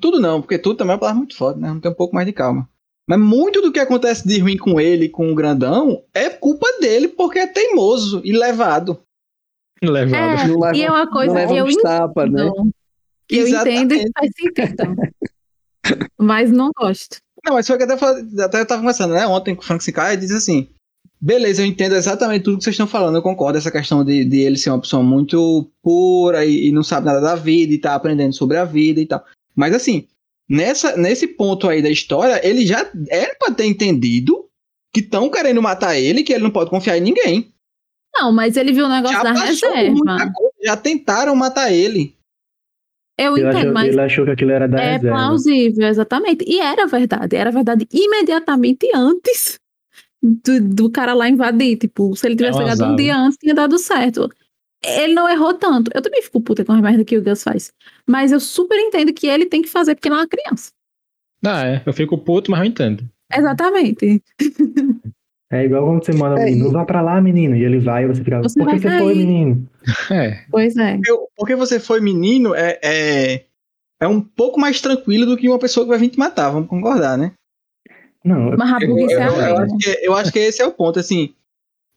tudo não, porque tudo também é uma palavra muito forte, né? Não tem um pouco mais de calma. Mas muito do que acontece de ruim com ele, com o grandão, é culpa dele, porque é teimoso e levado. Levado. É, e é uma coisa que eu tapa, né? Eu entendo e faz sentido. Mas não gosto. Não, mas foi que até, até eu tava conversando, né? Ontem com o Frank Sinclair, disse assim: beleza, eu entendo exatamente tudo que vocês estão falando, eu concordo, essa questão de, de ele ser uma pessoa muito pura e, e não sabe nada da vida e tá aprendendo sobre a vida e tal. Mas assim, nessa, nesse ponto aí da história, ele já era pra ter entendido que estão querendo matar ele, que ele não pode confiar em ninguém. Não, mas ele viu o negócio Já da reserva. muita coisa, já tentaram matar ele. Eu Ele entendo, achou, mas ele achou que aquilo era da é reserva. plausível, exatamente. E era verdade. Era verdade imediatamente antes do, do cara lá invadir. Tipo, se ele tivesse É um chegado um dia antes, tinha dado certo. Ele não errou tanto. Eu também fico puta com as merda que o Gus faz. Mas eu super entendo que ele tem que fazer, porque ele é uma criança. Ah, é. Eu fico puto, mas eu entendo. Exatamente. (laughs) É igual quando você manda um É, menino, e- vá pra lá, menino. E ele vai e você fica, Você por que você cair. foi, menino? É. Pois é. Eu- porque você foi menino é, é, é um pouco mais tranquilo do que uma pessoa que vai vir te matar, vamos concordar, né? Não, Mas Eu, eu- é a eu regra. acho que, eu acho que esse é o ponto, assim.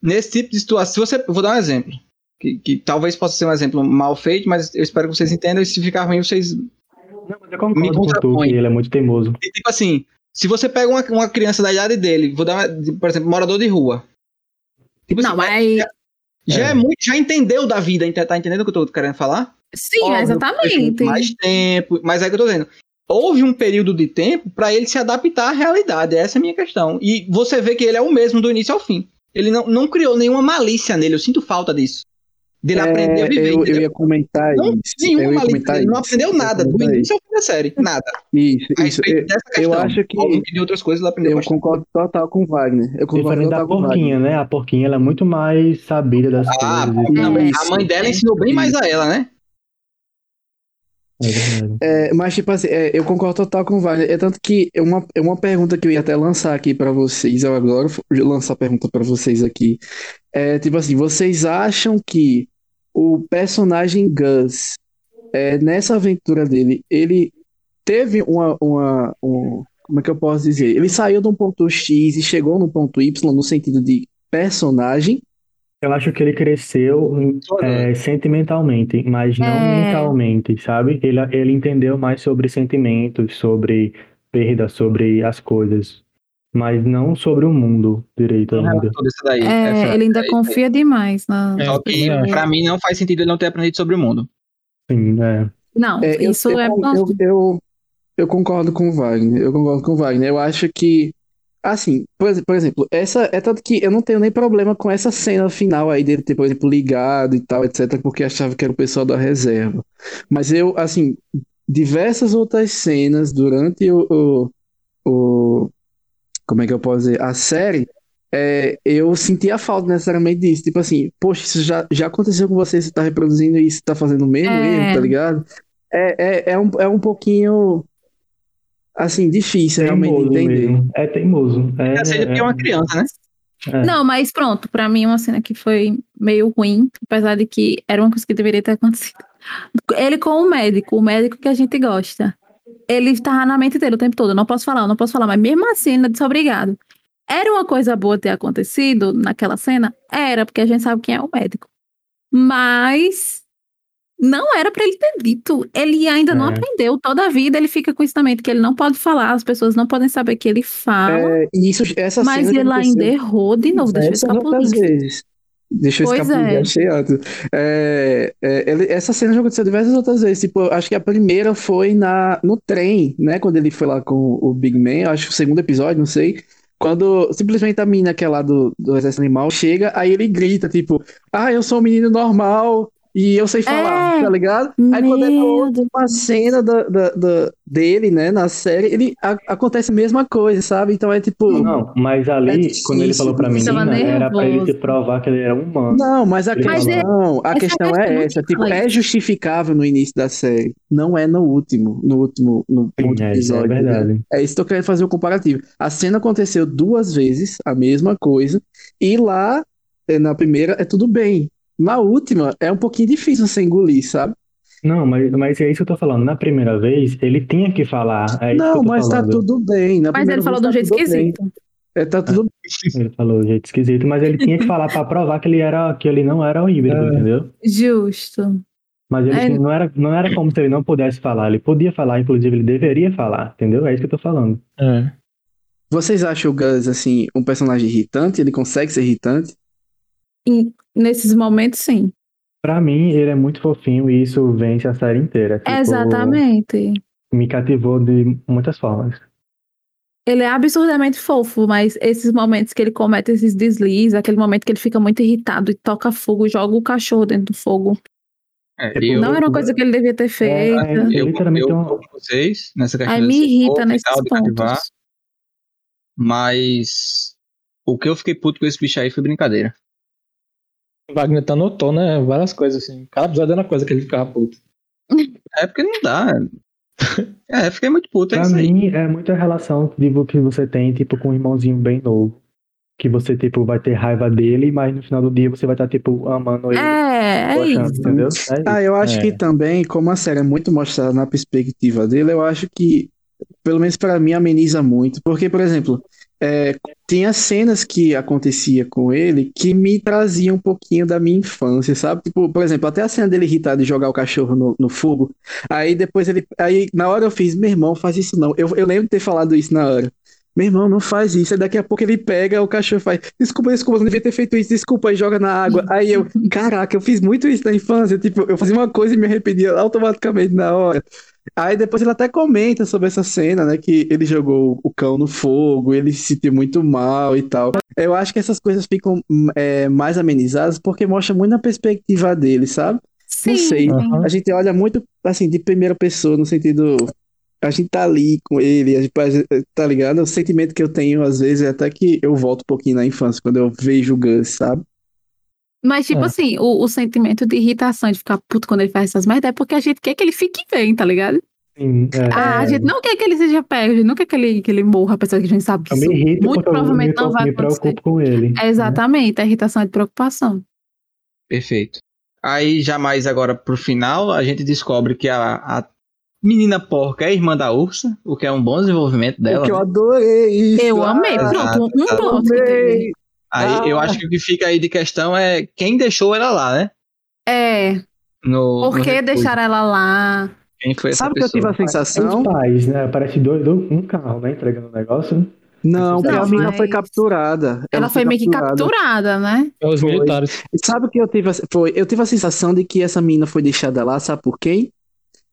Nesse tipo de situação, se você, eu vou dar um exemplo. Que, que talvez possa ser um exemplo mal feito, mas eu espero que vocês entendam. E se ficar ruim, vocês. não, mas eu Me concordo com tu, ele é muito teimoso. E, tipo assim, se você pega uma, uma criança da idade dele, vou dar, uma- por exemplo, morador de rua. Tipo Não, assim, mas. já, é. É. muito, já entendeu da vida, tá entendendo o que eu tô querendo falar? Sim, Óbvio, exatamente. Mais tempo, mas é o que eu tô dizendo. Houve um período de tempo pra ele se adaptar à realidade, essa é a minha questão. E você vê que ele é o mesmo do início ao fim. Ele não, não criou nenhuma malícia nele, eu sinto falta disso. Dele aprender a É, viver. eu, eu ia comentar Não, isso. nenhuma eu ia malícia, comentar ele não isso. aprendeu nada, do início ao fim da série, nada. Isso, A isso. respeito Eu, dessa eu questão. acho que- de outras coisas ele aprendeu eu bastante. concordo total com o Wagner. Eu concordo Diferente da total com o Wagner. porquinha, né? A porquinha ela é muito mais sabida das Ah, coisas. não, É, a mãe dela é. ensinou bem mais a ela, né? É verdade. É, mas, tipo assim, é, eu concordo total com o Wagner. É tanto que é uma, é uma pergunta que eu ia até lançar aqui pra vocês. Eu agora vou lançar a pergunta pra vocês aqui. É, tipo assim, vocês acham que o personagem Gus, é, nessa aventura dele, ele teve uma, uma, um- como é que eu posso dizer? Ele saiu de um ponto X e chegou no ponto Y no sentido de personagem. Eu acho que ele cresceu é, sentimentalmente, mas não É. mentalmente, sabe? Ele, ele entendeu mais sobre sentimentos, sobre perda, sobre as coisas, mas não sobre o mundo direito Não ainda. É, essa- ele ainda é- confia demais na. É, Só que pra mim não faz sentido ele não ter aprendido sobre o mundo. Sim, é. Não, É, isso eu, é. eu, eu, eu concordo com o Wagner. Eu concordo com o Wagner. Eu acho que, assim, por, por exemplo, essa é tanto que eu não tenho nem problema com essa cena final aí dele ter, por exemplo, ligado e tal, etc, porque achava que era o pessoal da reserva. Mas eu, assim, diversas outras cenas durante o, o, o- como é que eu posso dizer, a série, é, eu sentia falta necessariamente disso. Tipo assim, poxa, isso já, já aconteceu com você, você tá reproduzindo isso, tá fazendo o mesmo É. erro, tá ligado? É, é, é, um, é um pouquinho, assim, difícil realmente Teimoso entender. mesmo. É teimoso. É, É, seja porque é uma criança, né? é. Não, mas pronto, pra mim é uma cena que foi meio ruim, apesar de que era uma coisa que deveria ter acontecido. Ele com o médico, o médico que a gente gosta. Ele estava na mente dele o tempo todo. Eu não posso falar, eu não posso falar, mas mesmo assim, ele disse obrigado. Era uma coisa boa ter acontecido naquela cena? Era, porque a gente sabe quem é o médico. Mas não era pra ele ter dito. Ele ainda não É. aprendeu. Toda a vida ele fica com isso na mente, que ele não pode falar, as pessoas não podem saber que ele fala. É, isso, essa Mas ele ainda errou de novo, deixa eu vezes. Deixa eu Pois escapulir, é. achei alto. É, é, ele- essa cena já aconteceu diversas outras vezes. Tipo, acho que a primeira foi na, no trem, né? Quando ele foi lá com o Big Man, acho que o segundo episódio, não sei. Quando simplesmente a mina que é lá do, do Exército Animal chega, aí ele grita, tipo, ah, eu sou um menino normal, E eu sei falar, É. tá ligado? Aí quando é última cena da, da, da- dele, né, na série, ele a- acontece a mesma coisa, sabe? Então é tipo. Não, mas ali, É difícil, quando ele falou pra menina, era pra ele se provar que ele era humano. Não, mas a Ele questão, falou. a questão questão é essa, tipo, é justificável no início da série, não é no último, no último, no último é, isso é episódio. né? verdade. É isso que eu quero fazer o comparativo. A cena aconteceu duas vezes, a mesma coisa, e lá, eh, na primeira, é tudo bem. Na última, é um pouquinho difícil você engolir, sabe? Não, mas, mas é isso que eu tô falando. Na primeira vez, ele tinha que falar. É isso que Não, tô mas tá falando. tudo bem. Na Mas ele falou vez de um jeito tá tudo bem. esquisito. É, tá tudo (laughs) Ele falou de jeito esquisito, mas ele tinha que falar pra provar que ele era, que ele não era o híbrido, É. entendeu? Justo. Mas ele É. não era, não era como se ele não pudesse falar. Ele podia falar, inclusive ele deveria falar, entendeu? É isso que eu tô falando. É. Vocês acham o Gus, assim, um personagem irritante? Ele consegue ser irritante? Nesses momentos, sim. Pra mim, ele é muito fofinho e isso vence a série inteira. Tipo, Exatamente. Me cativou de muitas formas. Ele é absurdamente fofo, mas esses momentos que ele comete esses deslizes, aquele momento que ele fica muito irritado e toca fogo, joga o cachorro dentro do fogo. É, Tipo, eu, não era uma coisa que ele devia ter feito. É, eu, literalmente eu tô com vocês nessa questão Aí me irrita nesses pontos. mas o que eu fiquei puto com esse bicho aí foi brincadeira. O Wagner tá anotou, né? Várias coisas assim. Cada episódio era uma coisa que ele ficava puto. É porque não dá. É, fiquei muito puto, é Pra isso aí. mim, é muita relação de vo- que você tem, tipo, com um irmãozinho bem novo. Que você, tipo, vai ter raiva dele, mas no final do dia você vai estar, tipo, amando ele. É, é isso. entendeu? É isso. Ah, eu acho É. que também, como a série é muito mostrada na perspectiva dele, eu acho que, pelo menos pra mim, ameniza muito. Porque, por exemplo, é, tinha cenas que acontecia com ele que me traziam um pouquinho da minha infância, sabe? Tipo, por exemplo, até a cena dele irritado de jogar o cachorro no, no fogo. Aí depois ele. Aí na hora eu fiz, meu irmão, faz isso não. Eu, eu lembro de ter falado isso na hora. Meu irmão, não faz isso. Aí daqui a pouco ele pega, o cachorro faz. Desculpa, desculpa, não devia ter feito isso, desculpa, e joga na água. Aí eu, caraca, eu fiz muito isso na infância. Tipo, eu fazia uma coisa e me arrependia automaticamente na hora. Aí depois ele até comenta sobre essa cena, né? Que ele jogou o cão no fogo, ele se sentiu muito mal e tal. Eu acho que essas coisas ficam é, mais amenizadas porque mostra muito na perspectiva dele, sabe? Sim. sei. Aham. A gente olha muito, assim, de primeira pessoa, no sentido. A gente tá ali com ele, a gente, a gente- tá ligado? O sentimento que eu tenho, às vezes, é até que eu volto um pouquinho na infância, quando eu vejo o Gus, sabe? Mas, tipo É. assim, o, o sentimento de irritação, de ficar puto quando ele faz essas merdas, é porque a gente quer que ele fique bem, tá ligado? Sim, é. Ah, a É. gente não quer que ele seja pego, a gente não quer que ele, que ele morra, apesar que a gente sabe que isso me irrito muito me, provavelmente não vai me acontecer. preocupo com ele. É exatamente, a irritação é de preocupação. Perfeito. Aí, já mais agora pro final, a gente descobre que a, a menina porca é irmã da ursa, o que é um bom desenvolvimento dela. Porque eu né? adorei isso. Eu amei, ah, pronto, um ah, ponto. Aí eu Ah. acho que o que fica aí de questão é quem deixou ela lá, né? É, No, por que refúgio. deixar ela lá? Quem foi essa Sabe o que eu tive a sensação? Os pais, né? Parece dois, dois- um carro, né? Entregando o negócio. né? Não, porque Não, a menina mas- foi capturada. Ela foi meio que capturada, né? É os Foi. militares. Sabe o que eu tive? a- Foi, eu tive a sensação de que essa menina foi deixada lá, sabe por quem?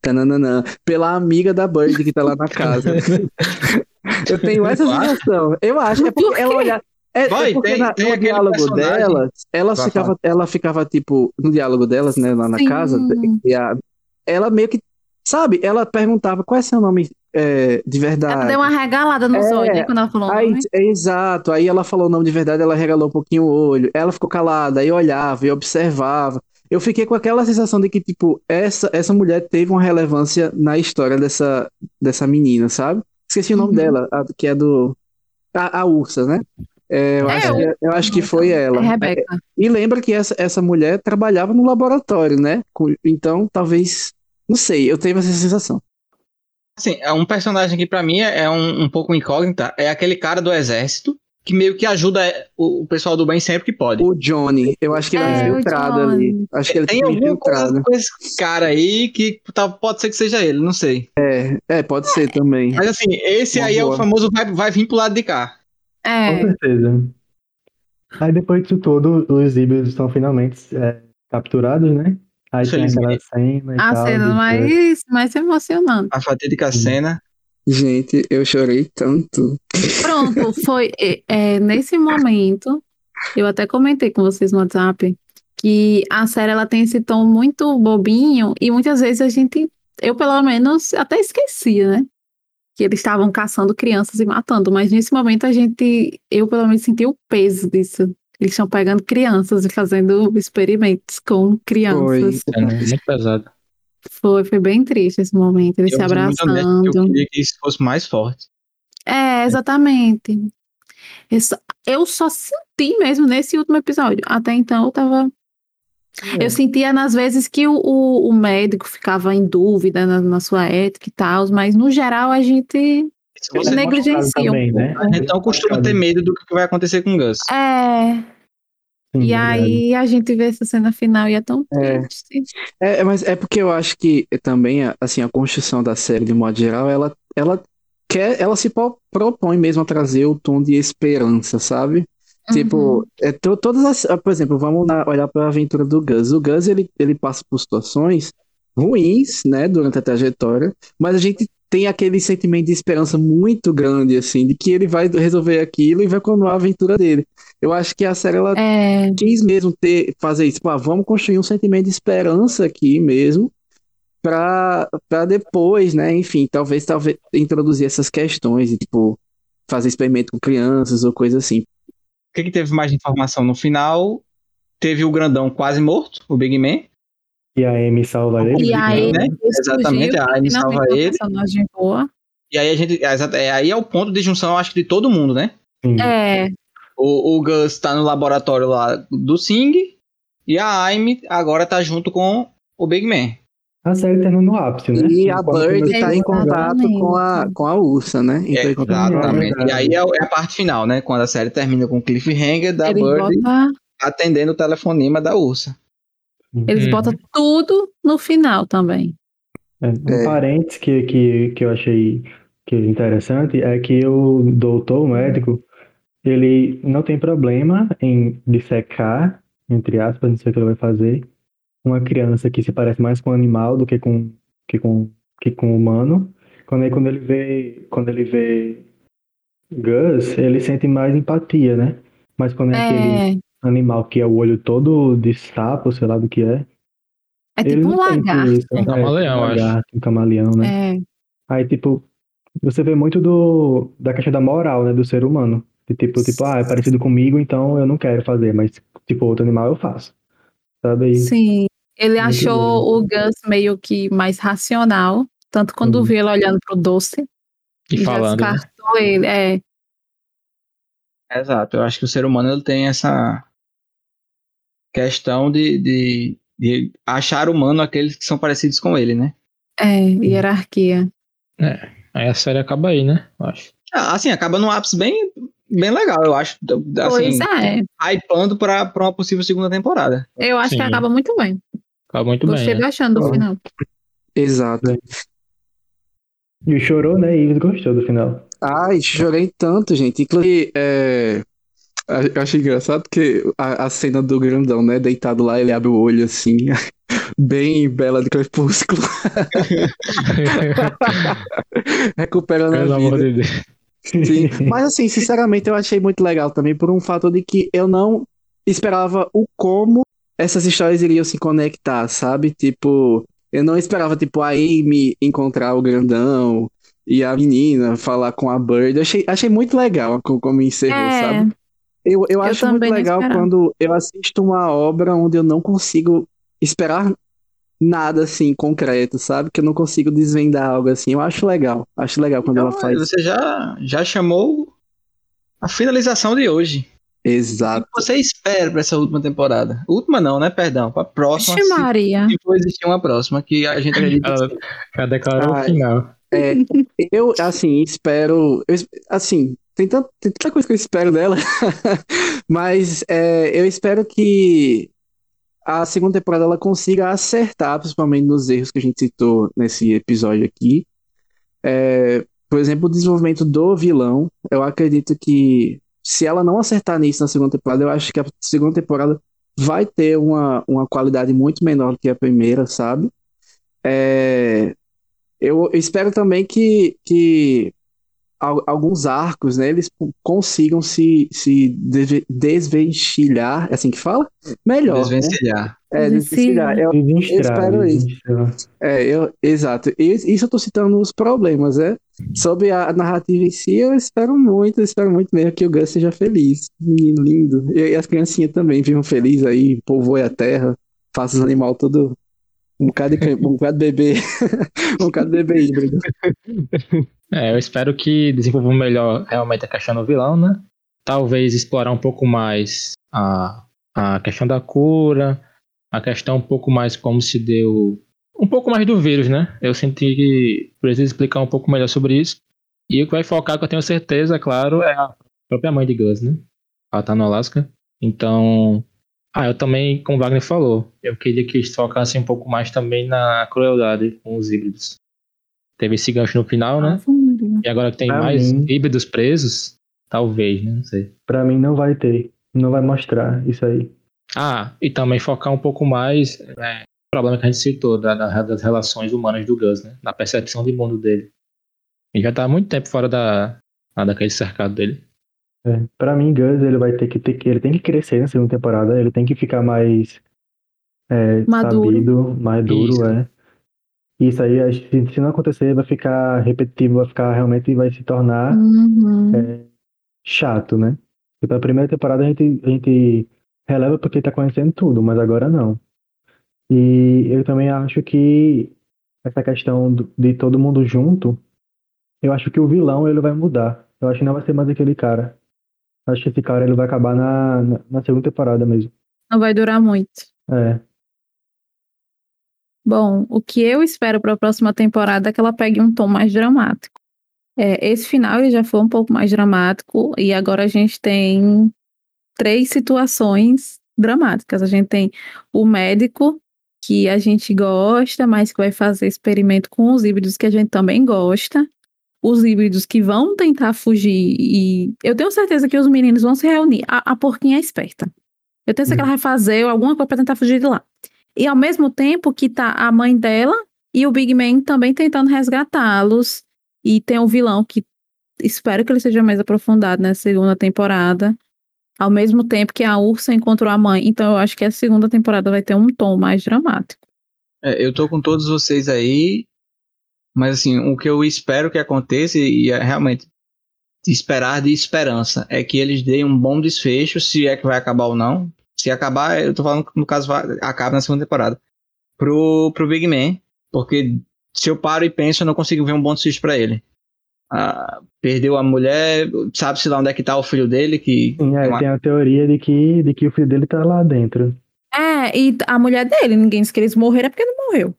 Tananana, pela amiga da Bird que tá lá na casa. (laughs) eu tenho essa sensação. Eu acho. É Por porque ela quê? olha. É, é Vai, porque tem- na- tem no diálogo personagem- delas, elas Vai, ficava, ela ficava, tipo, no diálogo delas, né, lá na Sim. casa, e a- ela meio que, sabe, ela perguntava qual é seu nome é, de verdade. Ela deu uma regalada nos É, olhos né, quando ela falou o Aí, nome. é, exato, aí ela falou o nome de verdade, ela regalou um pouquinho o olho, ela ficou calada, aí olhava e observava. Eu fiquei com aquela sensação de que, tipo, essa, essa mulher teve uma relevância na história dessa, dessa menina, sabe? Esqueci o nome Uhum. dela, a- que é do. A, a Ursa, né? É, eu, É, acho que, eu acho que foi ela. É Rebeca. E lembra que essa, essa mulher trabalhava no laboratório, né? Então, talvez. Não sei, eu tive essa sensação. Assim, é um personagem que pra mim é um, um pouco incógnita. É aquele cara do exército que meio que ajuda o, pessoal do bem sempre que pode. O Johnny, eu acho que ele é, É, infiltrado ali. Acho que ele Tem foi alguma coisa infiltrado. com esse cara aí que tá- pode ser que seja ele, não sei. É, pode ser também. Mas assim, esse Uma aí é o boa. famoso vai, vai vir pro lado de cá. Com É, certeza. Aí depois disso tudo, os híbridos estão finalmente é, capturados, né? Aí tem aquela cena e a tal. cena de- mais, mais emocionante. A fatídica Sim. cena. Gente, eu chorei tanto. Pronto, foi é, é, nesse momento, eu até comentei com vocês no WhatsApp, que a série ela tem esse tom muito bobinho e muitas vezes a gente, eu pelo menos até esquecia, né? Que eles estavam caçando crianças e matando, mas nesse momento a gente, eu pelo menos senti o peso disso. Eles estão pegando crianças e fazendo experimentos com crianças. É muito pesado. Foi, foi bem triste esse momento, eles Eu se abraçando. Eu queria que isso fosse mais forte. É, exatamente. Eu só, eu só senti mesmo nesse último episódio. Até então eu tava. É. Eu sentia nas vezes que o, o, o médico ficava em dúvida na, na sua ética e tal, mas no geral a gente negligencia também, né? pouco. A gente não costuma ter medo do que vai acontecer com o Gus. É, Sim, e verdade. aí a gente vê essa cena final e é tão É. triste. É, é, mas é porque eu acho que também, a- assim, a construção da série, de modo geral, ela, ela quer, ela se pro- propõe mesmo a trazer o tom de esperança, sabe? Uhum. Tipo, é, to- todas as, ah, por exemplo, vamos lá olhar para a aventura do Gus. O Gus, ele, ele passa por situações ruins, né, durante a trajetória, mas a gente tem aquele sentimento de esperança muito grande, assim, de que ele vai resolver aquilo e vai continuar a aventura dele. Eu acho que a série, ela É, quis mesmo ter, fazer isso. Tipo, ah, vamos construir um sentimento de esperança aqui mesmo, para para depois, né? Enfim, talvez, talvez introduzir essas questões, e, tipo, fazer experimento com crianças ou coisa assim. O que, que teve mais de informação no final? Teve o grandão quase morto, o Big Man. E a Amy salva ele. e aí, né? Exatamente, a Amy salva ele. boa. E aí a gente. é, é, aí é o ponto de junção, eu acho, de todo mundo, né? Sim. É, O, o Gus tá no laboratório lá do Sing. E a Amy agora tá junto com o Big Man. A série terminou no ápice, né? E a Quando Bird começou tá em a contato com a, com a Ursa, né? Então, É, exatamente. É E aí é, é a parte final, né? Quando a série termina com o cliffhanger da eles Bird botam atendendo o telefonema da Ursa. Eles Uhum. botam tudo no final também. É, um É. parênteses que, que, que eu achei que é interessante é que o doutor, o médico, ele não tem problema em dissecar, entre aspas, não sei o que ele vai fazer, uma criança que se parece mais com um animal do que com, que com, que com um humano. Quando, aí, quando ele vê, quando ele vê Gus, ele sente mais empatia, né? Mas quando é aquele É, animal que é o olho todo de sapo, sei lá do que é, é tipo um lagarto. isso. Um É, camaleão, um acho. lagarto, um camaleão, né? É, Aí, tipo, você vê muito do, da questão da moral, né, do ser humano. De tipo, tipo, ah, é parecido comigo, então eu não quero fazer, mas, tipo, outro animal eu faço. Sabe? E, sim. Ele Muito achou bom. o Gus meio que mais racional, tanto quando Uhum. viu ele olhando pro doce E já falando. né? descartou ele. É, Exato. Eu acho que o ser humano ele tem essa questão de, de, de achar humano aqueles que são parecidos com ele, né? é, hierarquia. Aí a série acaba aí, né? Eu acho. Ah, Assim, acaba num ápice bem, bem legal, eu acho. Pois Assim, é, hypando pra, pra uma possível segunda temporada. eu acho que Sim. acaba muito bem. Acaba muito Gostei bem. Né? bastante do Bom. final. Exato. e chorou, né? E gostou do final. Ai, chorei tanto, gente. Inclusive, é, eu achei engraçado que a, a cena do grandão, né? Deitado lá, ele abre o olho assim, (laughs) bem bela de crepúsculo, (laughs) recuperando Pelo a amor vida. de Deus. Sim. (laughs) Mas assim, sinceramente, eu achei muito legal também por um fator de que eu não esperava o como essas histórias iriam se conectar, sabe? Tipo, eu não esperava, tipo, a Amy encontrar o grandão e a menina falar com a Bird. Eu achei, achei muito legal co- como encerrou, É, sabe? Eu, eu acho muito legal quando eu assisto uma obra onde eu não consigo esperar nada assim concreto, sabe? Que eu não consigo desvendar algo assim. Eu acho legal. Acho legal quando ela Então, faz. você já, já chamou a finalização de hoje. O Exato. que você espera pra essa última temporada? Última não, né? Perdão. Pra próxima. Vixe Se, Maria. se for existir uma próxima, que a gente (laughs) acredita que Ela, ela declarou Ai. o final. É, (laughs) eu, assim, espero. eu assim, tem, tant- tem tanta coisa que eu espero dela, (laughs) mas é, eu espero que a segunda temporada ela consiga acertar, principalmente nos erros que a gente citou nesse episódio aqui. É, por exemplo, o desenvolvimento do vilão. Eu acredito que se ela não acertar nisso na segunda temporada, eu acho que a segunda temporada vai ter uma, uma qualidade muito menor do que a primeira, sabe? É, eu espero também que, que al- alguns arcos, né, eles consigam se, se desve- desvencilhar, é assim que fala? Melhor, né? Desvencilhar. É, desvencilhar. Eu, Desenstrar, espero isso. é, eu, exato. E- Isso eu tô citando os problemas, né? Sobre a narrativa em si, eu espero muito, eu espero muito mesmo que o Gus seja feliz. Menino lindo. E, e as criancinhas também vivam felizes aí, povoe a terra, faça os animais tudo. Um bocado de, um bocado de bebê. (laughs) um bocado de bebê híbrido. (laughs) É, eu espero que desenvolvam melhor realmente a questão do vilão, né? Talvez explorar um pouco mais a, a questão da cura, a questão um pouco mais como se deu. Um pouco mais do vírus, né? Eu senti que precisa explicar um pouco melhor sobre isso. E o que vai focar, que eu tenho certeza, claro, é a própria mãe de Gus, né? Ela tá no Alasca. Então. Ah, eu também, como o Wagner falou, eu queria que eles focassem um pouco mais também na crueldade com os híbridos. Teve esse gancho no final, né? E agora que tem Pra mais mim- híbridos presos, talvez, né? Não sei. Pra mim não vai ter. Não vai mostrar isso aí. Ah, e também focar um pouco mais é, o problema que a gente citou da- da- das relações humanas do Gus, né? Da percepção de mundo dele. Ele já tá há muito tempo fora da, daquele cercado dele. É. Pra mim, Gus, ele vai ter que ter que. Ele tem que crescer na segunda temporada. Ele tem que ficar mais é, Maduro. sabido, mais duro, Isso. é. Isso aí, se não acontecer, vai ficar repetitivo, vai ficar realmente vai se tornar Uhum. é, chato, né? Porque a primeira temporada a gente, a gente releva porque tá conhecendo tudo, mas agora não. E eu também acho que essa questão de todo mundo junto, eu acho que o vilão ele vai mudar. Eu acho que não vai ser mais aquele cara. Acho que esse cara ele vai acabar na, na, na segunda temporada mesmo. Não vai durar muito. É. Bom, o que eu espero para a próxima temporada é que ela pegue um tom mais dramático. É, esse final ele já foi um pouco mais dramático e agora a gente tem três situações dramáticas. A gente tem o médico que a gente gosta, mas que vai fazer experimento com os híbridos que a gente também gosta. Os híbridos que vão tentar fugir e eu tenho certeza que os meninos vão se reunir. A, a porquinha é esperta. Eu tenho certeza que ela vai fazer alguma coisa para tentar fugir de lá. E ao mesmo tempo que tá a mãe dela e o Big Man também tentando resgatá-los. E tem o vilão que espero que ele seja mais aprofundado na segunda temporada. Ao mesmo tempo que a Ursa encontrou a mãe. Então eu acho que a segunda temporada vai ter um tom mais dramático. É, eu tô com todos vocês aí, mas assim, o que eu espero que aconteça, e é realmente esperar de esperança, é que eles deem um bom desfecho, se é que vai acabar ou não. Se acabar, eu tô falando que no caso vai, acaba na segunda temporada. Pro, pro Big Man, porque se eu paro e penso, eu não consigo ver um bom desfecho pra ele. Ah, perdeu a mulher, sabe-se lá onde é que tá o filho dele, que Sim, é, uma- tem a teoria de que, de que o filho dele tá lá dentro. É, e a mulher dele, ninguém disse que eles morreram, é porque não morreu.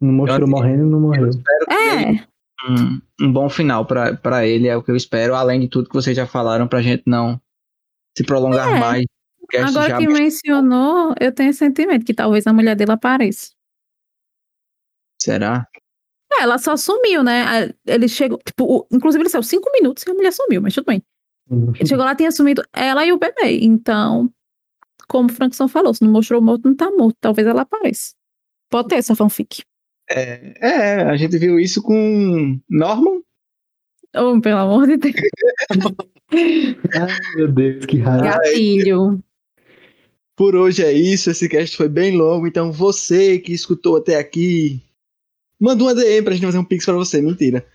Não mostrou Eu- morrendo e não morreu. espero que ele- É, um, um bom final pra pra ele, é o que eu espero, além de tudo que vocês já falaram, pra gente não se prolongar É. mais. Agora já que mencionou, eu tenho sentimento que talvez a mulher dele apareça. Será? É, ela só sumiu, né? Ele chegou, tipo, o- inclusive ele saiu cinco minutos e a mulher sumiu, mas tudo bem. Ele chegou lá, tinha sumido ela e o bebê. Então, como o Frankson falou, se não mostrou morto, não tá morto. Talvez ela apareça. Pode ter essa fanfic. É, é, a gente viu isso com Norman. Oh, pelo amor de Deus. (laughs) Ai, meu Deus, que raiva. Gatilho. Por hoje é isso, esse cast foi bem longo, então você que escutou até aqui, manda uma DM pra gente fazer um pix pra você, mentira.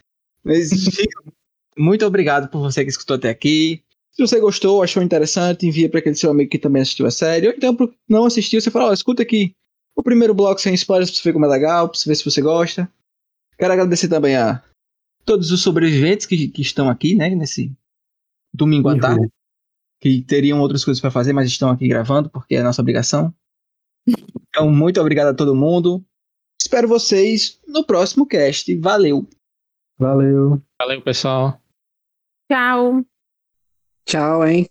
Mas (laughs) Muito obrigado por você que escutou até aqui. se você gostou, achou interessante, envia pra aquele seu amigo que também assistiu a série, ou então pro- não assistiu, você fala, ó, escuta aqui o primeiro bloco sem spoilers pra você ver como é legal, pra você ver se você gosta. Quero agradecer também a todos os sobreviventes que, que estão aqui, né, nesse domingo à tarde, que teriam outras coisas pra fazer, mas estão aqui gravando porque é a nossa obrigação. Então, muito obrigado a todo mundo. Espero vocês no próximo cast. Valeu! Valeu. Valeu, pessoal. Tchau. Tchau, hein?